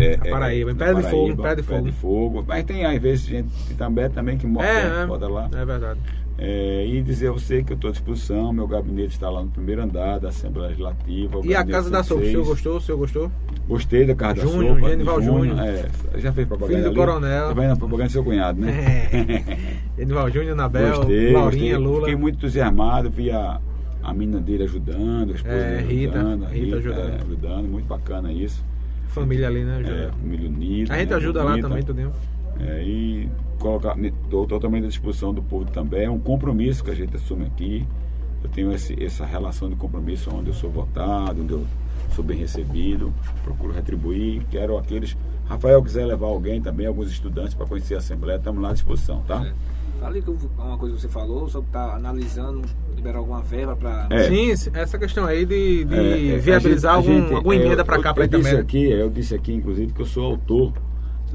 É, Na Paraíba, em na Pedra de Fogo, em Pedra de Fogo. Mas tem às vezes gente de também, também que mora, É, vota lá. é, é verdade. É, e dizer a você que eu estou à disposição, meu gabinete está lá no primeiro andar da Assembleia Legislativa. E a Casa da Sopa, o 106. senhor gostou? O senhor gostou? Gostei da Casa Júnior, da Sopa. Genival Júnior. É, já fez propaganda Filho do ali? coronel. Tá vendo a propaganda do seu cunhado, né? É. Edival Júnior, Nabel, Gostei, Laurinha, gostei. Lula. Fiquei muito entusiasmado, vi a, a mina dele ajudando, a esposa É, dele Rita, ajudando, a Rita ajudando. é, ajudando, muito bacana isso. Família ali, né? É, família unida. a gente né, ajuda lá também, tudinho. É, e colocar, estou totalmente à disposição do povo também. É um compromisso que a gente assume aqui. Eu tenho esse, essa relação de compromisso onde eu sou votado, onde eu sou bem recebido, procuro retribuir. Quero aqueles. Rafael quiser levar alguém também, alguns estudantes para conhecer a Assembleia, estamos lá à disposição, tá? É. Fala aí que uma coisa que você falou, sobre estar analisando, liberar alguma verba para. É. Sim, essa questão aí de, de É, é, viabilizar gente- algum, gente- alguma é, emenda para cá, para Itamé. aqui, Eu disse aqui, inclusive, que eu sou autor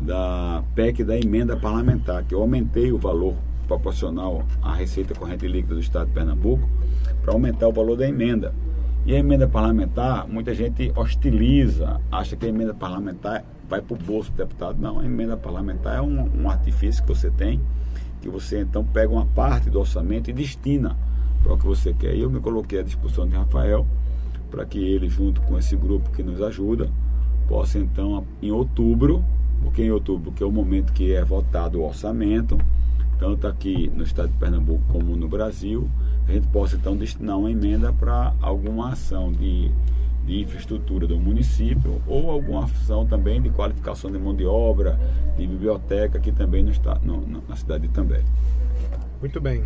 da PEC da emenda parlamentar, que eu aumentei o valor proporcional à receita corrente líquida do Estado de Pernambuco para aumentar o valor da emenda. E a emenda parlamentar, muita gente hostiliza, acha que a emenda parlamentar vai para o bolso do deputado. Não, a emenda parlamentar é um, um artifício que você tem, que você então pega uma parte do orçamento e destina para o que você quer. E eu me coloquei à disposição de Rafael para que ele, junto com esse grupo que nos ajuda, possa então, em outubro, porque em outubro, que é o momento que é votado o orçamento, tanto aqui no estado de Pernambuco como no Brasil, a gente possa então destinar uma emenda para alguma ação de, de infraestrutura do município ou alguma ação também de qualificação de mão de obra, de biblioteca aqui também no, no- na cidade de Itambé. Muito bem.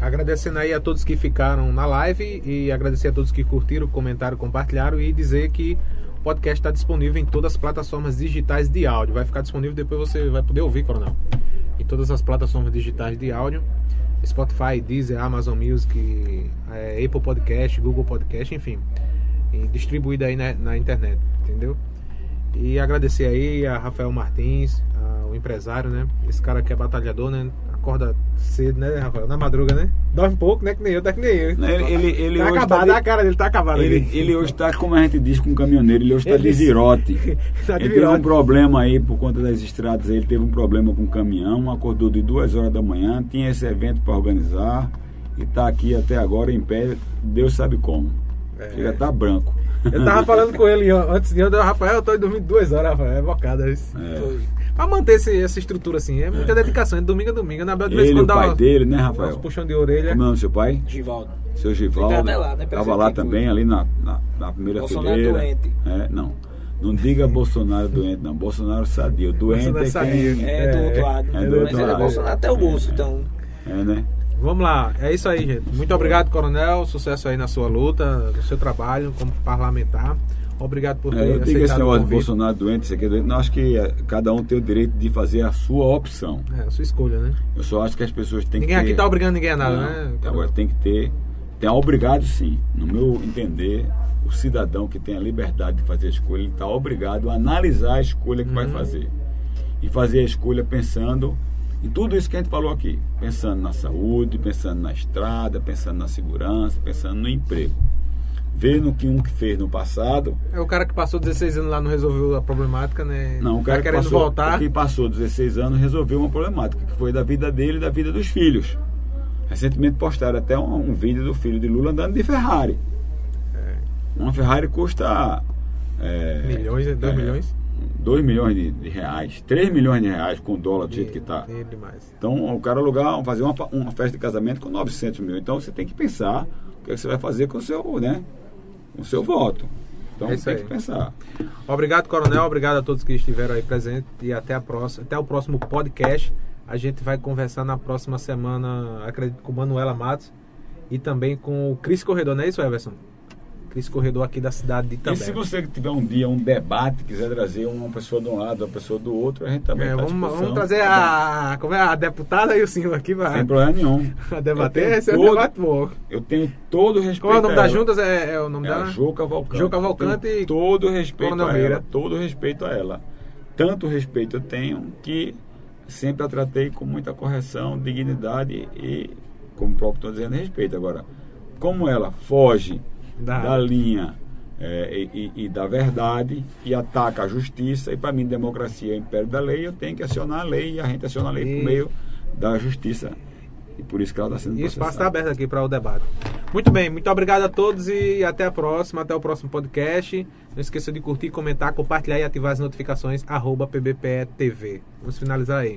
Agradecendo aí a todos que ficaram na live e agradecer a todos que curtiram, comentaram, compartilharam e dizer que o podcast está disponível em todas as plataformas digitais de áudio. Vai ficar disponível depois você vai poder ouvir, Coronel. Em todas as plataformas digitais de áudio. Spotify, Deezer, Amazon Music, eh, Apple Podcast, Google Podcast, enfim. Distribuído aí na, na internet, entendeu? E agradecer aí a Rafael Martins, a- o empresário, né? Esse cara que é batalhador, né? Acorda cedo, né, Rafael? Na madruga, né? Dorme pouco, né? Que nem eu, tá que nem eu. Ele, ele, ele tá hoje acabado, tá a cara dele tá acabada. Ele, ele hoje está, como a gente diz com um caminhoneiro, ele hoje está Ele- de virote. Tá de ele teve virote. um problema aí por conta das estradas, ele teve um problema com o caminhão, acordou de duas horas da manhã, tinha esse evento para organizar e está aqui até agora em pé, Deus sabe como. É. Chega tá branco. Eu tava falando com ele antes de ontem, Rafael, eu tô dormindo duas horas, Rafael. É bocada isso. É. Pra manter esse- essa estrutura assim, é muita dedicação, é de domingo a domingo. Na de vez em Ele, quando o dá pai uma- dele, né, Rafael? puxão de orelha. Como é o nome do seu pai? Givaldo. Seu Givaldo. Ele tava lá, né, Estava lá também, ali na, na, na primeira Bolsonaro fileira. doente. É, não. Não diga Bolsonaro doente, não. Bolsonaro sadio. Doente Bolsonaro é sadio. quem... É, do outro lado. É do Mas outro é lado. Bolsonaro até o bolso, então. É, né? Vamos lá, é isso aí, gente. Muito obrigado, Coronel. Sucesso aí na sua luta, no seu trabalho como parlamentar. Obrigado por ter É, eu digo esse aceitado o negócio de. Bolsonaro doente, isso aqui é doente. Não, acho que é, cada um tem o direito de fazer a sua opção. É, a sua escolha, né? Eu só acho que as pessoas têm Ninguém que ter... aqui tá obrigando ninguém a nada, Não, né? Agora tem que ter... Tem obrigado sim. No meu entender, o cidadão que tem a liberdade de fazer a escolha, ele está obrigado a analisar a escolha que vai Uhum. fazer. E fazer a escolha pensando em tudo isso que a gente falou aqui. Pensando na saúde, pensando na estrada, pensando na segurança, pensando no emprego. Ver no que um que fez no passado É o cara que passou 16 anos lá não resolveu a problemática, né? Não, o cara tá que querendo passou, voltar. que passou 16 anos resolveu uma problemática, que foi da vida dele e da vida dos filhos. Recentemente postaram até um, um vídeo do filho de Lula andando de Ferrari. Uma Ferrari custa... É, Milhões, 2 é, milhões? 2 milhões de, de reais, 3 milhões de reais com dólar do jeito que está. É. Então, o cara alugar, fazer uma, uma festa de casamento com 900 mil. Então, você tem que pensar o que, é que você vai fazer com o seu, né, com o seu voto. Então, É isso tem aí. que pensar. Obrigado, Coronel. Obrigado a todos que estiveram aí presentes. E até, a próxima, até o próximo podcast. A gente vai conversar na próxima semana, acredito, com Manuela Matos e também com o Cris Corredor, não é isso, Everson? Cris Corredor aqui da cidade de E Itambé. se você tiver um dia um debate, quiser trazer uma pessoa de um lado, uma pessoa do outro, a gente também É, à vamos, vamos trazer a, como é, a deputada e o senhor aqui Sem para problema nenhum. debater. Eu Esse é tenho um todo- debate bom. Eu tenho todo o respeito Qual é o nome a das juntas? É, é o nome É a dela? Jô Cavalcante. Jô Cavalcante e todo o respeito Coronel a Meira. ela. Todo o respeito a ela. Tanto respeito eu tenho que sempre a tratei com muita correção, dignidade e, como o próprio estou dizendo, respeito. Agora, como ela foge Da- da, linha é, e, e- da verdade e ataca a justiça, e para mim democracia é o império da lei, eu tenho que acionar a lei e a gente aciona a lei E- por meio da justiça. E por isso que ela está sendo E o espaço está aberto aqui para o debate. Muito bem, muito obrigado a todos e até a próxima, até o próximo podcast. Não esqueça de curtir, comentar, compartilhar e ativar as notificações, arroba PBPE TV. Vamos finalizar aí.